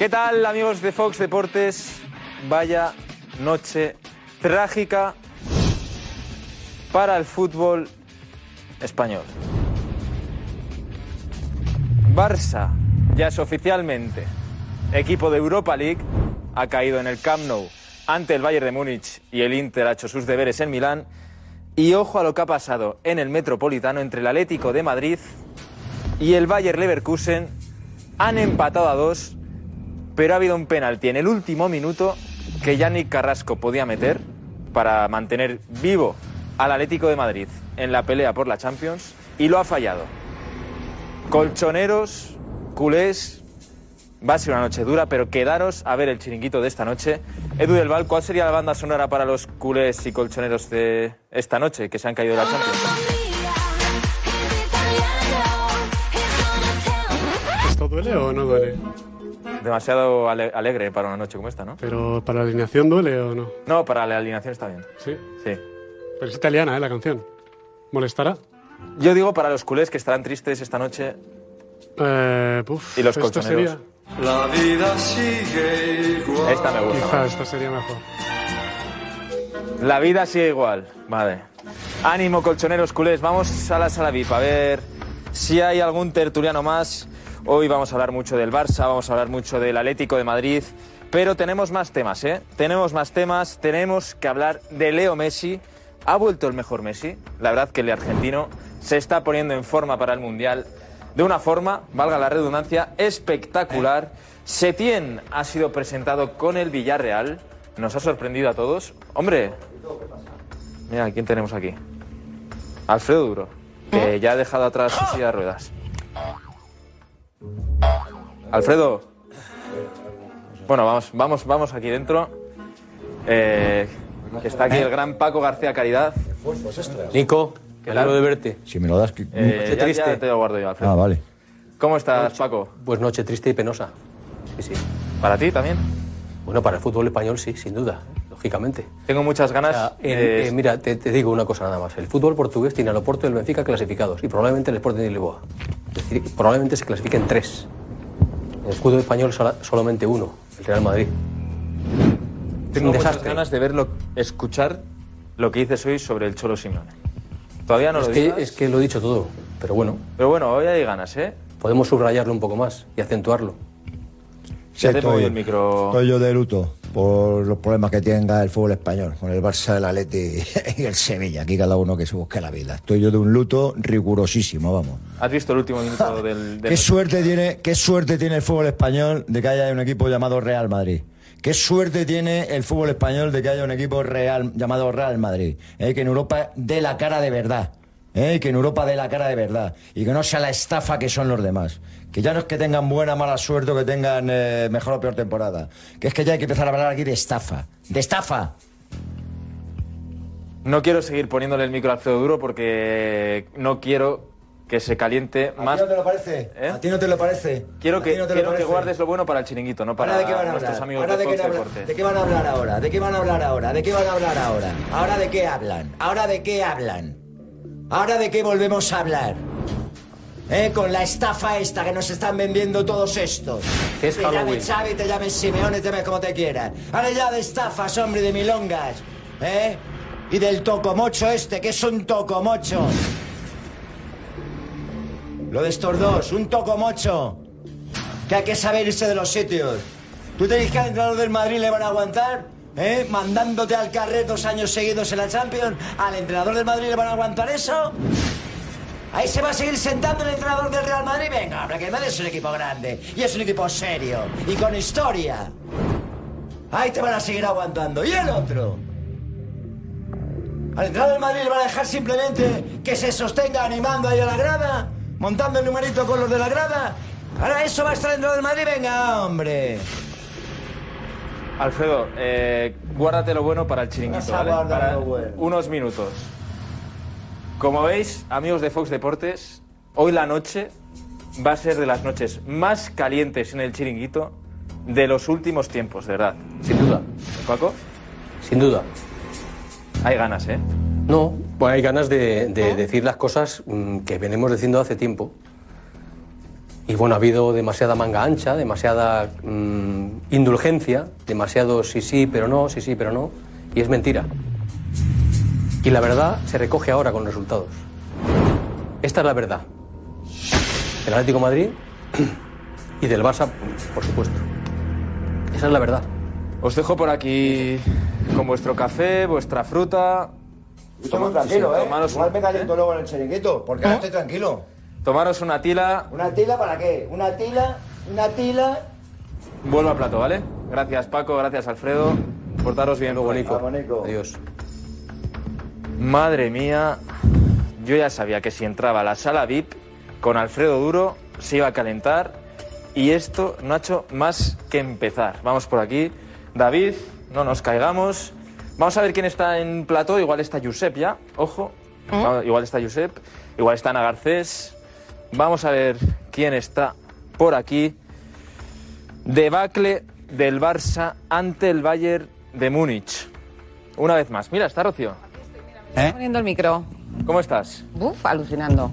¿Qué tal amigos de Fox Deportes? Vaya noche trágica para el fútbol español. Barça ya es oficialmente equipo de Europa League, ha caído en el Camp Nou ante el Bayern de Múnich y el Inter ha hecho sus deberes en Milán. Y ojo a lo que ha pasado en el Metropolitano entre el Atlético de Madrid y el Bayer Leverkusen. Han empatado a dos pero ha habido un penalti en el último minuto que Yannick Carrasco podía meter para mantener vivo al Atlético de Madrid en la pelea por la Champions y lo ha fallado. Colchoneros, culés, va a ser una noche dura, pero quedaros a ver el chiringuito de esta noche. Edu del Val, ¿cuál sería la banda sonora para los culés y colchoneros de esta noche que se han caído de la Champions? ¿Esto duele o no duele? Demasiado ale- alegre para una noche como esta, ¿no? Pero para la alineación duele o no? No, para la alineación está bien. Sí. Sí. Pero es italiana, ¿eh? La canción. ¿Molestará? Yo digo para los culés que estarán tristes esta noche Eh, puf, y los colchoneros. sería- La vida sigue igual. Esta me gusta. Quizá esta sería mejor. La vida sigue igual. Vale. Ánimo, colchoneros culés. Vamos a la sala VIP a ver si hay algún tertuliano más. Hoy vamos a hablar mucho del Barça, vamos a hablar mucho del Atlético de Madrid. Pero tenemos más temas, ¿eh? Tenemos más temas. Tenemos que hablar de Leo Messi. ¿Ha vuelto el mejor Messi? La verdad que el argentino se está poniendo en forma para el Mundial. De una forma, valga la redundancia, espectacular. Setién ha sido presentado con el Villarreal. Nos ha sorprendido a todos. Hombre, mira, ¿quién tenemos aquí? Alfredo Duro, que ya ha dejado atrás su silla de ruedas. Alfredo. Bueno, vamos, vamos, vamos aquí dentro. Eh, que está aquí el gran Paco García Caridad. Nico, que alegro de verte. Si me lo das... que- Eh, Noche ya- triste. ya te lo guardo yo, Alfredo. Ah, vale. ¿Cómo estás, Paco? Pues noche triste y penosa. Sí, sí. ¿Para ti también? Bueno, para el fútbol español sí, sin duda, lógicamente. Tengo muchas ganas. O sea, en- eh, eh, mira, te, te digo una cosa nada más. El fútbol portugués tiene al Oporto y el Benfica clasificados y probablemente el Sporting de Lisboa. Es decir, probablemente se clasifiquen tres. En el fútbol español sola- solamente uno, el Real Madrid. Tengo muchas desastre. ganas de verlo, escuchar lo que dices hoy sobre el Cholo Simeone. Todavía no es, lo que, digas, es que lo he dicho todo, pero bueno, pero bueno, hoy hay ganas, ¿eh? podemos subrayarlo un poco más y acentuarlo. Sí, yo el micro. estoy yo de luto por los problemas que tenga el fútbol español, con el Barça, el Atleti y el Sevilla. Aquí cada uno que se busque la vida. Estoy yo de un luto rigurosísimo, vamos. ¿Has visto el último minuto del, del- Qué suerte tiene, qué suerte tiene el fútbol español de que haya un equipo llamado Real Madrid. Qué suerte tiene el fútbol español de que haya un equipo real llamado Real Madrid. ¿eh? Que en Europa dé la cara de verdad. ¿eh? Que en Europa dé la cara de verdad. Y que no sea la estafa que son los demás. Que ya no es que tengan buena mala suerte o que tengan eh, mejor o peor temporada. Que es que ya hay que empezar a hablar aquí de estafa. ¡De estafa! No quiero seguir poniéndole el micro a Alfredo Duro porque no quiero que se caliente ¿A más. ti no te lo parece? ¿Eh? ¿A ti no te lo parece? Quiero ¿A que, no quiero que guardes lo bueno para el chiringuito, no para ¿Ahora de qué van a nuestros amigos ¿Ahora de Fox Deportes. ¿De qué van a hablar ahora? ¿De qué van a hablar ahora? ¿De qué van a hablar ahora? ¿Ahora de qué hablan? ¿Ahora de qué hablan? ¿Ahora de qué volvemos a hablar? ¿Eh? Con la estafa esta que nos están vendiendo todos estos. Es te llames. Xavi, te llames Simeone, te llames como te quieras. Ahora ya de estafas, hombre, de milongas. ¿Eh? Y del tocomocho este, que es un tocomocho. Lo de estos dos, un tocomocho. Que hay que saber irse de los sitios. ¿Tú te dices que al entrenador del Madrid le van a aguantar? ¿Eh? Mandándote al carret dos años seguidos en la Champions. ¿Al entrenador del Madrid le van a aguantar eso? Ahí se va a seguir sentando el entrenador del Real Madrid. Venga, hombre, que el Madrid es un equipo grande. Y es un equipo serio. Y con historia. Ahí te van a seguir aguantando. ¿Y el otro? Al entrenador del Madrid le van a dejar simplemente que se sostenga animando ahí a la grada, montando el numerito con los de la grada. Ahora eso va a estar dentro del Madrid, venga, hombre. Alfredo, eh, guárdate lo bueno para el chiringuito, ¿vale? Para lo bueno. unos minutos. Como veis, amigos de Fox Deportes, hoy la noche va a ser de las noches más calientes en el chiringuito de los últimos tiempos, de verdad. Sin duda, Paco, sin duda. hay ganas, ¿eh? No, pues hay ganas de, de decir las cosas mm, que venimos diciendo hace tiempo. Y bueno, ha habido demasiada manga ancha, demasiada mm, indulgencia, demasiado sí, sí, pero no, sí, sí, pero no. Y es mentira. Y la verdad se recoge ahora con resultados. Esta es la verdad. Del Atlético de Madrid y del Barça, por supuesto. Esa es la verdad. Os dejo por aquí con vuestro café, vuestra fruta. Estoy muy Toma- tranquilo, ¿eh? tomaros Igual un- me caliento luego en el chiringuito, porque ahora estoy tranquilo. Tomaros una tila, ¿Una tila para qué? ¿Una tila? ¿Una tila? vuelvo a plato, ¿vale? Gracias Paco, gracias Alfredo. Portaros bien, luego Nico. Vamos, Nico. Adiós. Madre mía, yo ya sabía que si entraba a la sala VIP con Alfredo Duro se iba a calentar y esto no ha hecho más que empezar. Vamos por aquí. David, no nos caigamos. Vamos a ver quién está en plató. Igual está Josep ya, ojo. Vamos- Igual está Josep, igual está Ana Garcés. Vamos a ver quién está por aquí. Debacle del Barça ante el Bayern de Múnich. Una vez más. Mira, está Rocío. Poniendo el micro. ¿Cómo estás? Uf, alucinando.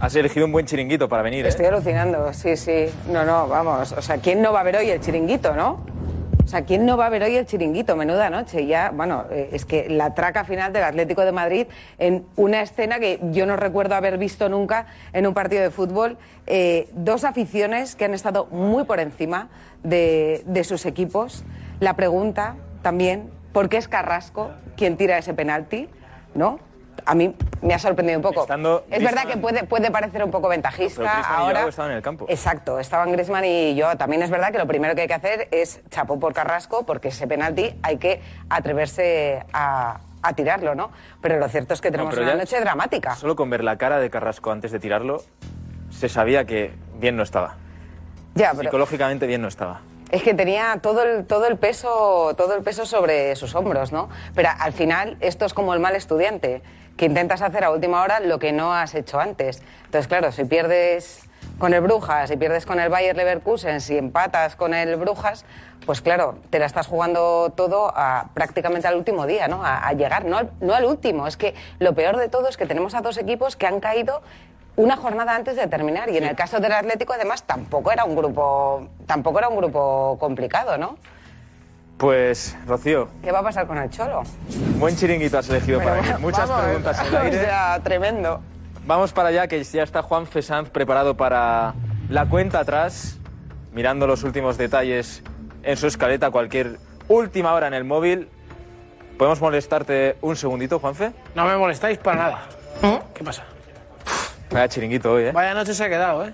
Has elegido un buen chiringuito para venir, ¿eh? Estoy alucinando, sí, sí. No, no, vamos. O sea, ¿quién no va a ver hoy el chiringuito, no? O sea, ¿quién no va a ver hoy el chiringuito? Menuda noche. Ya, bueno, eh, es que la traca final del Atlético de Madrid en una escena que yo no recuerdo haber visto nunca en un partido de fútbol. Eh, dos aficiones que han estado muy por encima de, de sus equipos. La pregunta también, ¿por qué es Carrasco quien tira ese penalti? ¿No? A mí me ha sorprendido un poco. Estando es verdad que puede, puede parecer un poco ventajista. Pero y ahora Joao estaban en el campo. Exacto, estaban Griezmann y yo. También es verdad que lo primero que hay que hacer es chapó por Carrasco, porque ese penalti hay que atreverse a, a tirarlo, ¿no? Pero lo cierto es que tenemos una noche dramática. Solo con ver la cara de Carrasco antes de tirarlo, se sabía que bien no estaba. Ya, pero Psicológicamente bien no estaba. Es que tenía todo el, todo el peso, todo el peso sobre sus hombros, ¿no? Pero al final esto es como el mal estudiante, que intentas hacer a última hora lo que no has hecho antes. Entonces, claro, si pierdes con el Brujas, si pierdes con el Bayer Leverkusen, si empatas con el Brujas, pues claro, te la estás jugando todo a, prácticamente al último día, ¿no? A, a llegar, no al, no al último. Es que lo peor de todo es que tenemos a dos equipos que han caído una jornada antes de terminar y en el caso del Atlético además tampoco era un grupo tampoco era un grupo complicado, ¿no? Pues, Rocío, ¿Qué va a pasar con el Cholo? buen chiringuito has elegido para Pero venir. Muchas vamos, preguntas en el aire. O sea, tremendo. Vamos para allá, que ya está Juan Fesanz preparado para la cuenta atrás, mirando los últimos detalles en su escaleta, cualquier última hora en el móvil. ¿Podemos molestarte un segundito, Juanfe? No me molestáis para nada. ¿Eh? ¿Qué pasa? Vaya chiringuito hoy, ¿eh? Vaya noche se ha quedado, ¿eh?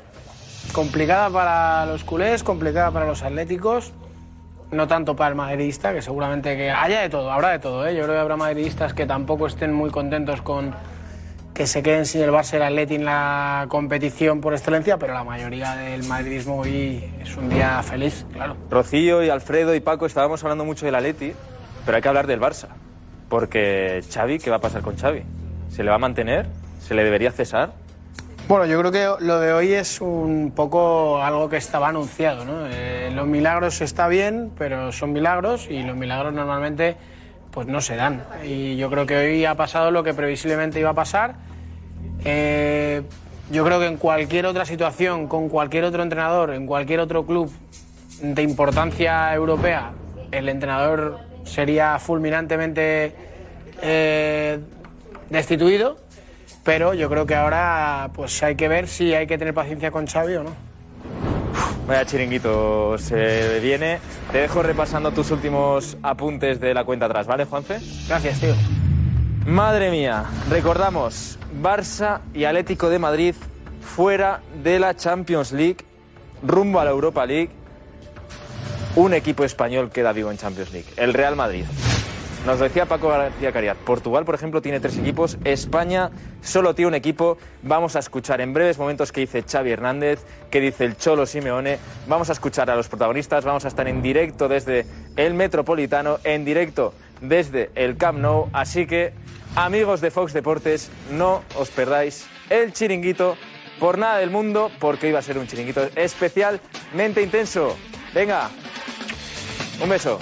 Complicada para los culés, complicada para los atléticos. No tanto para el madridista, que seguramente que haya de todo, habrá de todo, ¿eh? Yo creo que habrá madridistas que tampoco estén muy contentos con que se queden sin el Barça y el Atleti en la competición por excelencia, pero la mayoría del madridismo hoy es un día feliz, claro. Rocío y Alfredo y Paco estábamos hablando mucho del Atleti, pero hay que hablar del Barça. Porque Xavi, ¿qué va a pasar con Xavi? ¿Se le va a mantener? ¿Se le debería cesar? Bueno, yo creo que lo de hoy es un poco algo que estaba anunciado, ¿no? Eh, los milagros está bien, pero son milagros y los milagros normalmente pues no se dan. Y yo creo que hoy ha pasado lo que previsiblemente iba a pasar. Eh, yo creo que en cualquier otra situación, con cualquier otro entrenador, en cualquier otro club de importancia europea, el entrenador sería fulminantemente eh, destituido. Pero yo creo que ahora pues hay que ver si hay que tener paciencia con Xavi o no. Vaya chiringuito se viene. Te dejo repasando tus últimos apuntes de la cuenta atrás, ¿vale, Juanfe? Gracias, tío. Madre mía, recordamos, Barça y Atlético de Madrid fuera de la Champions League, rumbo a la Europa League. Un equipo español queda vivo en Champions League, el Real Madrid. Nos decía Paco García Caridad. Portugal, por ejemplo, tiene tres equipos. España solo tiene un equipo. Vamos a escuchar en breves momentos qué dice Xavi Hernández, qué dice el Cholo Simeone. Vamos a escuchar a los protagonistas. Vamos a estar en directo desde el Metropolitano, en directo desde el Camp Nou. Así que, amigos de Fox Deportes, no os perdáis el chiringuito por nada del mundo, porque iba a ser un chiringuito especialmente intenso. Venga, un beso.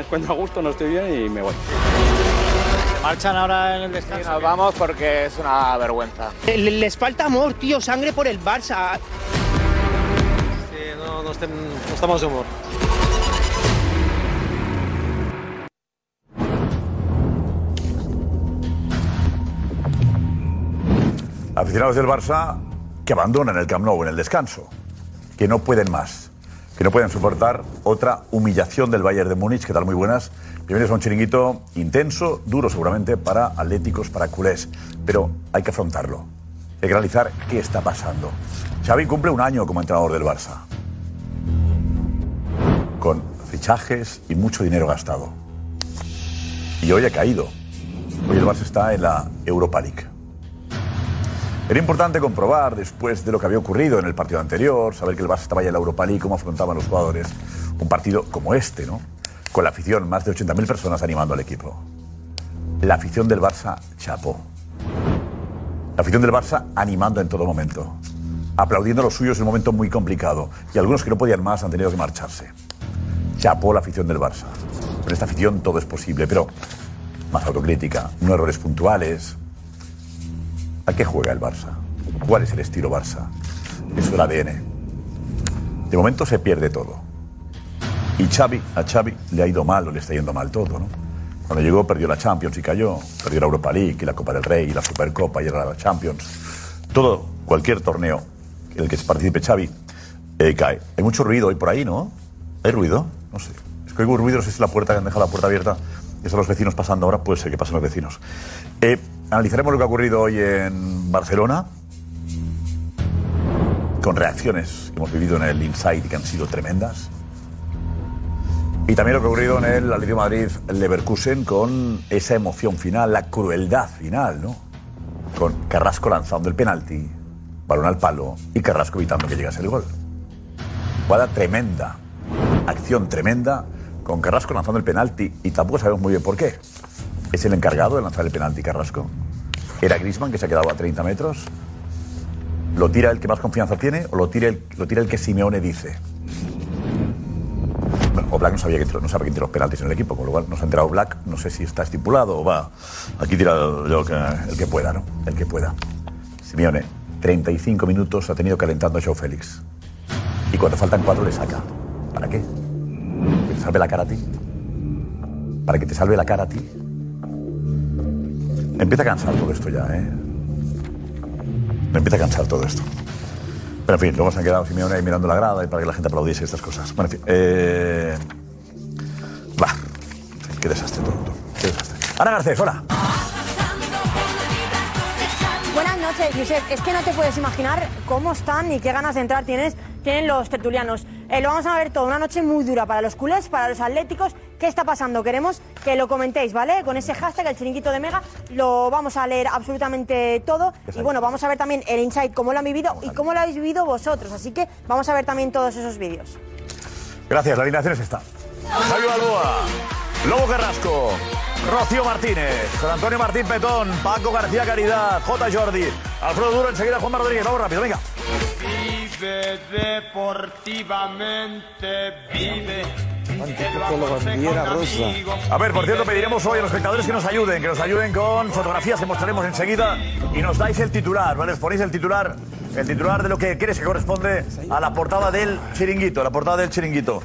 Me encuentro a gusto, no estoy bien y me voy. Marchan ahora en el descanso. nos vamos porque es una vergüenza. Le- Les falta amor, tío, sangre por el Barça. Sí, no, no, estén- no estamos de humor. Aficionados del Barça que abandonan el Camp Nou en el descanso, que no pueden más, que no pueden soportar otra humillación del Bayern de Múnich. ¿Qué tal? Muy buenas. Bienvenidos a un chiringuito intenso, duro seguramente para atléticos, para culés, pero hay que afrontarlo. Hay que analizar qué está pasando. Xavi cumple un año como entrenador del Barça, con fichajes y mucho dinero gastado. Y hoy ha caído. Hoy el Barça está en la Europa League. Era importante comprobar, después de lo que había ocurrido en el partido anterior, saber que el Barça estaba ya en la Europa League, cómo afrontaban los jugadores un partido como este, ¿no? Con la afición, más de 80.000 personas animando al equipo. La afición del Barça chapó. La afición del Barça animando en todo momento. Aplaudiendo a los suyos en un momento muy complicado. Y algunos que no podían más han tenido que marcharse. Chapó la afición del Barça. Con esta afición todo es posible, pero más autocrítica, no errores puntuales, ¿A qué juega el Barça? ¿Cuál es el estilo Barça? Es el ADN. De momento se pierde todo. Y Xavi, a Xavi le ha ido mal o le está yendo mal todo, ¿no? Cuando llegó perdió la Champions y cayó. Perdió la Europa League y la Copa del Rey y la Supercopa y ahora la Champions. Todo, cualquier torneo en el que participe Xavi, eh, cae. Hay mucho ruido hoy por ahí, ¿no? ¿Hay ruido? No sé. Es que oigo ruido, no sé si es la puerta que han dejado la puerta abierta. Y son los vecinos pasando ahora, puede ser que pasen los vecinos. Eh, analizaremos lo que ha ocurrido hoy en Barcelona, con reacciones que hemos vivido en el Inside que han sido tremendas. Y también lo que ha ocurrido en el Atlético de Madrid Leverkusen con esa emoción final, la crueldad final, ¿no? Con Carrasco lanzando el penalti, balón al palo y Carrasco evitando que llegase el gol. Jugada tremenda, acción tremenda con Carrasco lanzando el penalti y tampoco sabemos muy bien por qué. ¿Es el encargado de lanzar el penalti Carrasco? ¿Era Grisman que se ha quedado a 30 metros? ¿Lo tira el que más confianza tiene o lo tira el, lo tira el que Simeone dice? Bueno, o Black no sabía que no sabe quién tira los penaltis en el equipo, con lo cual nos ha enterado Black, no sé si está estipulado o va. Aquí tira yo que- el que pueda, ¿no? El que pueda. Simeone, 35 minutos ha tenido calentando a Joe Félix. Y cuando faltan cuatro le saca. ¿Para qué? ¿Que te salve la cara a ti? ¿Para que te salve la cara a ti? Empieza a cansar todo esto ya, ¿eh? Me empieza a cansar todo esto. Pero en fin, luego se han quedado Simeone ahí mirando la grada y para que la gente aplaudiese estas cosas. Bueno, en fin. Eh... Qué desastre todo. todo. Qué desastre. Ana Garcés, hola. Buenas noches, Josep. Es que no te puedes imaginar cómo están y qué ganas de entrar tienes, tienen los tertulianos. Eh, lo vamos a ver todo. Una noche muy dura para los culés, para los atléticos. ¿Qué está pasando? Queremos que lo comentéis, ¿vale? Con ese hashtag, el chiringuito de Mega, lo vamos a leer absolutamente todo. Y bueno, vamos a ver también el insight, cómo lo han vivido y cómo lo habéis vivido vosotros. Así que vamos a ver también todos esos vídeos. Gracias, la alineación es esta. Javi Balboa, Lobo Carrasco, Rocío Martínez, José Antonio Martín Petón, Paco García Caridad, J. Jordi, Alfredo Duro, enseguida Juan Rodríguez. Vamos rápido, venga. Vive deportivamente, vive. A ver, por cierto, pediremos hoy a los espectadores que nos ayuden, que nos ayuden con fotografías que mostraremos enseguida y nos dais el titular, ¿vale? Os ponéis el titular, el titular de lo que queréis que corresponde a la portada del chiringuito, la portada del chiringuito.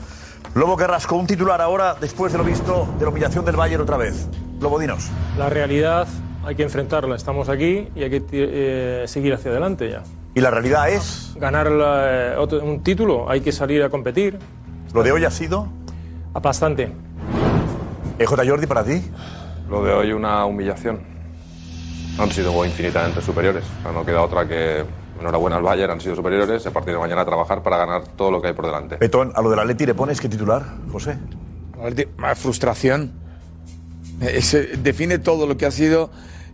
Lobo Carrasco, un titular ahora después de lo visto de la humillación del Bayern otra vez. Lobo, dinos. La realidad hay que enfrentarla. Estamos aquí y hay que eh, seguir hacia adelante ya. ¿Y la realidad es? Ganar la- eh, otro- un título, hay que salir a competir. ¿Lo de hoy ha sido? Aplastante. EJ Jordi, para ti. Lo de hoy una humillación. Han sido infinitamente superiores. No queda otra que enhorabuena al Bayern, han sido superiores. A partir de mañana a trabajar para ganar todo lo que hay por delante. Petón, a lo del Atleti le pones qué titular, José. Más frustración. Ese define todo lo que ha sido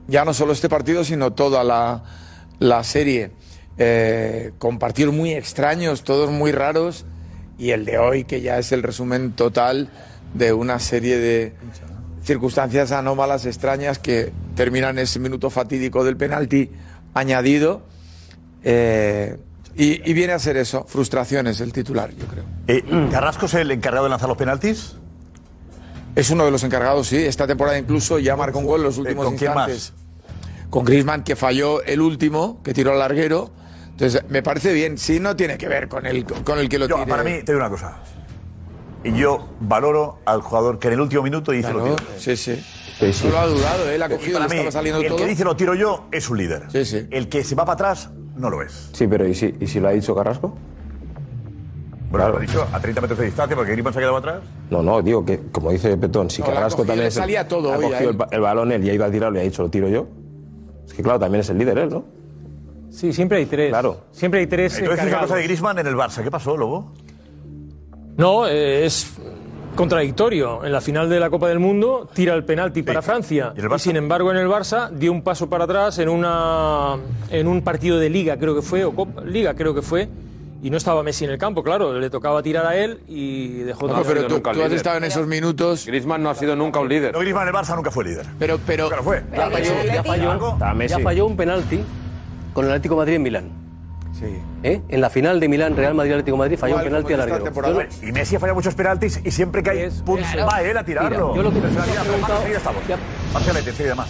ya no solo este partido, sino toda la, la serie. Eh, con partidos muy extraños, todos muy raros, y el de hoy, que ya es el resumen total de una serie de circunstancias anómalas, extrañas, que terminan ese minuto fatídico del penalti añadido. Eh, y, y viene a ser eso, frustraciones el titular, yo creo. Eh, ¿Carrasco es el encargado de lanzar los penaltis? Es uno de los encargados, sí. Esta temporada incluso ya marcó un gol en los últimos Eh, ¿con quién instantes. Con Griezmann, que falló el último, que tiró al larguero. Entonces, me parece bien. Sí, no tiene que ver con el, con el que lo Yo, tire. para mí, te digo una cosa. Y yo valoro al jugador que en el último minuto dice Claro, lo tiro. Sí, sí. No lo ha dudado, ¿eh? él ha Y cogido, para le mí, estaba saliendo el todo. que dice lo tiro yo es un líder. Sí, sí. El que se va para atrás no lo es. Sí, pero ¿y si, ¿y si lo ha dicho Carrasco? Bueno, lo he dicho a 30 metros de distancia porque Griezmann se ha quedado atrás. No, no, digo que, como dice Petón, si No, ha Carrasco cogido, también le salía todo ha cogido el, el balón él y ha ido a tirarlo y ha dicho, lo tiro yo. Es que claro, también es el líder él, ¿no? Sí, siempre hay tres. Claro. Siempre hay tres. Entonces, una encargados. cosa de Griezmann en el Barça. ¿Qué pasó, Lobo? No, eh, es contradictorio. En la final de la Copa del Mundo tira el penalti para Francia y, sin embargo en el Barça dio un paso para atrás en una en un partido de Liga creo que fue o Copa Liga creo que fue y no estaba Messi en el campo, claro, le tocaba tirar a él y dejó No, todo pero tú, tú has estado en esos minutos. Griezmann no ha sido nunca un líder. No, Griezmann en el Barça nunca fue líder. Pero, pero. Nunca lo fue. Ya falló, ya falló, ya falló un penalti con el Atlético de Madrid en Milán. Sí. ¿Eh? En la final de Milán, Real Madrid-Atlético de Madrid, falló un penalti al. Yo no- Y Messi ha fallado muchos penaltis y siempre que hay puntos va él a tirarlo. Mira, yo lo que te he Personalidad, preguntado- enseguida estamos. Marcelo, enseguida más.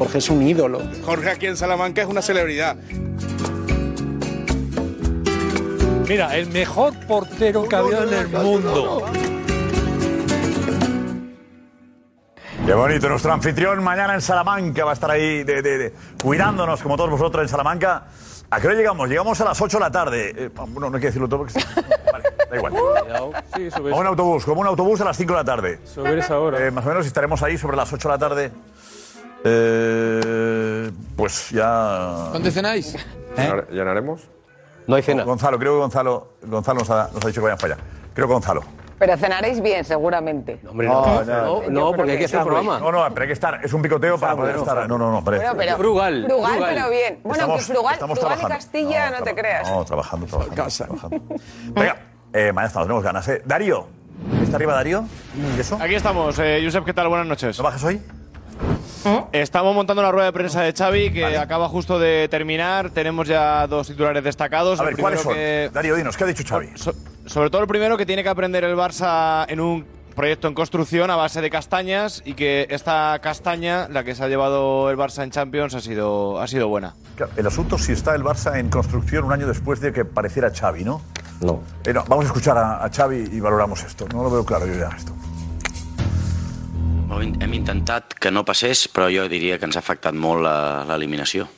Jorge es un ídolo. Jorge aquí en Salamanca es una celebridad. Mira, el mejor portero que había en el mundo. Qué bonito, nuestro anfitrión mañana en Salamanca va a estar ahí de- de- de- cuidándonos como todos vosotros en Salamanca. ¿A qué hora llegamos? Llegamos a las 8 de la tarde. Eh, bueno, no hay que decirlo todo porque... Vale, da igual. Sí, Como un autobús, como un autobús a las 5 de la tarde. sobre esa hora. Eh, más o menos estaremos ahí sobre las 8 de la tarde. Eh, pues ya... ¿Dónde cenáis? Llenar- ¿Llenaremos? No hay cena. Gonzalo, creo que Gonzalo, Gonzalo nos, ha, nos ha dicho que vayan para allá. Creo que Gonzalo. Pero cenaréis bien, seguramente. Hombre, no, no, no, porque hay que hacer programa. No, no, pero hay que estar. Es un picoteo para poder estar. No, no, no. pero- Bueno, pero Frugal, frugal, frugal. pero bien. Bueno, Estamos- que frugal, estamos frugal y trabajando. Castilla, no, te creas. No, trabajando, trabajando. trabajando. Venga, eh, mañana estamos, tenemos ganas. Eh. Darío, ¿está arriba Darío? ¿Y eso? Aquí estamos, eh, Josep, ¿qué tal? Buenas noches. ¿No bajas hoy? Estamos montando la rueda de prensa de Xavi, que acaba justo de terminar. Tenemos ya dos titulares destacados. A ver, ¿cuáles son? que- Darío, dinos, ¿qué ha dicho Xavi? So- sobre todo el primero que tiene que aprender el Barça en un proyecto en construcción a base de castañas y que esta castaña, la que se ha llevado el Barça en Champions, ha sido, ha sido buena. El asunto si está el Barça en construcción un año después de que pareciera Xavi, ¿no? No. Eh, no, vamos a escuchar a, a Xavi y valoramos esto. No lo veo claro yo ya esto. Hem intentat que no passés, però jo diria que ens ha afectat molt l'eliminació.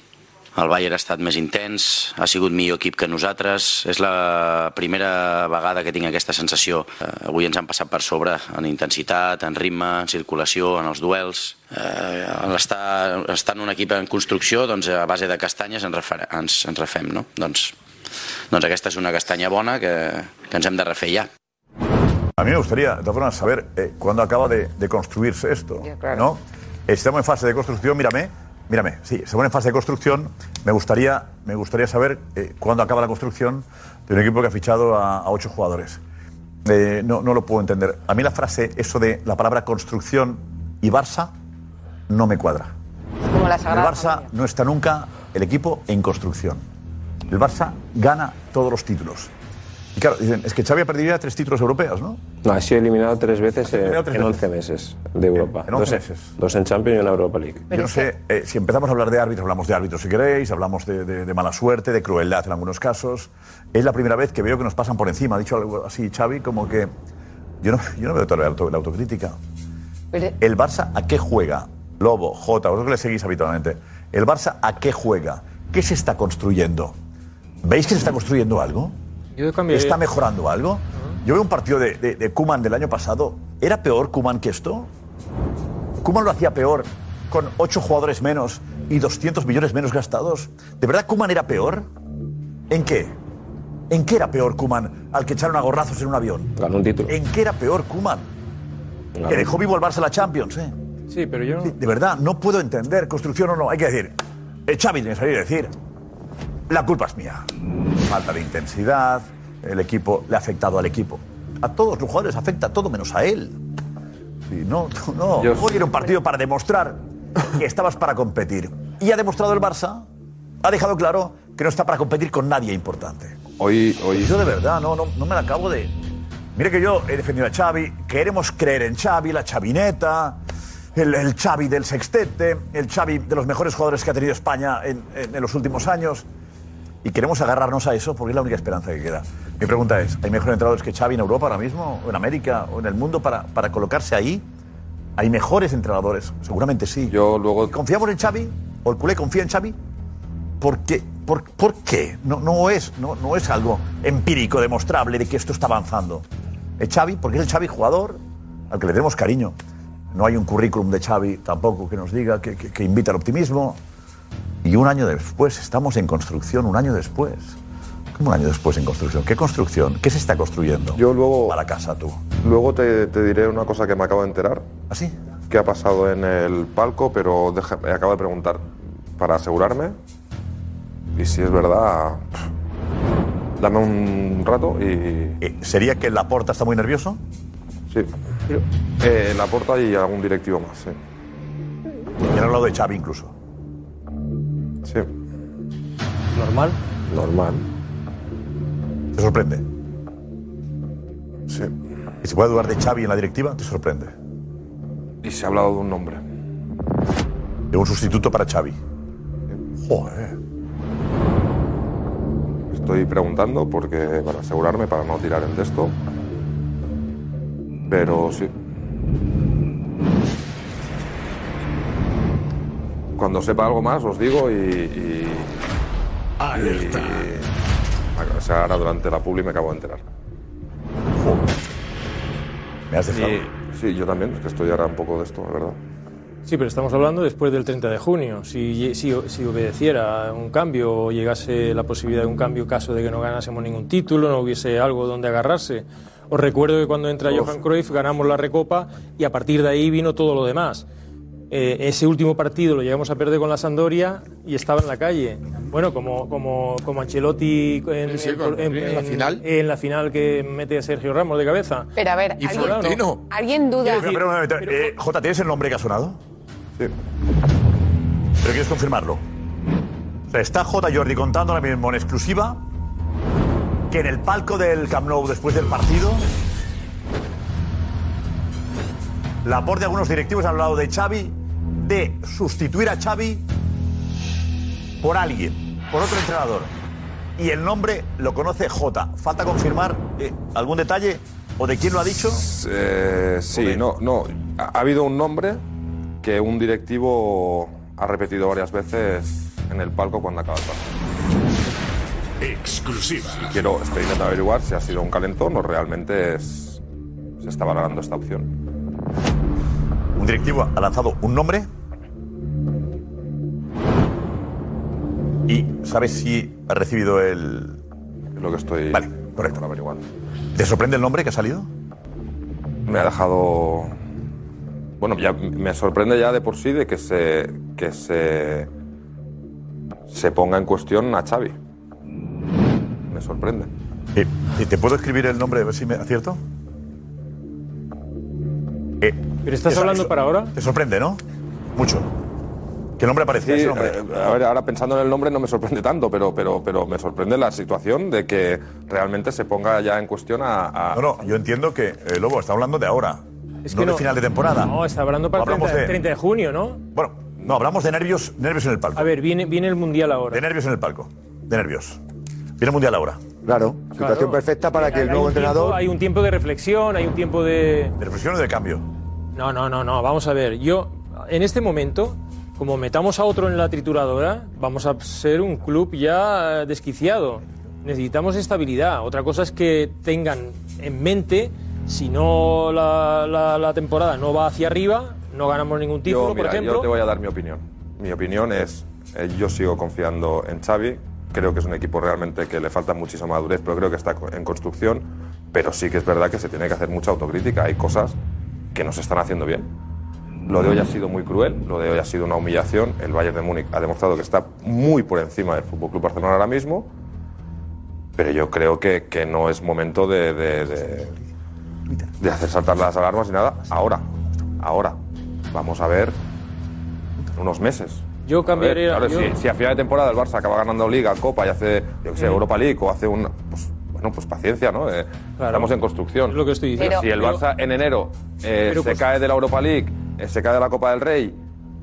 El Bayern ha estat més intens, ha sigut millor equip que nosaltres. És la primera vegada que tinc aquesta sensació. Eh, avui ens han passat per sobre en intensitat, en ritme, en circulació, en els duels. Eh, estar, estar en un equip en construcció, doncs a base de castanyes ens, refer, ens, ens refem, no? Doncs doncs aquesta és una castanya bona que, que ens hem de refer ja. A mí me gustaría, de todas formas, saber eh, cuándo acaba de, de construirse esto. claro. ¿no? Estamos en fase de construcción, mírame, mírame, sí, estamos en fase de construcción. Me gustaría, me gustaría saber eh, cuándo acaba la construcción de un equipo que ha fichado a, a ocho jugadores. Eh, no, no lo puedo entender. A mí la frase, eso de la palabra construcción y Barça, no me cuadra. Como la El Barça no está nunca el equipo en construcción. El Barça gana todos los títulos. Y claro, dicen, es que Xavi ha perdido ya tres títulos europeos, ¿no? No, ha sido eliminado tres veces eh, eliminado tres en veces. 11 meses de Europa. en 11 dos, meses. dos en Champions y una Europa League. Yo no sé, eh, si empezamos a hablar de árbitros, hablamos de árbitros si queréis, hablamos de, de- de mala suerte, de crueldad en algunos casos. Es la primera vez que veo que nos pasan por encima. Ha dicho algo así Xavi, como que yo no, yo no veo toda la, auto- la autocrítica. Pero- ¿El Barça a qué juega? Lobo, Jota, vosotros que le seguís habitualmente. ¿El Barça a qué juega? ¿Qué se está construyendo? ¿Veis que se está construyendo algo? ¿Está mejorando algo? Yo veo un partido de, de, de Koeman del año pasado. ¿Era peor Kuman que esto? ¿Kuman lo hacía peor con ocho jugadores menos y 200 millones menos gastados? ¿De verdad Kuman era peor? ¿En qué? ¿En qué era peor Kuman al que echaron a gorrazos en un avión? Ganó un título. ¿En qué era peor Kuman? Que dejó vivo al Barça la Champions, ¿eh? Sí, pero yo no... De verdad, no puedo entender construcción o no. Hay que decir, eh, Xavi tiene que salir y decir, la culpa es mía. Falta de intensidad, el equipo le ha afectado al equipo. A todos los jugadores afecta todo menos a él. Sí, no, tú no. Yo- Hoy era un partido para demostrar que estabas para competir. Y ha demostrado el Barça, ha dejado claro que no está para competir con nadie importante. Hoy, hoy... Yo de verdad no, no, no me la acabo de... Mire que yo he defendido a Xavi, queremos creer en Xavi, la chavineta, el, el Xavi del sextete, el Xavi de los mejores jugadores que ha tenido España en, en- en los últimos años. Y queremos agarrarnos a eso porque es la única esperanza que queda. Mi pregunta es, ¿hay mejores entrenadores que Xavi en Europa ahora mismo, o en América, o en el mundo para, para colocarse ahí? ¿Hay mejores entrenadores? Seguramente sí. Yo luego... ¿Confiamos en Xavi? ¿O el culé confía en Xavi? ¿Por qué? ¿Por, por qué? No, no, es, no, no es algo empírico, demostrable de que esto está avanzando. Es Xavi, porque es el Xavi jugador al que le tenemos cariño. No hay un currículum de Xavi tampoco que nos diga, que, que, que invita al optimismo. Y un año después, estamos en construcción, un año después. ¿Cómo un año después en construcción? ¿Qué construcción? ¿Qué se está construyendo? Yo luego... Para casa, tú. Luego te, te diré una cosa que me acabo de enterar. ¿Ah, sí? ¿Qué ha pasado en el palco? Pero deja- me acabo de preguntar para asegurarme. Y si es verdad, dame un rato y... Eh, ¿Sería que Laporta está muy nervioso? Sí. Eh, la porta y algún directivo más, sí. Y han hablado de Xavi incluso. Sí. ¿Normal? Normal. ¿Te sorprende? Sí. ¿Y se puede dudar de Xavi en la directiva? ¿Te sorprende? Y se ha hablado de un nombre. De un sustituto para Xavi. Joder. Estoy preguntando porque para asegurarme, para no tirar el texto. Pero sí. Cuando sepa algo más os digo y... y Alerta. y- o sea, ahora durante la publi me acabo de enterar. Me has dejado. Y- sí, yo también, es que estoy ahora un poco de esto, la verdad. Sí, pero estamos hablando después del 30 de junio. Si, si, si obedeciera un cambio o llegase la posibilidad de un cambio caso de que no ganásemos ningún título, no hubiese algo donde agarrarse. Os recuerdo que cuando entra Johan Cruyff ganamos la Recopa y a partir de ahí vino todo lo demás. Eh, ese último partido lo llegamos a perder con la Sampdoria y estaba en la calle. Bueno, como, como, como Ancelotti en, Sí, sí, con- en- en la final. en la final que mete a Sergio Ramos de cabeza. Pero a ver, Y ¿alguien, Florentino. ¿alguien duda? Pero, pero, eh, Jota, ¿tienes el nombre que ha sonado? Sí. ¿Pero quieres confirmarlo? O sea, está J. Jordi contando ahora mismo en exclusiva que en el palco del Camp Nou después del partido la aporte de algunos directivos han hablado de Xavi, de sustituir a Xavi por alguien, por otro entrenador. Y el nombre lo conoce J. Falta confirmar eh, algún detalle o de quién lo ha dicho. Eh, sí, no, no. Ha, ha habido un nombre que un directivo ha repetido varias veces en el palco cuando acaba el partido. Exclusiva. Y quiero, estoy intentando averiguar si ha sido un calentón o realmente es- se está valorando esta opción. Un directivo ha lanzado un nombre. ¿Y sabes si ha recibido el, lo que estoy Vale, correcto. averiguando. ¿Te sorprende el nombre que ha salido? Me ha dejado. Bueno, ya me sorprende ya de por sí de que se. que se. se ponga en cuestión a Xavi. Me sorprende. ¿y ¿Te puedo escribir el nombre a ver si me acierto? Eh, ¿Pero estás eso- hablando eso- para ahora? Te sorprende, ¿no? Mucho. ¿Qué nombre aparece? Sí, ese nombre? eh, a ver, ahora pensando en el nombre no me sorprende tanto, pero, pero, pero me sorprende la situación de que realmente se ponga ya en cuestión a. a- No, no, yo entiendo que eh, Lobo está hablando de ahora. Es no que de no- final de temporada. No, está hablando para el Hablamos 30, de- 30 de junio, ¿no? Bueno, no, hablamos de nervios, nervios en el palco. A ver, viene, viene el Mundial ahora. De nervios en el palco. De nervios. Viene el mundial ahora. Claro, situación perfecta para que el nuevo tiempo- entrenador. hay un tiempo de reflexión, hay un tiempo de. ¿De reflexión o de cambio? No, no, no, no. Vamos a ver. Yo, en este momento, como metamos a otro en la trituradora, vamos a ser un club ya eh, desquiciado. Necesitamos estabilidad. Otra cosa es que tengan en mente, si no la, la- la temporada no va hacia arriba, no ganamos ningún título, yo, mira, por ejemplo. yo te voy a dar mi opinión. Mi opinión es, eh, yo sigo confiando en Xavi. Creo que es un equipo realmente que le falta muchísima madurez, pero creo que está en construcción. Pero sí que es verdad que se tiene que hacer mucha autocrítica. Hay cosas que no se están haciendo bien. Lo de hoy ha sido muy cruel, lo de hoy ha sido una humillación. El Bayern de Múnich ha demostrado que está muy por encima del Fútbol Club Barcelona ahora mismo. Pero yo creo que, que no es momento de, de- de- de hacer saltar las alarmas y nada. Ahora, ahora. Vamos a ver unos meses. Yo A ver, cambiaría. claro, yo- si, si a final de temporada el Barça acaba ganando Liga, Copa y hace, yo qué sé. Europa League o hace un. Pues, bueno, pues paciencia, ¿no? Eh, Estamos en construcción. Es lo que estoy diciendo. si el Pero- Barça en enero eh, Pero se pues- cae de la Europa League, eh, se cae de la Copa del Rey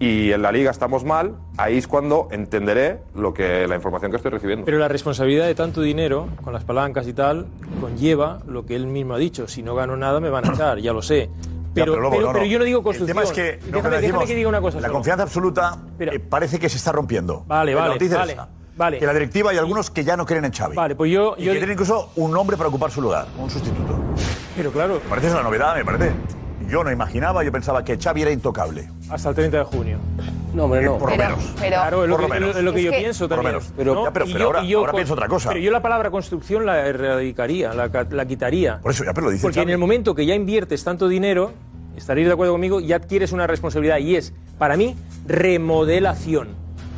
y en la Liga estamos mal, ahí es cuando entenderé lo que la información que estoy recibiendo. Pero la responsabilidad de tanto dinero, con las palancas y tal, conlleva lo que él mismo ha dicho. Si no gano nada, me van a echar, ya lo sé. Pero, pero- no, pero no. yo no digo El construcción. tema es que, no, déjame, que déjame decimos, que diga una cosa. La solo. confianza absoluta eh, parece que se está rompiendo. Vale, Eh, vale, vale, esta, vale. Que la directiva hay algunos que ya no creen en Xavi. Vale, pues yo... Y yo que tienen incluso un nombre para ocupar su lugar, un sustituto. Pero claro, Me parece una novedad, me parece. Yo no imaginaba, yo pensaba que Xavi era intocable. hasta el 30 de junio. No, hombre, no. Por lo menos. Claro, es lo Por que, menos. es lo que Es yo que- pienso Por lo también. menos. Pero- ¿no? ya, pero- Y pero ahora- ahora con- pienso otra cosa. Pero yo la palabra construcción la erradicaría, la, la quitaría. Por eso, ya, pero lo dice Porque en Xavi. el momento que ya inviertes tanto dinero, estaréis de acuerdo conmigo, ya adquieres una responsabilidad y es, para mí, remodelación.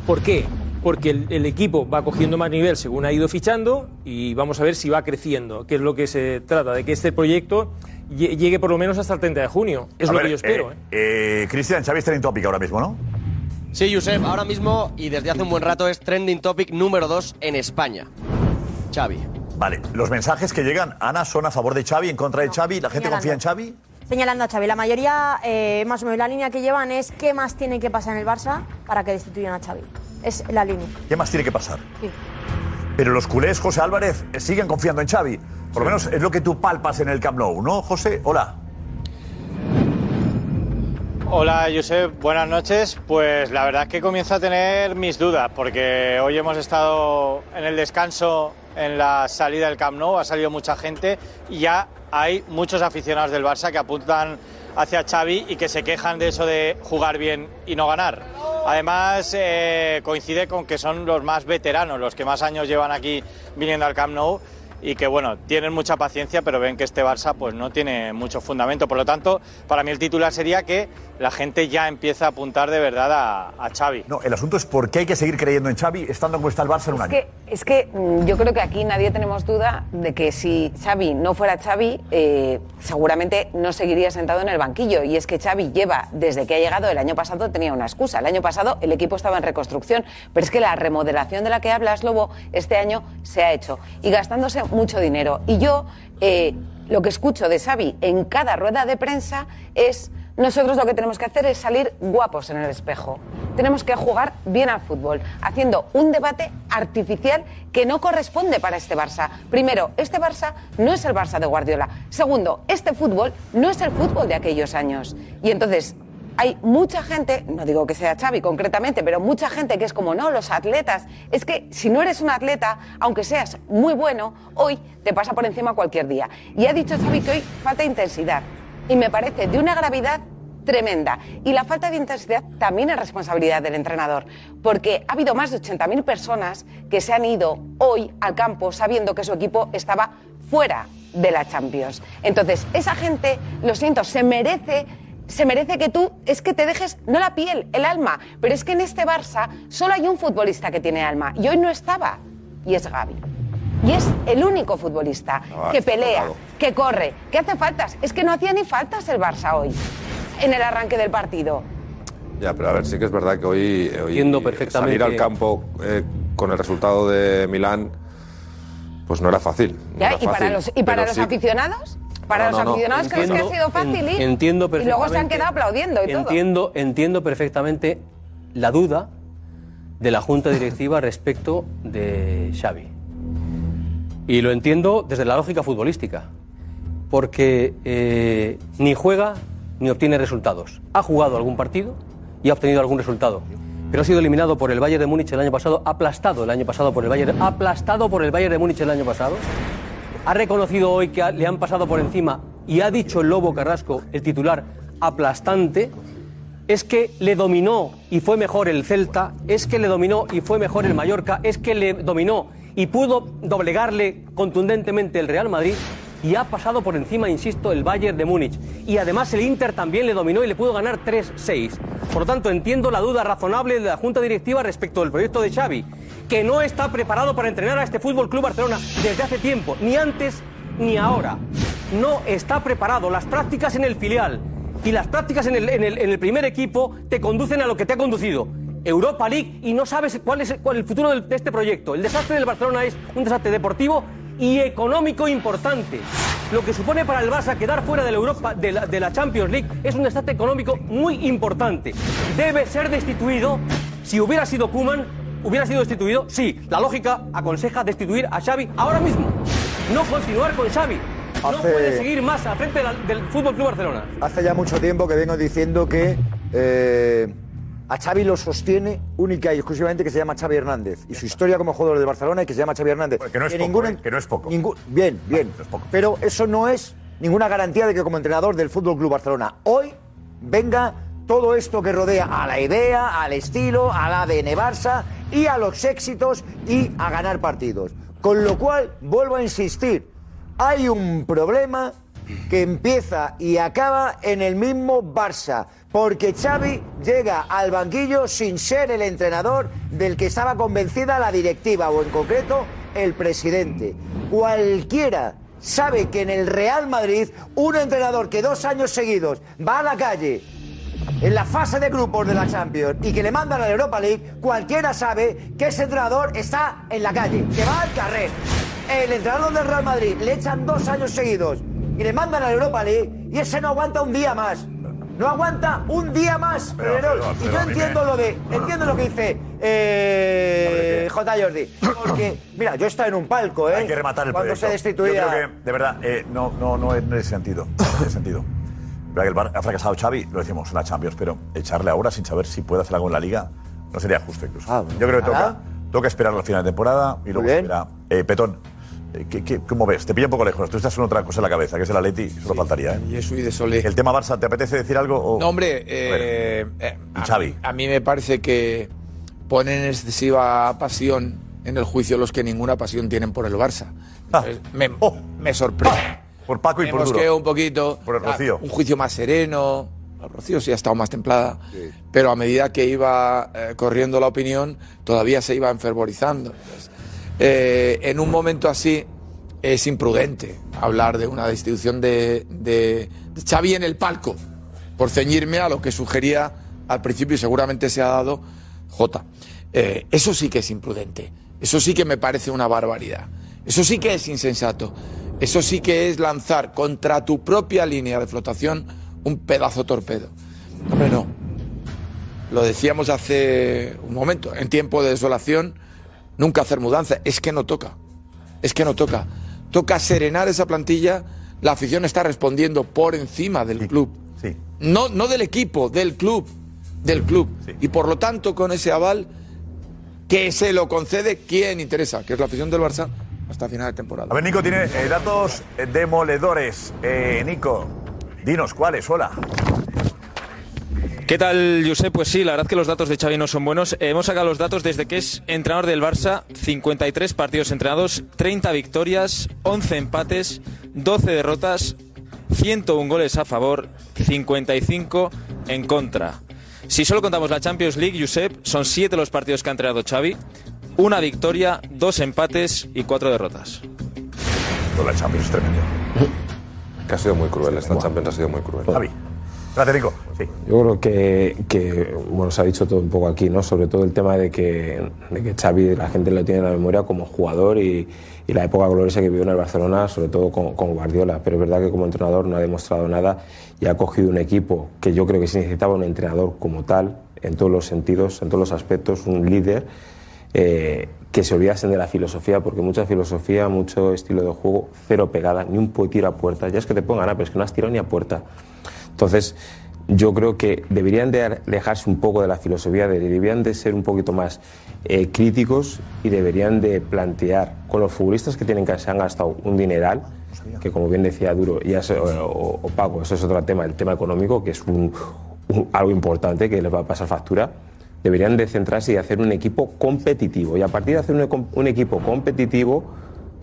¿Por qué? Porque el, el equipo va cogiendo más nivel según ha ido fichando y vamos a ver si va creciendo, que es lo que se trata, de que este proyecto lle- llegue por lo menos hasta el 30 de junio. Es A lo ver, que yo espero. eh, ¿eh? eh, Cristian, Xavi está en tópica ahora mismo, ¿no? Sí, Josep, ahora mismo y desde hace un buen rato es trending topic número 2 en España. Xavi. Vale, los mensajes que llegan, Ana, son a favor de Xavi, en contra de Xavi. ¿La gente confía en Xavi? Señalando a Xavi, la mayoría, eh, más o menos la línea que llevan es qué más tiene que pasar en el Barça para que destituyan a Xavi. Es la línea. ¿Qué más tiene que pasar? Sí. Pero los culés, José Álvarez, siguen confiando en Xavi. Por lo menos es lo que tú palpas en el Camp Nou, ¿no, José? Hola. Hola, Josep, buenas noches. Pues la verdad es que comienzo a tener mis dudas, porque hoy hemos estado en el descanso en la salida del Camp Nou, ha salido mucha gente y ya hay muchos aficionados del Barça que apuntan hacia Xavi y que se quejan de eso de jugar bien y no ganar. Además, eh, coincide con que son los más veteranos, los que más años llevan aquí viniendo al Camp Nou y que bueno, tienen mucha paciencia, pero ven que este Barça pues no tiene mucho fundamento. Por lo tanto, para mí el titular sería que la gente ya empieza a apuntar de verdad a, a Xavi. No, el asunto es por qué hay que seguir creyendo en Xavi estando como está el Barça en un Es año. que, es que mm, yo creo que aquí nadie tenemos duda de que si Xavi no fuera Xavi, eh, seguramente no seguiría sentado en el banquillo. Y es que Xavi lleva, desde que ha llegado el año pasado, tenía una excusa. El año pasado el equipo estaba en reconstrucción, pero es que la remodelación de la que hablas, Lobo, este año se ha hecho. Y gastándose mucho dinero. Y yo eh, lo que escucho de Xavi en cada rueda de prensa es... Nosotros lo que tenemos que hacer es salir guapos en el espejo. Tenemos que jugar bien al fútbol, haciendo un debate artificial que no corresponde para este Barça. Primero, este Barça no es el Barça de Guardiola. Segundo, este fútbol no es el fútbol de aquellos años. Y entonces hay mucha gente, no digo que sea Xavi concretamente, pero mucha gente que es como, no, los atletas. Es que si no eres un atleta, aunque seas muy bueno, hoy te pasa por encima cualquier día. Y ha dicho Xavi que hoy falta intensidad. Y me parece de una gravedad tremenda. Y la falta de intensidad también es responsabilidad del entrenador, porque ha habido más de 80.000 personas que se han ido hoy al campo sabiendo que su equipo estaba fuera de la Champions. Entonces, esa gente, lo siento, se merece se merece que tú es que te dejes no la piel, el alma, pero es que en este Barça solo hay un futbolista que tiene alma y hoy no estaba y es Gaby. Y es el único futbolista Ah, que pelea, tocado. que corre, que hace faltas. Es que no hacía ni faltas el Barça hoy en el arranque del partido. Ya, pero a ver, sí que es verdad que hoy, hoy Entiendo perfectamente. salir al campo eh, con el resultado de Milán, pues no era fácil. no ¿Ya? era ¿Y para los, y para los sí- aficionados? ¿Para No, los no, no. aficionados crees que ha sido fácil ir? Entiendo Y luego se han quedado aplaudiendo y todo. Entiendo, entiendo perfectamente la duda de la Junta Directiva respecto de Xavi. Y lo entiendo desde la lógica futbolística. Porque eh, ni juega ni obtiene resultados. Ha jugado algún partido y ha obtenido algún resultado. Pero ha sido eliminado por el Bayern de Múnich el año pasado, aplastado el año pasado por el Bayern, aplastado por el Bayern de Múnich el año pasado. Ha reconocido hoy que le han pasado por encima y ha dicho el Lobo Carrasco, el titular, aplastante. Es que le dominó y fue mejor el Celta, es que le dominó y fue mejor el Mallorca, es que le dominó y pudo doblegarle contundentemente el Real Madrid y ha pasado por encima, insisto, el Bayern de Múnich. Y además el Inter también le dominó y le pudo ganar 3-6. Por lo tanto, entiendo la duda razonable de la Junta Directiva respecto del proyecto de Xavi, que no está preparado para entrenar a este Fútbol Club Barcelona desde hace tiempo, ni antes ni ahora. No está preparado. Las prácticas en el filial y las prácticas en el, en el- en el primer equipo te conducen a lo que te ha conducido. Europa League y no sabes cuál es cuál el futuro de este proyecto. El desastre del Barcelona es un desastre deportivo y económico importante. Lo que supone para el Barça quedar fuera de la Europa de la, de la Champions League es un desastre económico muy importante. Debe ser destituido. Si hubiera sido Kuman, hubiera sido destituido. Sí, la lógica aconseja destituir a Xavi ahora mismo. No continuar con Xavi. No puede seguir más al frente de la- del Fútbol Club Barcelona. Hace ya mucho tiempo que vengo diciendo que eh, a Xavi lo sostiene única y exclusivamente que se llama Xavi Hernández. Y su historia como jugador de Barcelona y que se llama Xavi Hernández. Que no es poco, eh, que no es poco. ningún- bien, bien. Pero eso no es ninguna garantía de que como entrenador del Fútbol Club Barcelona hoy venga todo esto que rodea a la idea, al estilo, al ADN Barça y a los éxitos y a ganar partidos. Con lo cual, vuelvo a insistir, hay un problema que empieza y acaba en el mismo Barça, porque Xavi llega al banquillo sin ser el entrenador del que estaba convencida la directiva o en concreto el presidente. Cualquiera sabe que en el Real Madrid un entrenador que dos años seguidos va a la calle en la fase de grupos de la Champions y que le mandan a la Europa League, cualquiera sabe que ese entrenador está en la calle, que va al carrer. El entrenador del Real Madrid le echan dos años seguidos y le mandan a la Europa League y ese no aguanta un día más. No aguanta un día más, Pero, Y yo entiendo lo de, entiendo lo que dice eh, J. Jordi. Porque, mira, yo estaba en un palco, ¿eh? Hay que rematar el Cuando proyecto. se destituía. Yo creo que, de verdad, eh, no, no, no en ese sentido. No en ese sentido. Que el Bar- ha fracasado Xavi, lo decimos en la Champions, pero echarle ahora sin saber si puede hacer algo en la Liga no sería justo incluso. Yo creo que toca, toca esperar al final de temporada y luego espera. Eh, Petón, eh, ¿qué, qué, cómo ves? Te pilla un poco lejos. Tú estás con otra cosa en la cabeza, que es el Atleti, solo faltaría. ¿eh? Y eso y de Solé. El tema Barça, ¿te apetece decir algo? O... No, hombre, eh, eh, Y Xavi. a mí me parece que ponen excesiva pasión en el juicio los que ninguna pasión tienen por el Barça. Entonces, me, me sorprende. Ah. Oh. Por Paco y me por Duro. un poquito. Por el Rocío. Ah, Un juicio más sereno. El Rocío sí ha estado más templada. Pero a medida que iba eh, corriendo la opinión, todavía se iba enfervorizando. Entonces, eh, en un momento así es imprudente hablar de una destitución de, de, Xavi en el palco, por ceñirme a lo que sugería al principio y seguramente se ha dado J. Eh, eso sí que es imprudente. Eso sí que me parece una barbaridad. Eso sí que es insensato. Eso sí que es lanzar contra tu propia línea de flotación un pedazo torpedo. Hombre, no. Lo decíamos hace un momento. En tiempo de desolación, nunca hacer mudanza. Es que no toca. Es que no toca. Toca serenar esa plantilla. La afición está respondiendo por encima del club. No, no del equipo, del club. Del club. Y por lo tanto, con ese aval, que se lo concede quien interesa, que es la afición del Barça, hasta final de temporada. A ver, Nico tiene eh, datos demoledores. Eh, Nico, dinos cuáles, hola. ¿Qué tal, Josep? Pues sí, la verdad que los datos de Xavi no son buenos. Eh, hemos sacado los datos desde que es entrenador del Barça, 53 partidos entrenados, 30 victorias, 11 empates, 12 derrotas, 101 goles a favor, 55 en contra. Si solo contamos la Champions League, Josep, son 7 los partidos que ha entrenado Xavi, una victoria, dos empates y cuatro derrotas. Con la Champions es tremendo. Que ha sido muy cruel, esta Champions ha sido muy cruel. Javi. Gracias. Sí. Yo creo que, bueno, se ha dicho todo un poco aquí, ¿no? Sobre todo el tema de que, de que Xavi, la gente lo tiene en la memoria como jugador y, la época gloriosa que vivió en el Barcelona, sobre todo con, con, Guardiola. Pero es verdad que como entrenador no ha demostrado nada y ha cogido un equipo que yo creo que se necesitaba un entrenador como tal, en todos los sentidos, en todos los aspectos, un líder. Eh, que se olvidasen de la filosofía, porque mucha filosofía, mucho estilo de juego, cero pegada, ni un tiro a puerta. Ya es que te pongan, ah, pero es que no has tirado ni a puerta. Entonces, yo creo que deberían de alejarse un poco de la filosofía, deberían de ser un poquito más eh, críticos y deberían de plantear con los futbolistas que tienen que se han gastado un dineral, que como bien decía Duro, ya se, o, o, Paco, eso es otro tema, el tema económico, que es un, un, algo importante que les va a pasar factura deberían de centrarse y hacer un equipo competitivo. Y a partir de hacer un, un, equipo competitivo,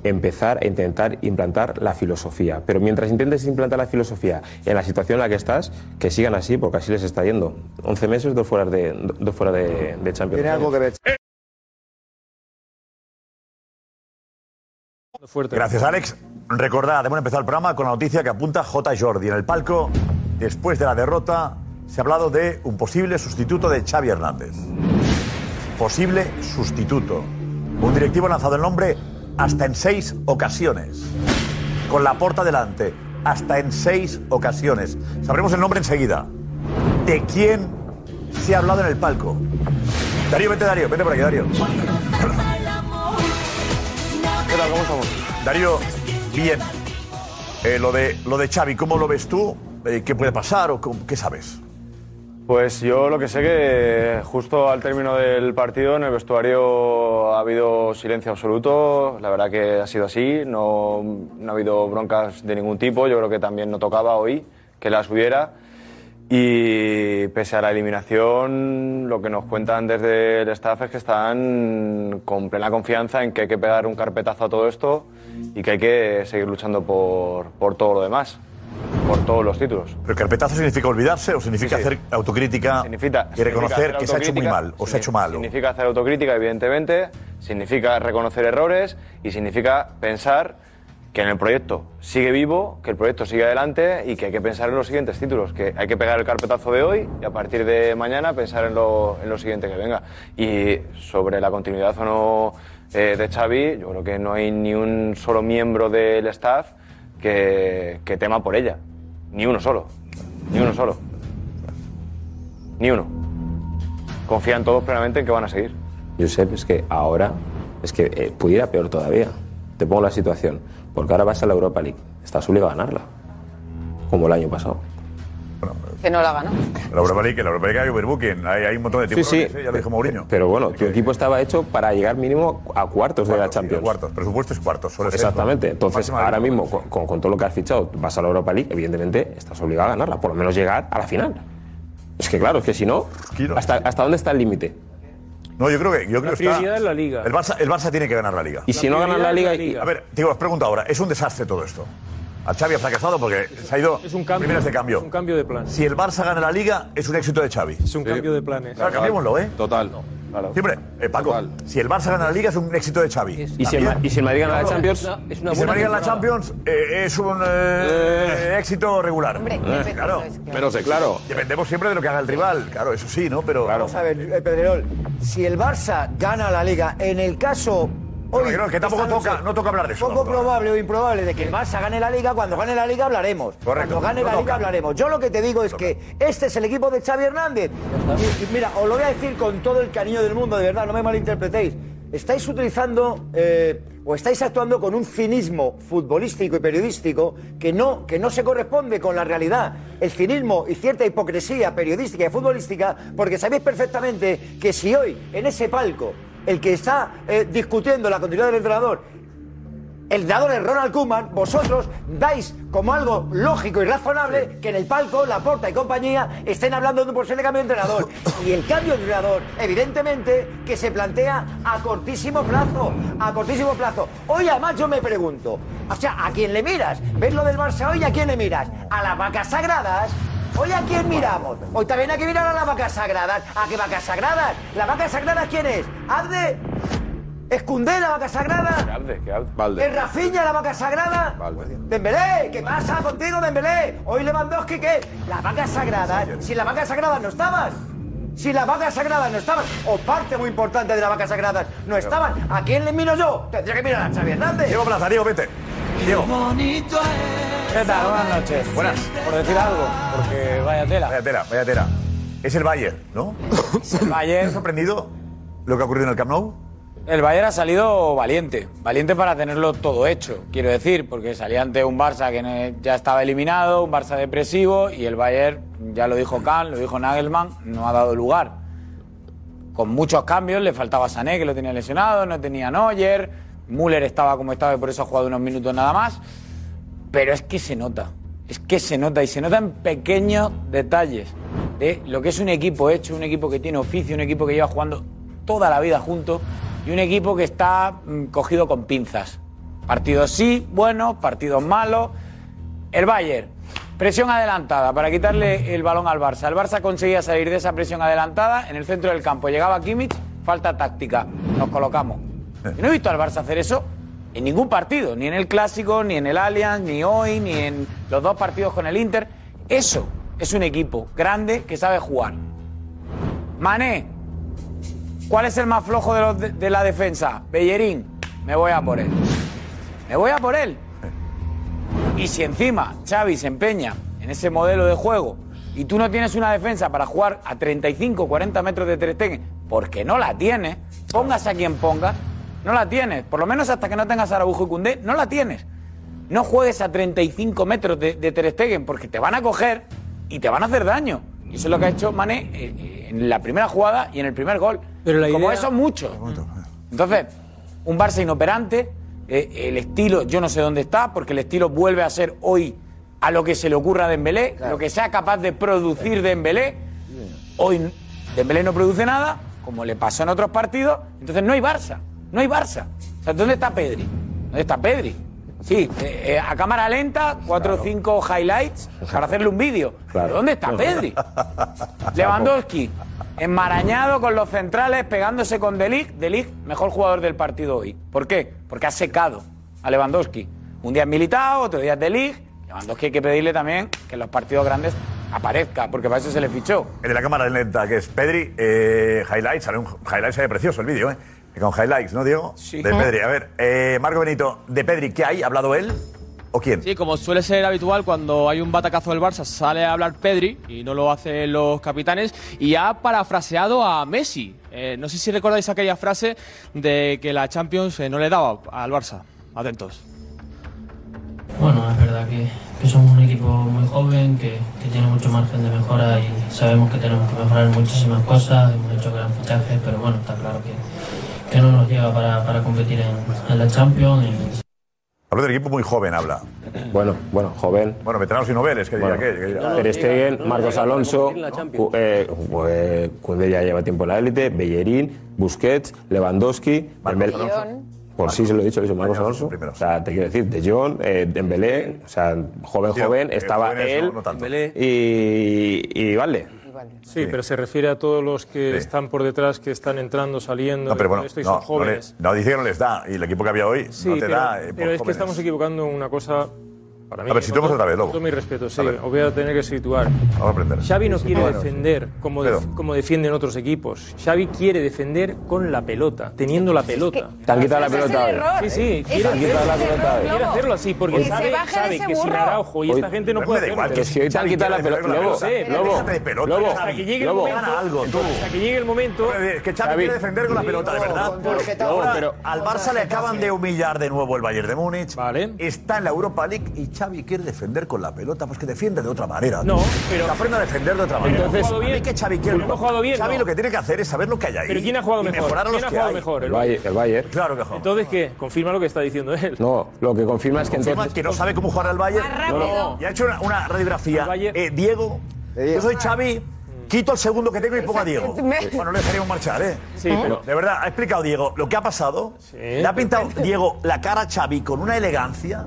empezar a intentar implantar la filosofía. Pero mientras intentes implantar la filosofía en la situación en la que estás, que sigan así, porque así les está yendo. 11 meses, dos fuera de, dos fuera de, de Champions. Tiene algo que ver. Gracias, Alex. Recordad, hemos empezado el programa con la noticia que apunta J. Jordi en el palco. Después de la derrota, se ha hablado de un posible sustituto de Xavi Hernández. Posible sustituto. Un directivo ha lanzado el nombre hasta en seis ocasiones. Con la porta delante. Hasta en seis ocasiones. Sabremos el nombre enseguida. ¿De quién se ha hablado en el palco? Darío, vete Darío, vete por aquí, Darío. ¿Qué tal? ¿Cómo estamos? Darío, bien. Eh, lo, de, lo de Xavi, ¿cómo lo ves tú? Eh, ¿Qué puede pasar o qué sabes? Pues yo lo que sé que justo al término del partido en el vestuario ha habido silencio absoluto, la verdad que ha sido así, no, no ha habido broncas de ningún tipo, yo creo que también no tocaba hoy que las hubiera. Y pese a la eliminación lo que nos cuentan desde el staff es que están con plena confianza en que hay que pegar un carpetazo a todo esto y que hay que seguir luchando por, por todo lo demás por todos los títulos. ¿Pero carpetazo significa olvidarse o significa sí, sí. hacer autocrítica significa, y reconocer que se ha hecho muy mal o se ha hecho mal? Significa hacer autocrítica, evidentemente, significa reconocer errores y significa pensar que en el proyecto sigue vivo, que el proyecto sigue adelante y que hay que pensar en los siguientes títulos, que hay que pegar el carpetazo de hoy y a partir de mañana pensar en lo, en lo siguiente que venga. Y sobre la continuidad o no eh, de Xavi, yo creo que no hay ni un solo miembro del staff que, tema por ella. Ni uno solo. Ni uno solo. Ni uno. Confían todos plenamente en que van a seguir. Josep, es que ahora, es que eh, pudiera peor todavía. Te pongo la situación. Porque ahora vas a la Europa League. Estás obligado a ganarla. Como el año pasado. Que no la ganó. La Europa League, la Europa League hay overbooking, hay, hay un montón de tiempos. Sí, sí. ¿eh? Ya lo dijo Mourinho. Pero bueno, tu equipo estaba hecho para llegar mínimo a cuartos, de la Champions. Cuartos, presupuesto es cuartos. Suele Exactamente. Ser, Entonces, ahora mismo, con, con, con, todo lo que has fichado, vas a la Europa League, evidentemente estás obligado a ganarla, por lo menos llegar a la final. Es que claro, es que si no, ¿hasta, hasta dónde está el límite? No, yo creo que, yo creo la que está. prioridad es la liga. El Barça, el Barça tiene que ganar la liga. Y si no ganan la liga, la liga. A ver, digo, os pregunto ahora, es un desastre todo esto. A Xavi ha fracasado porque se ha ido Es un cambio. primeras de cambio. Es un cambio de plan. Si el Barça gana la liga, es un éxito de Xavi. Es un cambio de planes. Claro, cambiémoslo, ¿eh? Total. Claro. Siempre, eh, Paco, si el Barça gana la liga es un éxito de Xavi. Y si, el, y si el Madrid gana la Champions, es una y si el Madrid gana la Champions, eh, es un eh, éxito regular. Hombre, claro. Menos de claro. Dependemos siempre de lo que haga el rival, claro, eso sí, ¿no? Pero. Vamos a ver, eh, Pedrerol, si el Barça gana la liga, en el caso Hoy, creo que tampoco toca, no toca hablar de eso. Poco no, probable o improbable de que el Barça gane la Liga. Cuando gane la Liga hablaremos. Correcto, Cuando gane no la toca. Liga hablaremos. Yo lo que te digo es que este es el equipo de Xavi Hernández. Y mira, os lo voy a decir con todo el cariño del mundo, de verdad, no me malinterpretéis. Estáis utilizando eh, o estáis actuando con un cinismo futbolístico y periodístico que no, que no se corresponde con la realidad. El cinismo y cierta hipocresía periodística y futbolística, porque sabéis perfectamente que si hoy en ese palco el que está eh, discutiendo la continuidad del entrenador El dador es Ronald Koeman, vosotros dais como algo lógico y razonable que en el palco, la porta y compañía estén hablando de un posible cambio de entrenador. Y el cambio de entrenador, evidentemente, que se plantea a cortísimo plazo. A cortísimo plazo. Hoy además yo me pregunto, o sea, ¿a quién le miras? ¿Ves lo del Barça hoy? ¿A quién le miras? ¿A las vacas sagradas? Hoy a quién miramos? Hoy también hay que mirar a las vacas sagradas. ¿A qué vacas sagradas? ¿La vaca sagrada quién es? ¿Abde? ¿Escundé la vaca sagrada? Abde, que Abde. ¿Es Rafinha la vaca sagrada? Dembélé, ¿qué pasa contigo, Dembélé? Hoy Lewandowski, ¿qué? Las vacas sagradas. Si las vacas sagradas no estabas. Si las vacas sagradas no estaban, o parte muy importante de las vacas sagradas no estaban, ¿a quién le miro yo? Tendría que mirar a Xavi Hernández. Diego Plaza, Diego, vete. Diego. ¿Qué tal? Buenas noches. Buenas. Por decir algo, porque vaya tela. Vaya tela, vaya tela. Es el Bayern, ¿no? El Bayern. ¿Te ha sorprendido lo que ha ocurrido en el Camp Nou? El Bayern ha salido valiente, valiente para tenerlo todo hecho, quiero decir, porque salía ante un Barça que ya estaba eliminado, un Barça depresivo, y el Bayern, ya lo dijo Kahn, lo dijo Nagelmann, no ha dado lugar. Con muchos cambios, le faltaba Sané, que lo tenía lesionado, no tenía Neuer, Müller estaba como estaba y por eso ha jugado unos minutos nada más, pero es que se nota, es que se nota, y se nota en pequeños detalles de lo que es un equipo hecho, un equipo que tiene oficio, un equipo que lleva jugando toda la vida juntos y un equipo que está mm, cogido con pinzas. Partidos sí, buenos, partidos malos. El Bayern, presión adelantada para quitarle el balón al Barça. El Barça conseguía salir de esa presión adelantada en el centro del campo. Llegaba Kimmich, falta táctica. Nos colocamos. Yo no he visto al Barça hacer eso en ningún partido, ni en el Clásico, ni en el Allianz, ni hoy, ni en los dos partidos con el Inter. Eso es un equipo grande que sabe jugar. Mané, ¿cuál es el más flojo de, la defensa? Bellerín, me voy a por él. Me voy a por él. Y si encima Xavi se empeña en ese modelo de juego y tú no tienes una defensa para jugar a 35, 40 metros de Ter porque no la tienes, pongas a quien pongas, no la tienes. Por lo menos hasta que no tengas a Araujo y Cundé, no la tienes. No juegues a 35 metros de, de Ter Stegen porque te van a coger y te van a hacer daño. Y eso es lo que ha hecho Mané eh, eh, en la primera jugada y en el primer gol. Pero la Como idea- eso, mucho. Entonces, un Barça inoperante, eh, el estilo, yo no sé dónde está, porque el estilo vuelve a ser hoy a lo que se le ocurra a Dembélé, lo que sea capaz de producir Dembélé. Hoy Dembélé no produce nada, como le pasó en otros partidos, entonces no hay Barça, no hay Barça. O sea, ¿dónde está Pedri? ¿Dónde está Pedri? Sí, eh, eh, a cámara lenta, cuatro o cinco highlights para hacerle un vídeo. ¿Pero ¿Dónde está Pedri? Lewandowski, enmarañado con los centrales, pegándose con De Ligt. De Ligt, mejor jugador del partido hoy. ¿Por qué? Porque ha secado a Lewandowski. Un día es Militao, otro día es De Ligt. Lewandowski hay que pedirle también que en los partidos grandes aparezca, porque para eso se le fichó. El de la cámara lenta, que es Pedri, eh, highlights, sale un highlights sale precioso el vídeo, ¿eh? Con highlights, ¿no, Diego? Sí. De Pedri. A ver, eh, Marco Benito, de Pedri, ¿qué hay? ¿Ha hablado él? ¿O quién? Sí, como suele ser habitual, cuando hay un batacazo del Barça sale a hablar Pedri y no lo hacen los capitanes y ha parafraseado a Messi. Eh, no sé si recordáis aquella frase de que la Champions eh, no le daba al Barça. Atentos. Bueno, es verdad que, que somos un equipo muy joven, que, que tiene mucho margen de mejora y sabemos que tenemos que mejorar muchísimas cosas, hemos hecho gran fichajes, pero bueno, está claro que, que no nos llega para, para competir en, en la Champions. y- Habla del equipo muy joven, habla. Bueno, bueno, joven. Bueno, veteranos y noveles, que diría Bueno, que. que diría- Ter Stegen, Marcos Alonso, eh, pues, Koundé ya lleva tiempo en la élite, Bellerín, Busquets, Lewandowski, Dembélé. Por sí se lo he dicho, lo he dicho, Marcos Alonso. O sea, te quiero decir, De Jong, eh, Dembélé, o sea, joven, Sí, joven, eh, estaba él no- y, y Sí, pero se refiere a todos los que están por detrás, que están entrando, saliendo, No, pero bueno, esto y no, son jóvenes. No, le- no, dice que no les da. Y el equipo que había hoy Sí, no te pero, da. eh, por pero es que jóvenes. estamos equivocando en una cosa para mí. A ver, situemos otra vez, Lobo. con Todo mi respeto, sí, os voy a tener que situar. Vamos a aprender. Xavi no Sí, sí, quiere bueno. defender como, def- Pero- como defienden otros equipos. Xavi quiere defender con la pelota, teniendo la pelota. Te han quitado la pelota hoy. Sí, sí, quiere el hacerlo, error, quiere hacerlo así, porque Que sabe, sabe que sin. Araujo y esta Hoy- gente no puede da igual, hacerlo. que si hoy te han quitado la pelota, Lobo, Lobo, Lobo, hasta que llegue el Lobo. momento, hasta que llegue el momento. Es que Xavi quiere defender con la pelota, de verdad. Al Barça le acaban de humillar de nuevo el Bayern de Múnich. Está en la Europa League y Xavi quiere defender con la pelota, pues que defiende de otra manera. No, pero. Que aprenda a defender de otra manera. Entonces, a mí que Xavi quiere. Hemos jugado bien, Xavi ¿no? lo que tiene que hacer es saber lo que hay ahí. Pero ¿quién ha jugado mejor? Mejorar los ¿Quién ha jugado mejor? El, Bayern. el Bayern. Claro que ha. Entonces, ¿qué? Confirma lo que está diciendo él. No, lo que confirma es que confirma entonces... que no sabe cómo jugar al Bayern. No. Y ha hecho una, una radiografía. Eh, eh, Diego, yo soy Xavi quito el segundo que tengo y pongo a Diego. Eh, bueno, le dejaríamos marchar, ¿eh? Sí, pero. De verdad, ha explicado Diego lo que ha pasado. Sí, le ha pintado Diego la cara a Xavi con una elegancia.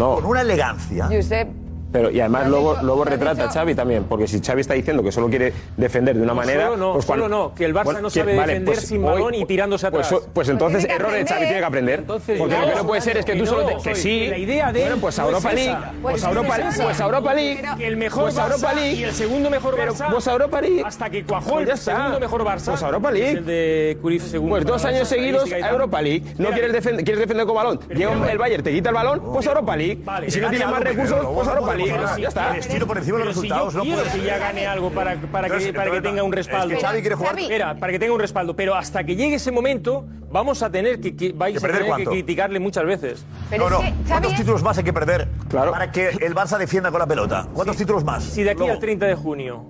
No. Con una elegancia. Y usted pero, y además luego, luego retrata a Xavi también, porque si Xavi está diciendo que solo quiere defender de una manera... Solo no, pues cuando, no, que el Barça no sabe defender pues sin balón y pues tirándose pues atrás. Pues, pues entonces pues errores Xavi tiene que aprender. Entonces, porque lo que no puede ser es que tú solo... Te, que sí, la idea de bueno, pues a Europa League, pues, pues a Europa, pues Europa League, el mejor Europa League y el segundo mejor Barça, pues Europa League, hasta que cuajó el segundo mejor Barça. Pues Europa League. Pues dos años seguidos a Europa League. No quieres defender, quieres defender con balón. Llega el Bayern, te quita el balón, pues a Europa League. Y si no tienes más recursos, pues Europa League peligro. Ya está. Les tiro por encima los resultados. quiero que ya gane algo para, que, tenga un respaldo. Quiere jugar. Espera, para que tenga un respaldo. Pero hasta que llegue ese momento, vamos a tener que, a tener que criticarle muchas veces. Pero no, ¿Cuántos títulos más hay que perder para que el Barça defienda con la pelota? ¿Cuántos títulos más? Si de aquí al 30 de junio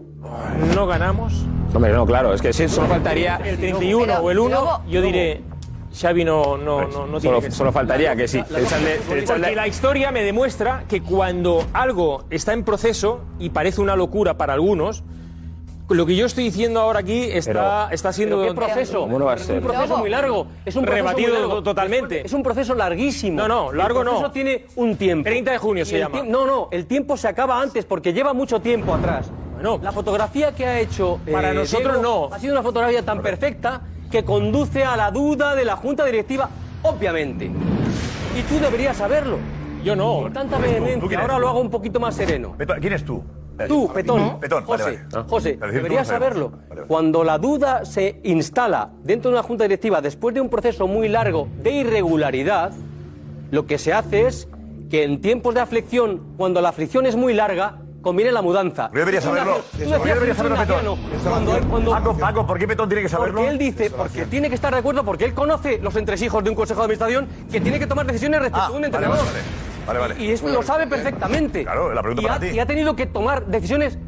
no ganamos. Hombre, no, claro, es que si solo faltaría el 31 o el 1, yo diré, Xavi no, no, pues, no, no solo, tiene que solo faltaría que sí. La, la, porque la historia me demuestra que cuando algo está en proceso y parece una locura para algunos, lo que yo estoy diciendo ahora aquí está, pero, está siendo un proceso. Es un proceso muy largo. Es un proceso rebatido totalmente. Es un proceso larguísimo. No, no, largo no. El proceso tiene un tiempo. 30 de junio se llama. No, no, el tiempo se acaba antes porque lleva mucho tiempo atrás. Bueno, la fotografía que ha hecho para eh, nosotros no ha sido una fotografía tan perfecta que conduce a la duda de la junta directiva, obviamente. Y tú deberías saberlo. Yo no. Con tanta vehemencia, ahora lo hago un poquito más sereno. ¿Quién es tú? Tú, eh, Petón. Petón, José. José ah, deberías saberlo. Cuando la duda se instala dentro de una junta directiva después de un proceso muy largo de irregularidad, lo que se hace es que en tiempos de aflicción, cuando la aflicción es muy larga, conviene la mudanza. Yo debería saberlo. Yo debería saberlo, Paco, Paco, ¿por qué Petón tiene que saberlo? porque él dice, porque tiene que estar de acuerdo, porque él conoce los entresijos de un consejo de administración que tiene que tomar decisiones respecto ah, a un entrenador. vale, vale. Y eso lo sabe perfectamente. Claro, la pregunta para ti. y ha tenido que tomar decisiones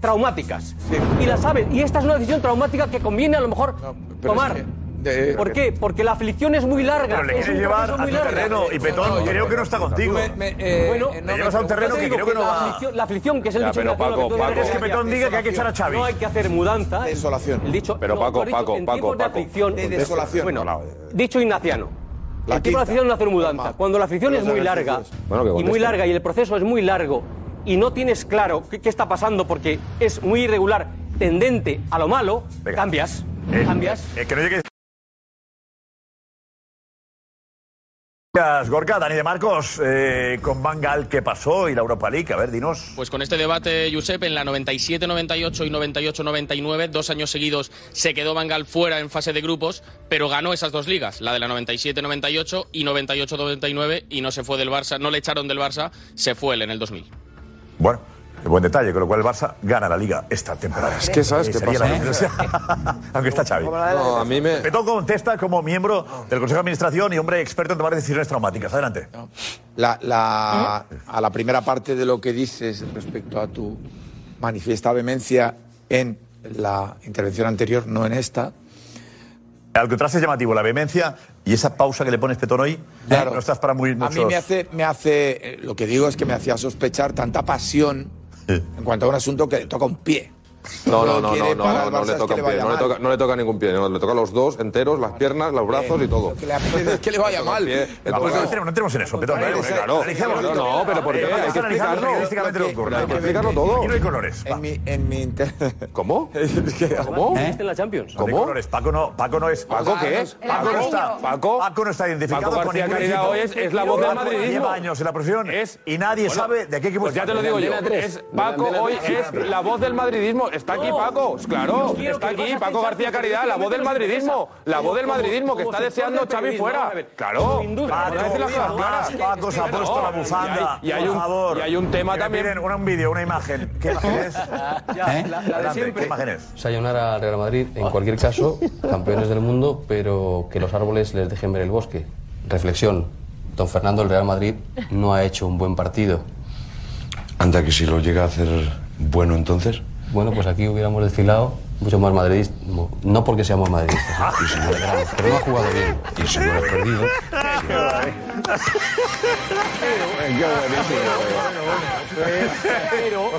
traumáticas. Y la sabe. Y esta es una decisión traumática que conviene a lo mejor tomar. De... Eh, ¿Por qué? Porque la aflicción es muy larga. Pero le quieres llevar a tu terreno y Petón creo que no está contigo. Me, eh, bueno, eh, me llevas a un terreno que creo que, que no va... Aflicción, la aflicción, que es el ya, dicho... Pero Paco, Paco es que Petón diga que hay que echar a Xavi. No hay que hacer mudanza. Desolación. El dicho... Pero Paco, no, Paco, dicho, Paco, Paco. De, aflicción, de eh, desolación. Bueno, dicho ignaciano. La el tipo de aflicción no hacer mudanza. Cuando la aflicción es muy larga, y muy larga, y el proceso es muy largo, y no tienes claro qué, está pasando porque es muy irregular, tendente a lo malo, cambias. Cambias. Que no. Gracias, Gorka. Dani de Marcos, eh, con Bangal, ¿qué pasó? Y la Europa League, a ver, dinos. Pues con este debate, Josep, en la 97-98 y 98-99, dos años seguidos, se quedó Bangal fuera en fase de grupos, pero ganó esas dos ligas, la de la 97-98 y 98-99, y no se fue del Barça, no le echaron del Barça, se fue él en el 2000. Bueno buen detalle, con lo cual el Barça gana la Liga esta temporada. Es que sabes eh, qué pasa. Aunque está Xavi. A mí me... Petón contesta como miembro del Consejo de Administración y hombre experto en tomar decisiones traumáticas. Adelante. La, a la primera parte de lo que dices respecto a tu manifiesta vehemencia en la intervención anterior, no en esta. Al contraste es llamativo, la vehemencia y esa pausa que le pones Petón hoy, claro. no estás para muy muchos... A mí me hace, me hace, eh, lo que digo es que me hacía sospechar tanta pasión en cuanto a un asunto que toca un pie. No, no, no, no, no, no, le toca un pie, no le toca, no le toca ningún pie, no, le toca los dos enteros, las piernas, los brazos y todo. Que le vaya mal. No entremos en eso, pero eh, claro. No, no, pero ¿por qué? Eh, hay que explicarlo. Hay que explicarlo todo. No hay colores. En mi ¿Cómo? ¿Cómo? ¿Eh? en la Champions. ¿Cómo? colores. Paco no, Paco no es. ¿Paco qué es? Paco no está. Paco. Paco no está identificado Paco García pues hoy es la voz del madridismo. Lleva años en la profesión y nadie sabe de qué equipo está. ya te lo digo yo. Paco hoy es la voz del madridismo Está aquí Paco, claro, está aquí Paco García Caridad, la voz del madridismo, la voz del madridismo que está deseando Xavi fuera. Claro, ah, Paco se ha puesto la bufanda, y hay, por. Y hay un tema también. Un vídeo, una imagen. ¿Qué? La, Sayonara al Real Madrid, en cualquier caso, campeones del mundo, pero que los árboles les dejen ver el bosque. Reflexión. Don Fernando, el Real Madrid no ha hecho un buen partido. Anda, que si lo llega a hacer bueno entonces. Bueno, pues aquí hubiéramos desfilado mucho más madridistas. No porque seamos madridistas, Y si no, pero no ha jugado bien. y si no has perdido.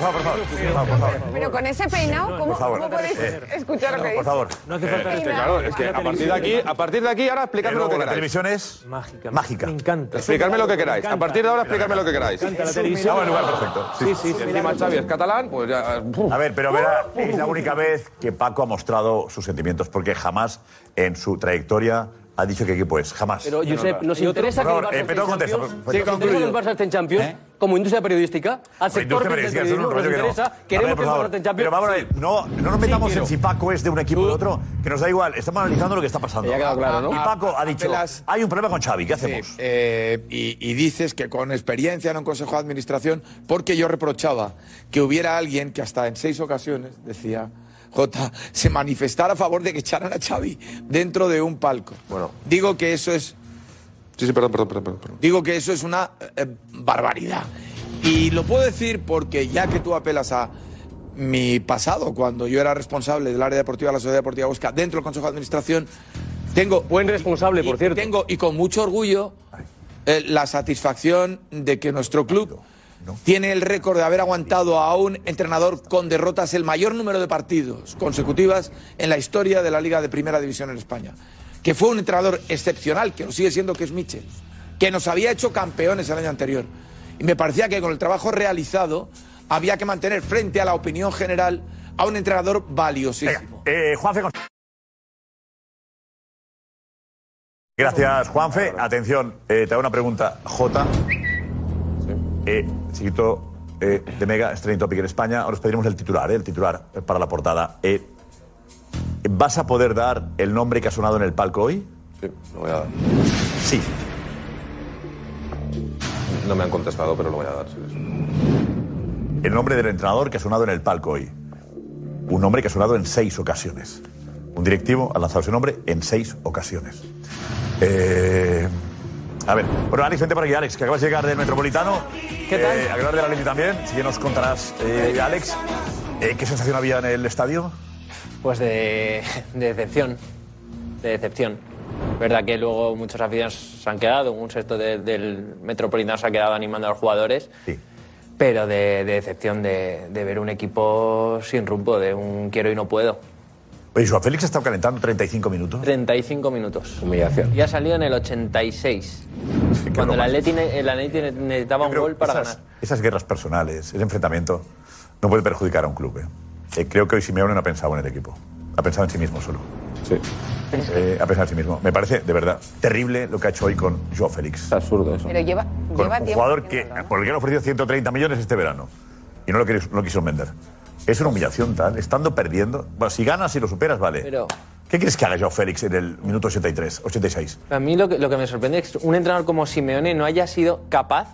Favor, por favor. Por favor. Pero con ese peinado, ¿cómo, cómo podéis Eh, escuchar lo que Por favor. No hace falta este, claro, es que a partir de aquí, a partir de aquí, ahora explicarme lo que la queráis. televisión es mágica. mágica. Me encanta. Explicarme lo que queráis. A partir de ahora, explicarme lo que queráis. Me encanta la televisión. Estaba en el lugar perfecto. Sí, sí. Si encima Xavi es catalán, pues ya. A ver, pero verá, es la única vez que Paco ha mostrado sus sentimientos, porque jamás en su trayectoria ha dicho qué equipo es. Jamás. Pero, Josep, nos interesa que el Barça eh, esté en contesta. Champions. Sí, Nos interesa que el Barça esté en Champions como industria periodística. Al sector periodística, es un periodismo nos rollo que no. Queremos que el Barça esté en Champions. Pero vamos a ver, no, no nos metamos en si Paco es de un equipo o de otro, que nos da igual. Estamos analizando lo que está pasando. Ya ha quedado claro, ¿no? Y Paco ha dicho, Apelas- hay un problema con Xavi, ¿qué hacemos? Sí, eh, y, y dices que con experiencia en un consejo de administración, porque yo reprochaba que hubiera alguien que hasta en seis ocasiones, decía J, se manifestara a favor de que echaran a Xavi dentro de un palco. Bueno. Digo que eso es Sí, sí, perdón, perdón, perdón. perdón. Digo que eso es una eh, barbaridad. Y lo puedo decir porque ya que tú apelas a mi pasado, cuando yo era responsable del área deportiva de la Sociedad Deportiva Bosca dentro del Consejo de Administración, tengo... Buen responsable, por cierto. Tengo, y con mucho orgullo, eh, la satisfacción de que nuestro club tiene el récord de haber aguantado a un entrenador con derrotas el mayor número de partidos consecutivas en la historia de la Liga de Primera División en España. Que fue un entrenador excepcional, que lo sigue siendo, que es Michel, que nos había hecho campeones el año anterior. Y me parecía que con el trabajo realizado había que mantener frente a la opinión general a un entrenador valiosísimo. Eh, Juanfe. Gracias, Juanfe. Atención, eh, te hago una pregunta. J. Eh, chiquito eh, de Mega, Trending Topic en España. Ahora os pediremos el titular, eh, el titular para la portada. Eh, ¿Vas a poder dar el nombre que ha sonado en el palco hoy? Sí, lo voy a dar. Sí. No me han contestado, pero lo voy a dar. sí, sí. El nombre del entrenador que ha sonado en el palco hoy. Un nombre que ha sonado en seis ocasiones. Un directivo ha lanzado ese nombre en seis ocasiones. Eh, a ver, bueno, Alex, vente por aquí, Alex, que acabas de llegar del Metropolitano. ¿Qué tal? Eh, acabas de la Leti también, si que nos contarás, eh, Alex, eh, ¿qué sensación había en el estadio? Pues de, de decepción. De decepción. Verdad que luego muchos aficionados se han quedado, un sexto de- del Metropolitano se ha quedado animando a los jugadores. Pero de, de decepción de, de ver un equipo sin rumbo, de un quiero y no puedo. Oye, Joao Félix ha estado calentando 35 minutos. 35 minutos. Humillación. Y ha salido en el 86. Cuando el Atleti, el Atleti ne- necesitaba un gol para esas, ganar. esas guerras personales, ese enfrentamiento, no puede perjudicar a un club. ¿eh? Eh, creo que hoy Simeone no ha pensado en el equipo. Ha pensado en sí mismo solo. Sí. Eh, ha pensado en sí mismo. Me parece, de verdad, terrible lo que ha hecho hoy con Joao Félix. Es absurdo eso. Pero lleva, Con lleva un tiempo. jugador que, por el que han ofrecido 130 millones este verano y no lo, queris- no lo quisieron vender. Es una humillación tal, estando perdiendo. Bueno, si ganas y lo superas, vale. Pero ¿Qué quieres que haga Joao Félix en el minuto 83, 86? a mí lo que, lo que me sorprende es que un entrenador como Simeone no haya sido capaz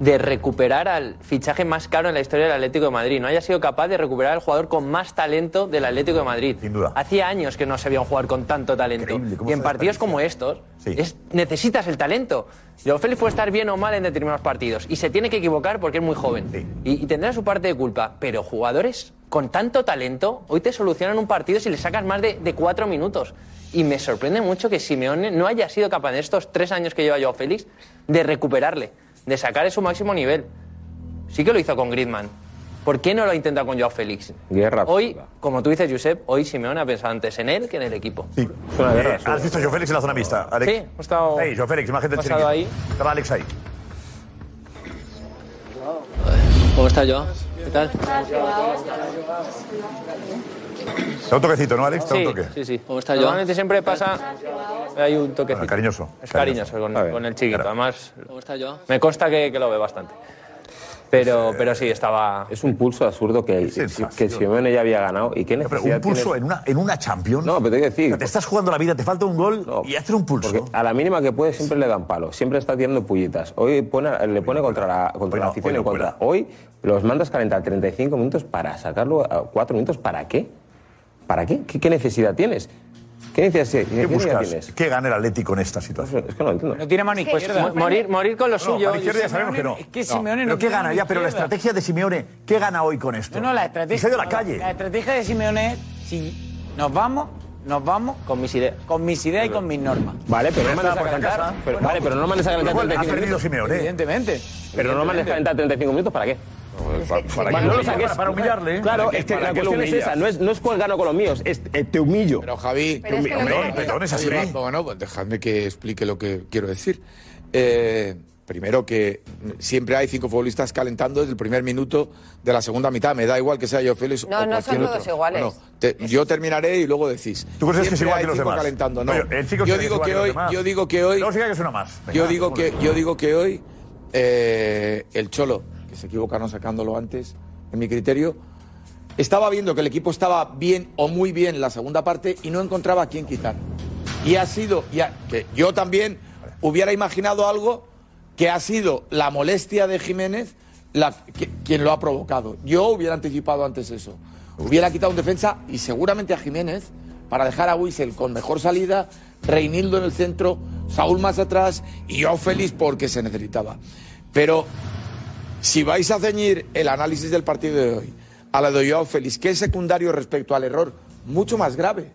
de recuperar al fichaje más caro en la historia del Atlético de Madrid. No haya sido capaz de recuperar al jugador con más talento del Atlético de Madrid. Sin duda. Hacía años que no se veía un jugador con tanto talento. ¿cómo Y en partidos como estos, es- necesitas el talento. Joao Félix puede estar bien o mal en determinados partidos. Y se tiene que equivocar porque es muy joven. Y, y tendrá su parte de culpa. Pero jugadores con tanto talento, hoy te solucionan un partido si le sacas más de, de cuatro minutos. Y me sorprende mucho que Simeone no haya sido capaz en estos tres años que lleva Joao Félix de recuperarle, de sacar su máximo nivel. Sí que lo hizo con Griezmann. ¿Por qué no lo ha intentado con Joao Félix? Guerra. Hoy, como tú dices, Josep, hoy Simeone ha pensado antes en él que en el equipo. Sí. Eh, ¿Has visto a Joao Félix en la zona mixta? Alex? Sí, hemos estado- Hey, Joao Félix, imagen del hemos estado chiringuito. Estaba Alex ahí. ¿Cómo está Joao? ¿Qué tal? Da un toquecito, ¿no, Alex? Da un toque. sí, sí. ¿Cómo está? Normalmente siempre pasa... Hay un toquecito. Bueno, cariñoso. Es cariñoso con, con el chiquito. Además, ¿Cómo está Joao? Me consta que, que lo ve bastante. Pero, eh, pero sí, estaba... Es un pulso absurdo que, que Simeone ya había ganado. ¿Y qué Pero necesidad un pulso tienes? en una, en una Champions. No, pero te quiero decir. Te estás jugando la vida, te falta un gol y hacer un pulso. Porque a la mínima que puede siempre le dan palo, siempre está tirando pullitas. Hoy pone- le pone contra la, contra la afición en contra. Hoy los mandas calentar 35 minutos para sacarlo a 4 minutos. ¿Para qué? ¿Para qué? ¿Qué, qué necesidad tienes? ¿Qué necesidad, ¿Qué buscas? ¿Qué gana el Atlético en esta situación? Es que no lo entiendo. No tiene mano Pues izquierda. mo- morir, morir con lo No, suyo. izquierda ya sabemos que no. Es que No, Simeone no ¿Pero qué tiene gana? Ya, pero la estrategia de Simeone, ¿qué gana hoy con esto? No, no, la Y estrategia. se ha ido a la calle. La estrategia de Simeone es: si nos vamos, nos vamos. Con mis ideas. Con mis ideas y con mis normas. Vale, pero no mandes a calentar. casa. Pero, Bueno, vale, pero no mandes a calentar Igual ha 35 perdido minutos. Simeone. Evidentemente. Pero no mandes a calentar 35 minutos, ¿para qué? Para, humillarle. Claro, ¿Para qué- es que para la cuestión es esa. No es, no es cuál gano con los míos, es eh, te humillo. Pero Javi, Pero es que lo Perdón, es así. Bueno, pues dejadme que explique lo que quiero decir. Eh, primero que siempre hay cinco futbolistas calentando desde el primer minuto de la segunda mitad. Me da igual que sea yo Félix No, o no son todos otro. iguales. Bueno, te- yo terminaré y luego decís. ¿Tú crees que es Siempre igual hay que los cinco demás? calentando, no. Oye, el chico yo digo que hoy, yo digo que hoy, No siga que es una más. Venga, yo digo que, yo digo que hoy eh, el Cholo, se equivocaron sacándolo antes, en mi criterio, estaba viendo que el equipo estaba bien o muy bien en la segunda parte y no encontraba a quién quitar. Y ha sido, ya, que yo también hubiera imaginado algo que ha sido la molestia de Jiménez quien lo ha provocado. Yo hubiera anticipado antes eso. Hubiera quitado un defensa y seguramente a Jiménez para dejar a Wiesel con mejor salida, Reinildo en el centro, Saúl más atrás y yo feliz porque se necesitaba. Pero si vais a ceñir el análisis del partido de hoy a la de Joao Félix, que es secundario respecto al error mucho más grave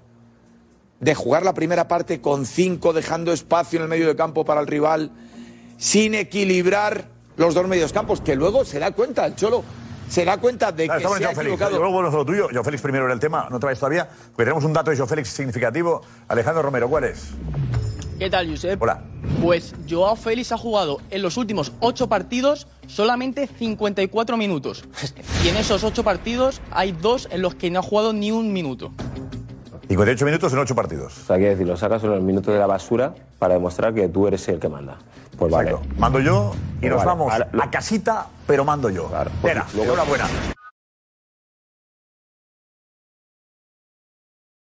de jugar la primera parte con cinco, dejando espacio en el medio de campo para el rival, sin equilibrar los dos medios campos, que luego se da cuenta, el Cholo se da cuenta de que se ha equivocado. Luego volvemos a lo tuyo. Joao Félix primero era el tema, no vayas todavía. Porque tenemos un dato de Joao Félix significativo. Alejandro Romero, ¿cuál es? ¿Qué tal, Josep? Hola. Pues Joao Félix ha jugado en los últimos ocho partidos solamente 54 minutos. Y en esos ocho partidos hay dos en los que no ha jugado ni un minuto. 58 minutos en 8 partidos. O sea, quiero decir, lo sacas en los minutos de la basura para demostrar que tú eres el que manda. Pues vale. Mando yo y Pues nos vale. vamos Ahora, lo- a casita, pero mando yo. pues Venga, luego- enhorabuena.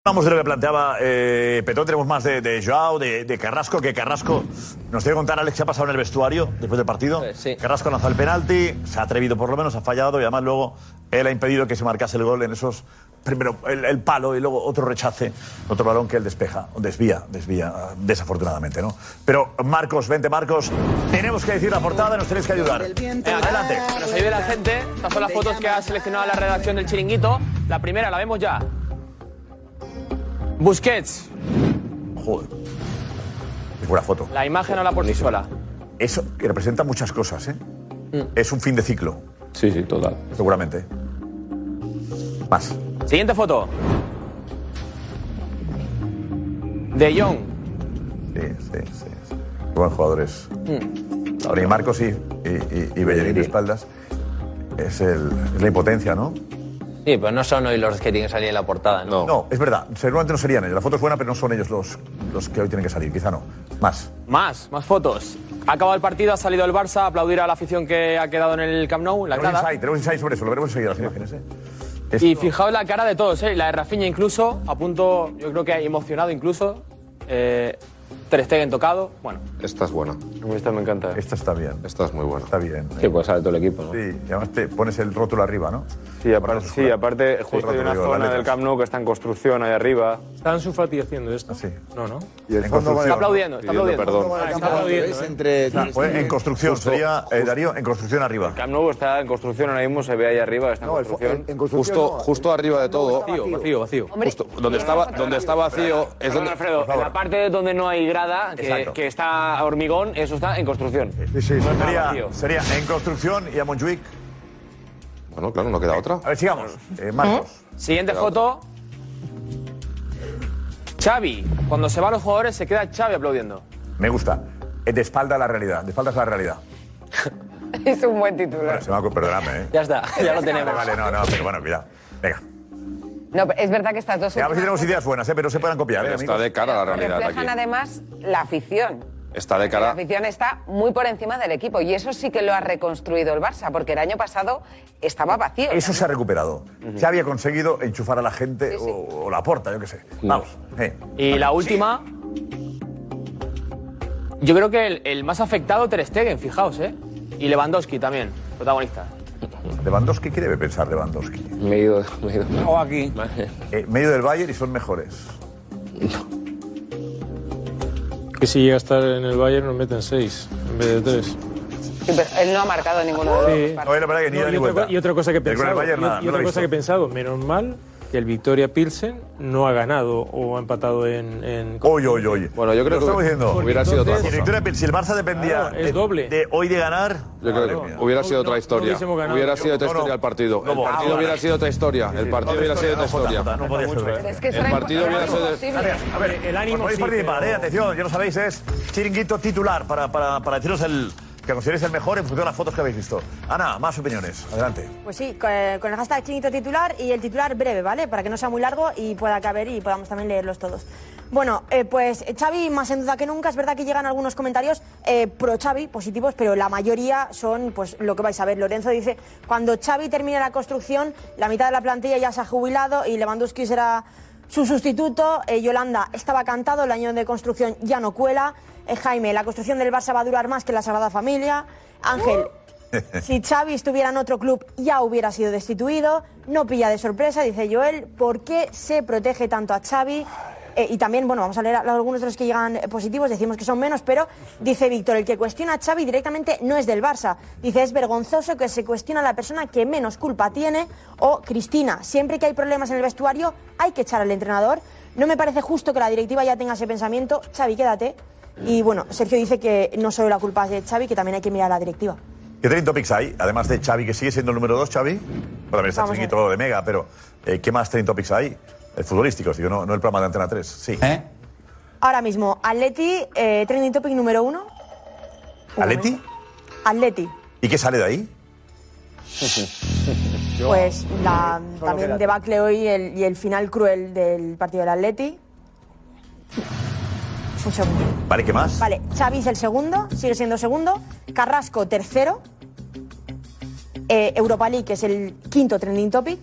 Vamos de lo que planteaba eh, Petón, tenemos más de, de Joao, de, de Carrasco, que Carrasco nos tiene que contar, Alex, qué ha pasado en el vestuario después del partido. Carrasco ha lanzado el penalti, se ha atrevido por lo menos, ha fallado y además luego él ha impedido que se marcase el gol en esos, primero el, el palo y luego otro rechace, otro balón que él despeja, desvía, desvía, desafortunadamente, ¿no? Pero Marcos, vente Marcos, tenemos que decir la portada, nos tenéis que ayudar. Venga, adelante. Que nos ayude la gente. Estas son las fotos que ha seleccionado la redacción del Chiringuito. La primera la vemos ya. Busquets. Joder. Es buena foto. La imagen habla por sí sola. Eso que representa muchas cosas, ¿eh? Mm. Es un fin de ciclo. Sí, sí, total. Seguramente. Más. Siguiente foto. De Jong. Sí, sí, sí. sí. Qué buen jugadores. Ahora y Marcos y, y, y, y Bellerín de espaldas. Es, el, es la impotencia, ¿no? Sí, pero no son hoy los que tienen que salir en la portada, ¿no? No, es verdad. Seguramente no serían ellos. La foto es buena, pero no son ellos los, los que hoy tienen que salir. Quizá no. Más. Más, más fotos. Ha acabado el partido, ha salido el Barça, aplaudir a la afición que ha quedado en el Camp Nou, la Tenemos insight, tenemos insight sobre eso. Lo veremos enseguida las imágenes, ¿eh? Y fijaos la cara de todos, ¿eh? la de Rafinha incluso, a punto, yo creo que emocionado incluso. Eh, Ter Stegen tocado, bueno. Esta es buena. Esta me encanta. Esta está bien. Esta es muy buena. Está bien. Sí, pues sale todo el equipo, ¿no? Sí, y además te pones el rótulo arriba, ¿no? Sí, aparte, sí, aparte justo hay una zona del. Camp Nou que está en construcción ahí arriba. ¿Está Ansu Fati haciendo esto? Sí. No, no. Y el En fondo construcción. Está aplaudiendo, está aplaudiendo. Perdón. Ah, está aplaudiendo, ¿eh? entre Ah, pues en construcción, sería, eh, Darío, en construcción arriba. Camp Nou está en construcción ahora mismo, se ve ahí arriba, está en construcción. Justo, justo arriba de todo. Vacío, vacío, vacío. Justo donde estaba, donde está vacío es donde. Alfredo, en la parte donde no hay grada, que, está hormigón, eso está en construcción. Sí, sí, No sería, sería en construcción y a Montjuic. Bueno, claro, no queda otra. A ver, sigamos. Eh, Marcos. Siguiente foto. Xavi. Cuando se van los jugadores se queda Xavi aplaudiendo. Me gusta. Eh, De espalda a la realidad. De espaldas a la realidad. Es un buen titular. Bueno, se me perdóname, ¿eh? Ya está, ya lo tenemos. Vale, no, no, pero bueno, cuidado. Venga. No, es verdad que estas dos A ver si tenemos ideas buenas, ¿eh? pero se puedan copiar. ¿eh, Está de cara a la realidad reflejan aquí. además la afición. Está de La cara. afición está muy por encima del equipo y eso sí que lo ha reconstruido el Barça, porque el año pasado estaba vacío. Eso se ha recuperado. Se había conseguido enchufar a la gente O, o la porta, yo qué sé. Vamos. eh. Y la última. Yo creo que el, el más afectado Ter Stegen, fijaos, ¿eh? Y Lewandowski también, protagonista. Lewandowski, ¿qué debe pensar Lewandowski? Me he ido. Me he ido. O aquí. Eh, medio del Bayern y son mejores. Que si llega a estar en el Bayern nos meten seis en vez de tres. Sí, pero él no ha marcado ninguno de los Sí. dos partidos. No, y, otra, co- y otra cosa que he pensado, y- nada, y otra cosa que he pensado, menos mal que el Victoria Pilsen no ha ganado o ha empatado en. en Oye, oye, oye. Bueno, yo creo Lo que estamos diciendo. hubiera sido otra Si cosa. Victoria- Si el Barça dependía Claro, es de- doble. de hoy de ganar. Yo creo que hubiera sido otra historia. Hubiera sido otra No, no. historia el partido. El partido hubiera sido otra historia. El partido hubiera sido otra historia. No podía ser El partido hubiera era sido-. A ver, el ánimo podéis participar, eh, atención, ya lo sabéis, es chiringuito titular para, para, para deciros el que consideréis el mejor en función de las fotos que habéis visto. Ana, más opiniones, adelante. Pues sí, con el, con el hashtag chinito titular y el titular breve, ¿vale? Para que no sea muy largo y pueda caber y podamos también leerlos todos. Bueno, eh, pues Xavi más en duda que nunca. Es verdad que llegan algunos comentarios eh, pro Xavi, positivos, pero la mayoría son pues lo que vais a ver. Lorenzo dice, cuando Xavi termine la construcción, la mitad de la plantilla ya se ha jubilado y Lewandowski será su sustituto. Eh, Yolanda estaba cantado, el año de construcción ya no cuela. Eh, Jaime, la construcción del Barça va a durar más que la Sagrada Familia. Ángel, si Xavi estuviera en otro club ya hubiera sido destituido. No pilla de sorpresa, dice Joel. ¿Por qué se protege tanto a Xavi? Eh, y también, bueno, vamos a leer a- algunos de los que llegan positivos, decimos que son menos, pero dice Víctor, el que cuestiona a Xavi directamente no es del Barça. Dice, es vergonzoso que se cuestiona a la persona que menos culpa tiene. O Cristina, siempre que hay problemas en el vestuario hay que echar al entrenador. No me parece justo que la directiva ya tenga ese pensamiento. Xavi, quédate. Y bueno, Sergio dice que no solo la culpa es de Xavi, que también hay que mirar a la directiva. ¿Qué trending topics hay? Además de Xavi, que sigue siendo el número dos, Xavi. Bueno, también está chiquito de Mega, pero eh, ¿qué más trending topics hay? Eh, futbolísticos, digo, no, no el programa de Antena 3. Sí. Ahora mismo, Atleti, eh, trending topic número uno. ¿Aleti? Atleti. ¿Y qué sale de ahí? Pues la, Solo también quédate. debacle hoy el- y el final cruel del partido del Atleti. Un segundo. Vale, ¿qué más? Vale, Xavi es el segundo, sigue siendo segundo. Carrasco, tercero. Eh, Europa League es el quinto trending topic.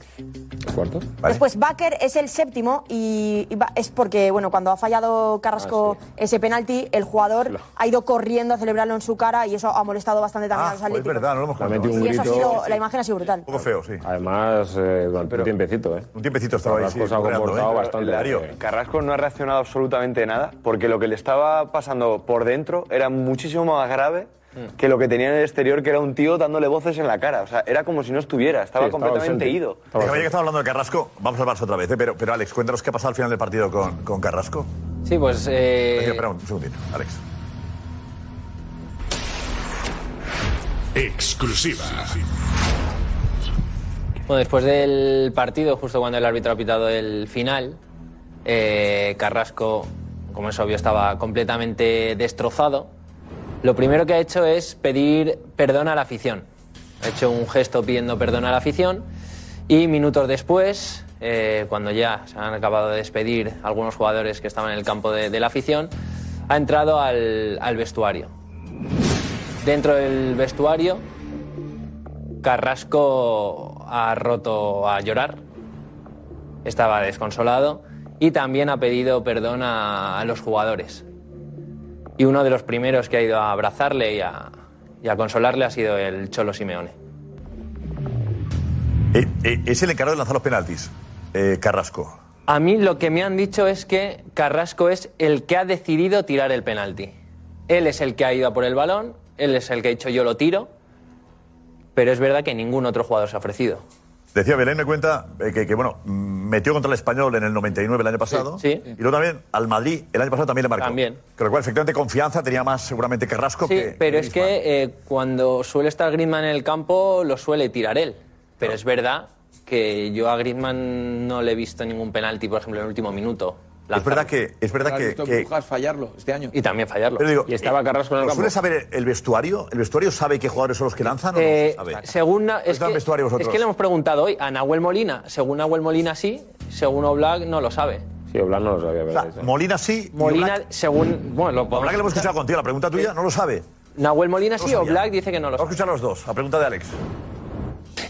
Cuarto. Después Baker es el séptimo y, y va- es porque, bueno, cuando ha fallado Carrasco ese penalti, el jugador ha ido corriendo a celebrarlo en su cara y eso ha molestado bastante también a los Ah, pues es atléticos. verdad, no lo hemos Le ha metido un y eso ha grito. sido, la imagen ha sido brutal. Un poco feo, sí. Además, eh, durante un tiempecito, ¿eh? Un tiempecito estaba ahí, Carrasco sí, se ha coreando, comportado ¿eh? bastante. Carrasco no ha reaccionado absolutamente nada porque lo que le estaba pasando por dentro era muchísimo más grave que lo que tenía en el exterior, que era un tío dándole voces en la cara. O sea, era como si no estuviera, estaba Sí, estaba completamente ido. Déjame, ya que estamos hablando de Carrasco, vamos al Barça otra vez, ¿eh? pero, pero Alex, cuéntanos qué ha pasado al final del partido con, con Carrasco. Sí, pues. eh, Espera, espera un segundito, Alex. Exclusiva. Bueno, después del partido, justo cuando el árbitro ha pitado el final, eh, Carrasco, como es obvio, estaba completamente destrozado. Lo primero que ha hecho es pedir perdón a la afición. Ha hecho un gesto pidiendo perdón a la afición y minutos después, eh, cuando ya se han acabado de despedir algunos jugadores que estaban en el campo de, la afición, ha entrado al, vestuario. Dentro del vestuario, Carrasco ha roto a llorar, estaba desconsolado y también ha pedido perdón a los jugadores. Y uno de los primeros que ha ido a abrazarle y a, y a consolarle ha sido el Cholo Simeone. Eh, eh, es el encargado de lanzar los penaltis, eh, Carrasco. A mí lo que me han dicho es que Carrasco es el que ha decidido tirar el penalti. Él es el que ha ido a por el balón, él es el que ha dicho yo lo tiro, pero es verdad que ningún otro jugador se ha ofrecido. Decía Belén, me cuenta eh, que, que, bueno, metió contra el Español en el 99 el año pasado. Sí, Y luego también al Madrid el año pasado también le marcó. También. Con lo cual, efectivamente, confianza tenía más seguramente Carrasco Sí, que. pero es que eh, cuando suele estar Griezmann en el campo lo suele tirar él. Pero es verdad que yo a Griezmann no le he visto ningún penalti, por ejemplo, en el último minuto. Es verdad que. Es verdad ¿Has que, que- fallarlo este año. Y también fallarlo. Pero digo, y estaba eh, Carrasco en el ¿lo campo. ¿Suele saber el vestuario? ¿El vestuario sabe qué jugadores son los que lanzan o Eh, no se sabe? según Na- es, está el que, vestuario es que le hemos preguntado hoy a Nahuel Molina. Según Nahuel Molina sí, según Oblak no lo sabe. Sí, Oblak no lo sabía. O sea, Molina sí. Molina, Oblak- según. Bueno, lo Oblak que lo hemos escuchado contigo, la pregunta tuya no lo sabe. Nahuel Molina No sí. Oblak dice que no lo Vamos a escuchar los dos. La pregunta de Alex.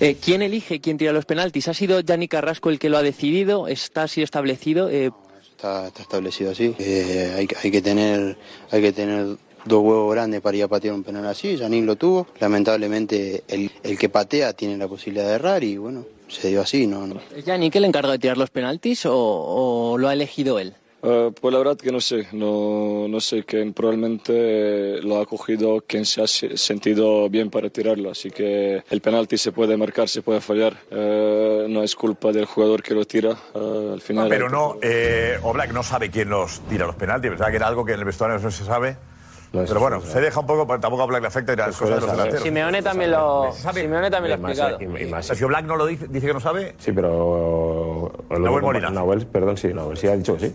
Eh, ¿Quién elige quién tira los penaltis? ¿Ha sido Yannick Carrasco el que lo ha decidido? ¿Está así establecido? Eh, Está, está establecido así. Eh, hay, que- hay que tener, hay que tener dos huevos grandes para ir a patear un penal así. Yanin lo tuvo. Lamentablemente el, el que patea tiene la posibilidad de errar y bueno, se dio así. No, no. ¿Es Yannick el encargado de tirar los penaltis o, o lo ha elegido él? Eh, pues la verdad que no sé, no, no sé quién probablemente lo ha cogido quien se ha se- sentido bien para tirarlo, así que el penalti se puede marcar, se puede fallar, Eh, no es culpa del jugador que lo tira, eh, al final. Pero no, eh, Oblak no sabe quién los tira los penaltis. Pensaba que era algo que en el vestuario no se sabe. Pero bueno, se deja un poco, porque tampoco a Black le afecta y las cosas de los delanteros. Simeone también lo, Simeone también lo ha explicado. y más. Si Black no lo dice, dice que no sabe. Sí, pero. Nahuel Molina. Nahuel, perdón, sí, Nahuel sí ha dicho que sí.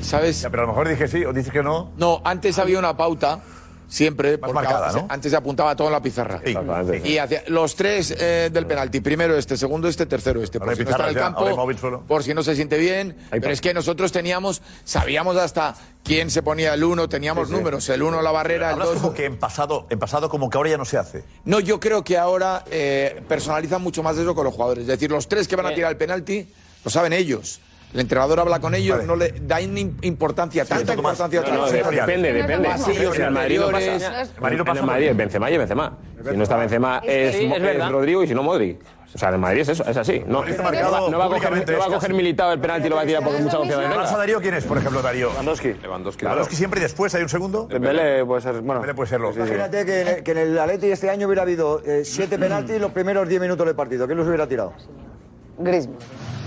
¿Sabes? Pero a lo mejor dije sí o dices que no. No, antes había una pauta, siempre, porque marcada, ¿no? antes se apuntaba todo en la pizarra. Y hacía los tres eh, del penalti, primero este, segundo este, tercero este. Por Ahora si no está en el campo, móvil solo. por si no se siente bien. Pero es que nosotros teníamos, sabíamos hasta quién se ponía el uno, teníamos Sí, sí. números, el uno la barrera, el dos. como que en pasado, en pasado como que ahora ya no se hace. No, yo creo que ahora eh, personalizan mucho más eso con los jugadores. Es decir, los tres que van a tirar el penalti lo saben ellos. El entrenador habla con ellos, no le da importancia, tanta importancia a No, no, depende, depende. Pasillos En el Madrid no pasa. En el Madrid es Benzema y Benzema. Si no está Benzema Es sí. Rodrigo y si no Modric. O sea, en el Madrid es eso, es así. No, marcado va, no va a coger, no va a es coger casi. militado el penalti y lo va a tirar por mucha confianza que ¿Pasa tenga. Darío quién es, por ejemplo, Darío? Lewandowski. Lewandowski. Lewandowski siempre y después hay un segundo. Dembélé puede ser, bueno. Dembélé puede serlo. Imagínate que en, el, que en el Atleti este año hubiera habido eh, siete penaltis los primeros 10 minutos del partido. ¿Quién los hubiera tirado? Griezmann.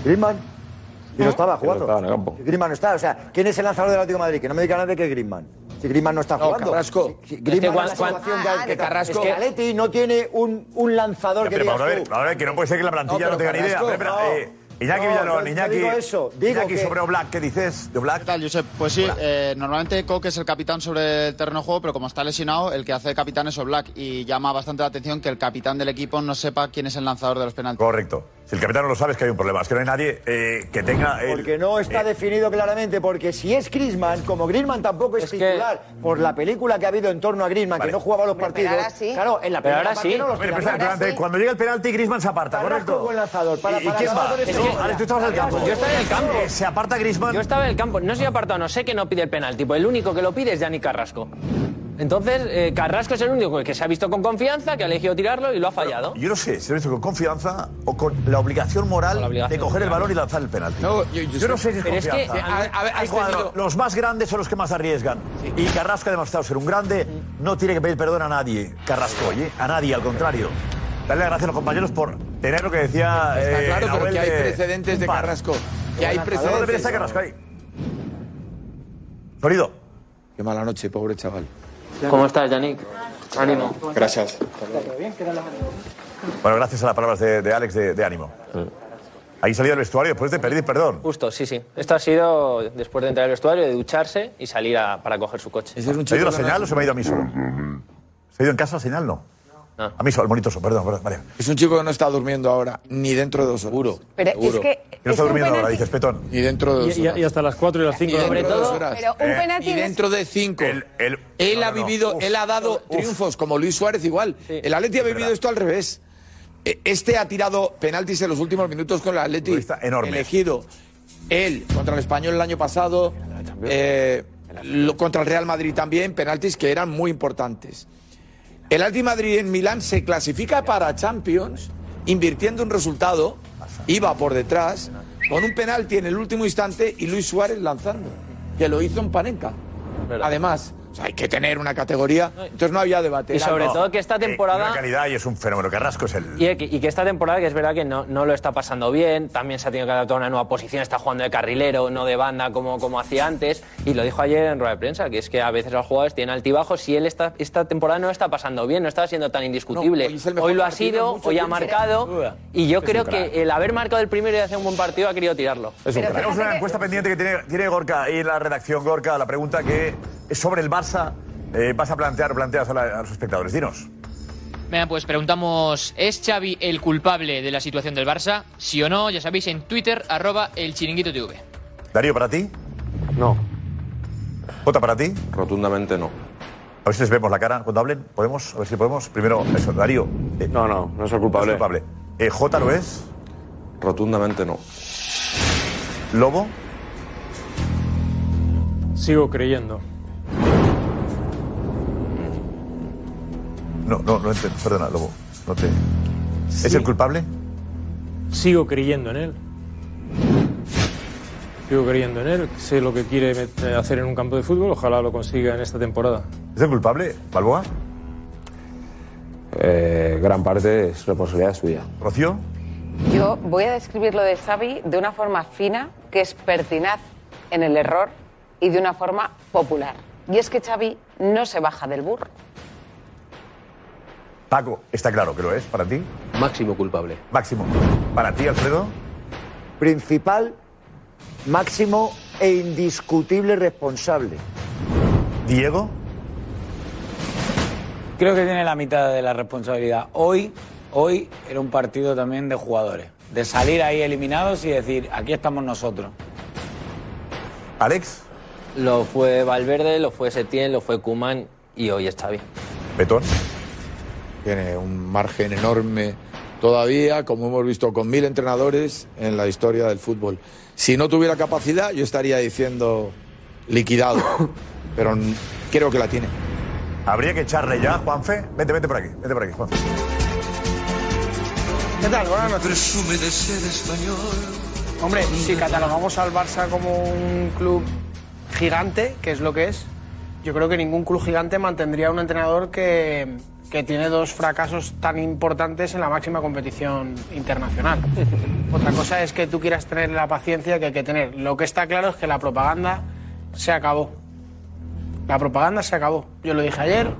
Griezmann. Y no estaba jugando. estaba en el campo. Si Griezmann no está. O sea, ¿quién es el lanzador del Atlético de Madrid? Que no me diga nadie que es Griezmann. Si Griezmann no está No, jugando. Carrasco. Si- si Es que situación cuan- que- que Carrasco- Es que Atleti no tiene un, un lanzador que Pero digas vamos a ver, tú. vamos a ver, que no puede ser que la plantilla No, no, pero tenga ni idea. Espera, no. eh, Iñaki No, Villalón, Iñaki. digo eso, digo Iñaki que- sobre Oblak, ¿qué dices de Oblak? ¿Qué tal, Josep? Pues sí, eh, normalmente Coque es el capitán sobre el terreno de juego, pero como está lesionado, el que hace de capitán es Oblak. Y llama bastante la atención que el capitán del equipo no sepa quién es el lanzador de los penaltis. Correcto. Si el capitán no lo sabe, es que hay un problema. Es que no hay nadie eh, que tenga. el- Porque no está definido claramente, porque si es Griezmann, como Griezmann tampoco es, titular, por la película que ha habido en torno a Griezmann, que no jugaba los partidos, ahora sí. claro, en la Pero primera ahora parte sí. no los Pero, pero, Cuando llega el penalti, Griezmann se aparta, correcto. buen lanzador. Para- ¿Y, quién va? Es que, Alex, tú estabas en el campo. Yo estaba en el campo. Eh, Se aparta Griezmann. Yo estaba en el campo, no sé si apartado, no sé que no pide el penalti, pues el único que lo pide es Yannick Carrasco. Entonces, eh, Carrasco es el único que se ha visto con confianza, que ha elegido tirarlo y lo ha fallado. Yo no sé si lo he visto con confianza o con la obligación moral de coger el balón y lanzar el penalti. No, yo- yo no sé- si es pero es que, confianza. a- a ver, Hay has jugadores- tenido- Los más grandes son los que más arriesgan. Y Carrasco ha demostrado ser un grande. No tiene que pedir perdón a nadie, Carrasco, oye, a nadie, al contrario. Darle las gracias a los compañeros por tener lo que decía. Está eh, claro, pero que hay de- precedentes de. Carrasco. Que hay ¿Dónde precedentes. debería estar Carrasco ahí? Sonido. Qué mala noche, pobre chaval. ¿Cómo estás, Yannick? Ánimo. Gracias. Bueno, gracias a las palabras de, de Alex de, de ánimo. Ahí salía del vestuario después de pedir perdón. Justo, sí, sí. Esto ha sido después de entrar al vestuario, de ducharse y salir a- para coger su coche. ¿Se ha ido la señal o se me ha ido a mí solo? ¿Se ha ido en casa la señal? No. A mí solo, el monitoso, perdón, perdón, vale. Es un chico que no está durmiendo ahora, ni dentro de dos horas. Seguro. Pero es que. Que no es está durmiendo ahora, dices, Petón. Ni dentro de Y, dos y- horas. y hasta las 4 y las 5 Ni de horas. Pero un Eh, penalti Y dentro de cinco. el- él no, ha no, vivido, Uf. él ha dado triunfos, como Luis Suárez igual. El Atleti ha vivido esto al revés. Eh, Este ha tirado penaltis en los últimos minutos con el Atleti. enorme. Elegido. Él contra el Español el año pasado, eh, lo- contra el Real Madrid también, penaltis que eran muy importantes. El Atleti Madrid en Milán se clasifica para Champions invirtiendo un resultado, iba por detrás, con un penalti en el último instante y Luis Suárez lanzando, que lo hizo en Panenka. Además, sea, hay que tener una categoría, entonces no había debate. Y Era- sobre no. todo que esta Eh, temporada... una calidad y es un fenómeno. Carrasco es el. Y que, y que esta temporada, que es verdad que no, no lo está pasando bien, también se ha tenido que adaptar a una nueva posición, está jugando de carrilero, no de banda como, como hacía antes, y lo dijo ayer en rueda de prensa, que es que a veces los jugadores tienen altibajos y él esta, esta temporada no está pasando bien, no está siendo tan indiscutible. No, hoy es hoy lo ha sido, hoy ha marcado, y yo Es creo un que el haber marcado el primero y hacer un buen partido ha querido tirarlo. Tenemos una encuesta pendiente que tiene, tiene Gorka en la redacción. Gorka, la pregunta que es sobre el Barça. Eh, vas a plantear, planteas a, la- a los espectadores. Dinos. Venga, pues preguntamos, ¿es Xavi el culpable de la situación del Barça? Sí o no, ya sabéis, en Twitter, arroba el chiringuito TV. Darío, ¿para ti? No. ¿Jota para ti? Rotundamente no. A ver si les vemos la cara cuando hablen. ¿Podemos? A ver si podemos. Primero, eso, Darío. eh, No, no, no es el culpable. no es culpable. Eh, ¿Jota lo es? Rotundamente no. ¿Lobo? Sigo creyendo. No, no, no entiendo. Perdona, Lobo. No te... ¿Es Sí. el culpable? Sigo creyendo en él. Sigo creyendo en él, sé lo que quiere hacer en un campo de fútbol, ojalá lo consiga en esta temporada. ¿Es el culpable, Balboa? Eh, gran parte es responsabilidad suya. ¿Rocío? Yo voy a describir lo de Xavi de una forma fina, que es pertinaz en el error, y de una forma popular. Y es que Xavi no se baja del burro. Paco, está claro que lo es para ti. Máximo culpable. Máximo. Para ti, Alfredo. Principal, máximo e indiscutible responsable. Diego. Creo que tiene la mitad de la responsabilidad. Hoy, hoy era un partido también de jugadores. De salir ahí eliminados y decir, aquí estamos nosotros. Alex. Lo fue Valverde, lo fue Setién, lo fue Kuman y hoy es Xavi. Betón. Tiene un margen enorme todavía, como hemos visto con mil entrenadores en la historia del fútbol. Si no tuviera capacidad, yo estaría diciendo liquidado, pero creo que la tiene. Habría que echarle ya, Juanfe. Vente, vente por aquí, vente por aquí, Juanfe. ¿Qué tal? Buenas noches. Presume de ser español. Hombre, si catalogamos al Barça como un club gigante, que es lo que es, yo creo que ningún club gigante mantendría un entrenador que, que tiene dos fracasos tan importantes en la máxima competición internacional. Otra cosa es que tú quieras tener la paciencia que hay que tener. Lo que está claro es que la propaganda se acabó. La propaganda se acabó. Yo lo dije ayer,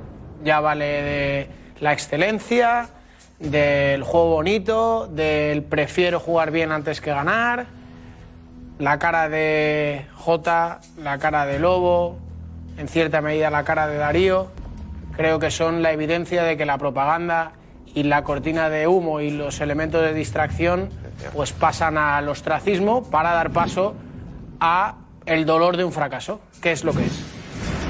ya vale de la excelencia, del juego bonito, del prefiero jugar bien antes que ganar, la cara de Jota, la cara de Lobo, en cierta medida la cara de Darío, creo que son la evidencia de que la propaganda y la cortina de humo y los elementos de distracción pues pasan al ostracismo para dar paso a el dolor de un fracaso, que es lo que es.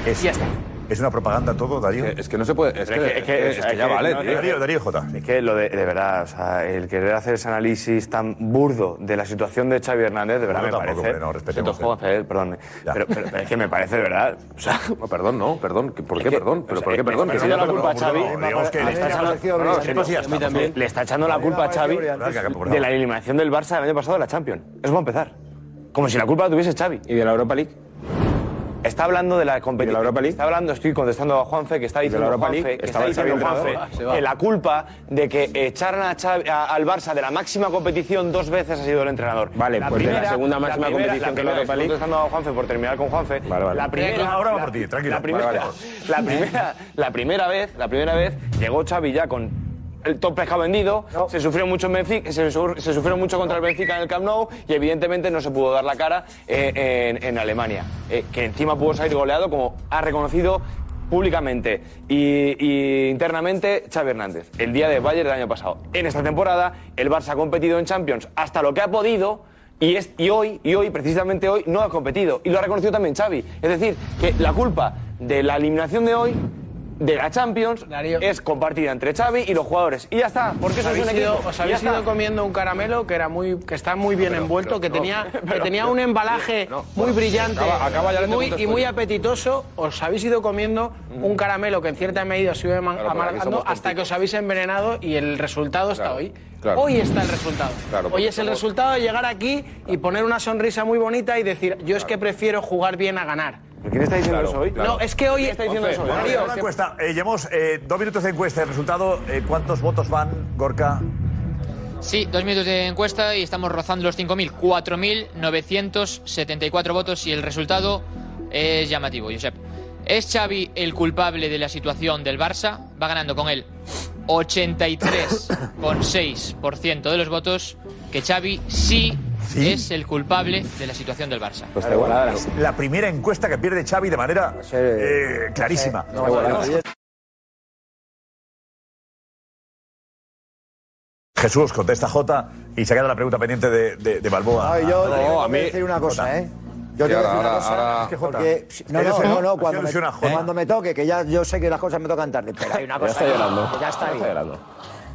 Es, Ya está. ¿Es una propaganda todo, Darío? Es que no se puede. Es que- es que- es que ya vale, tío. Darío, Darío Jota. Es que lo de, de verdad, o sea, el querer hacer ese análisis tan burdo de la situación de Xavi Hernández, de verdad Bueno, me tampoco, parece. no, respetemos, Siento, Juanfe, perdón. Pero, pero- pero es que me parece de verdad. O sea, perdón, no, perdón. ¿Por qué perdón? ¿Pero por qué le perdón? está Que si la culpa a no, Xavi. no, le está echando- no, no. Le está la culpa a Xavi de la eliminación del Barça el año pasado de la Champions. Eso va a empezar. Como si la culpa la tuviese Xavi. ¿Y de la Europa League? Está hablando de la competición. Está hablando, estoy contestando a Juanfe, que está ¿Y de la diciendo Europa Juanfe, League? que ¿Estaba está diciendo? Juanfe que la culpa de que echaran a Xavi- a- al Barça de la máxima competición dos veces ha sido el entrenador. Vale, pues de la segunda máxima primera- competición que la primera- Europa League. estoy contestando a Juanfe por terminar con Juanfe. vale. La primera, Ahora va la- por ti, tranquilo. La primera, Vale, vale. la primera, la primera vez, la primera vez llegó Xavi ya con el top pescado vendido, se sufrió mucho en Benfica, se, su- se sufrió mucho contra el Benfica en el Camp Nou y evidentemente no se pudo dar la cara eh, en, en Alemania, Eh, que encima pudo salir goleado como ha reconocido públicamente y, y internamente Xavi Hernández, el día de Bayern del año pasado. En esta temporada el Barça ha competido en Champions hasta lo que ha podido y, es, y hoy, y hoy, precisamente hoy, no ha competido. Y lo ha reconocido también Xavi. Es decir, que la culpa de la eliminación de hoy, de la Champions, es compartida entre Xavi y los jugadores. Y ya está, porque eso Os es un habéis ido- equipo. os habéis ido comiendo un caramelo que era muy que está muy bien Pero, envuelto, pero, que no, tenía que tenía un embalaje no, muy brillante acaba- acaba ya y muy y muy apetitoso. Os habéis ido comiendo un caramelo que en cierta medida os iba amargando hasta que os habéis envenenado y el resultado está Claro, hoy. claro. Hoy está el resultado. Claro, hoy es el resultado de llegar aquí y poner una sonrisa muy bonita y decir, yo es que prefiero jugar bien a ganar. ¿Quién está diciendo Claro, eso hoy? claro. No, es que hoy está diciendo eso? Bueno, Darío, una encuesta. Eh, llevamos eh, dos minutos de encuesta. El resultado, eh, ¿cuántos votos van, Gorka? Sí, dos minutos de encuesta y estamos rozando los 5.000. 4.974 votos y el resultado es llamativo, Josep. ¿Es Xavi el culpable de la situación del Barça? Va ganando con el 83,6% de los votos que Xavi sí, es el culpable de la situación del Barça. Pues Es la primera encuesta que pierde Xavi de manera eh, clarísima. No, Jesús, contesta J y se queda la pregunta pendiente de, de, de Balboa. Ay, yo No, tengo a mí- decir una cosa, Jota. ¿eh? Yo Sí, ahora- decir una cosa. ahora- Es que, Jota, porque, no, no, no, no, cuando, me, cuando me toque, que ya yo sé que las cosas me tocan tarde, pero hay una Ya cosa. está llorando. que ya está Ya bien.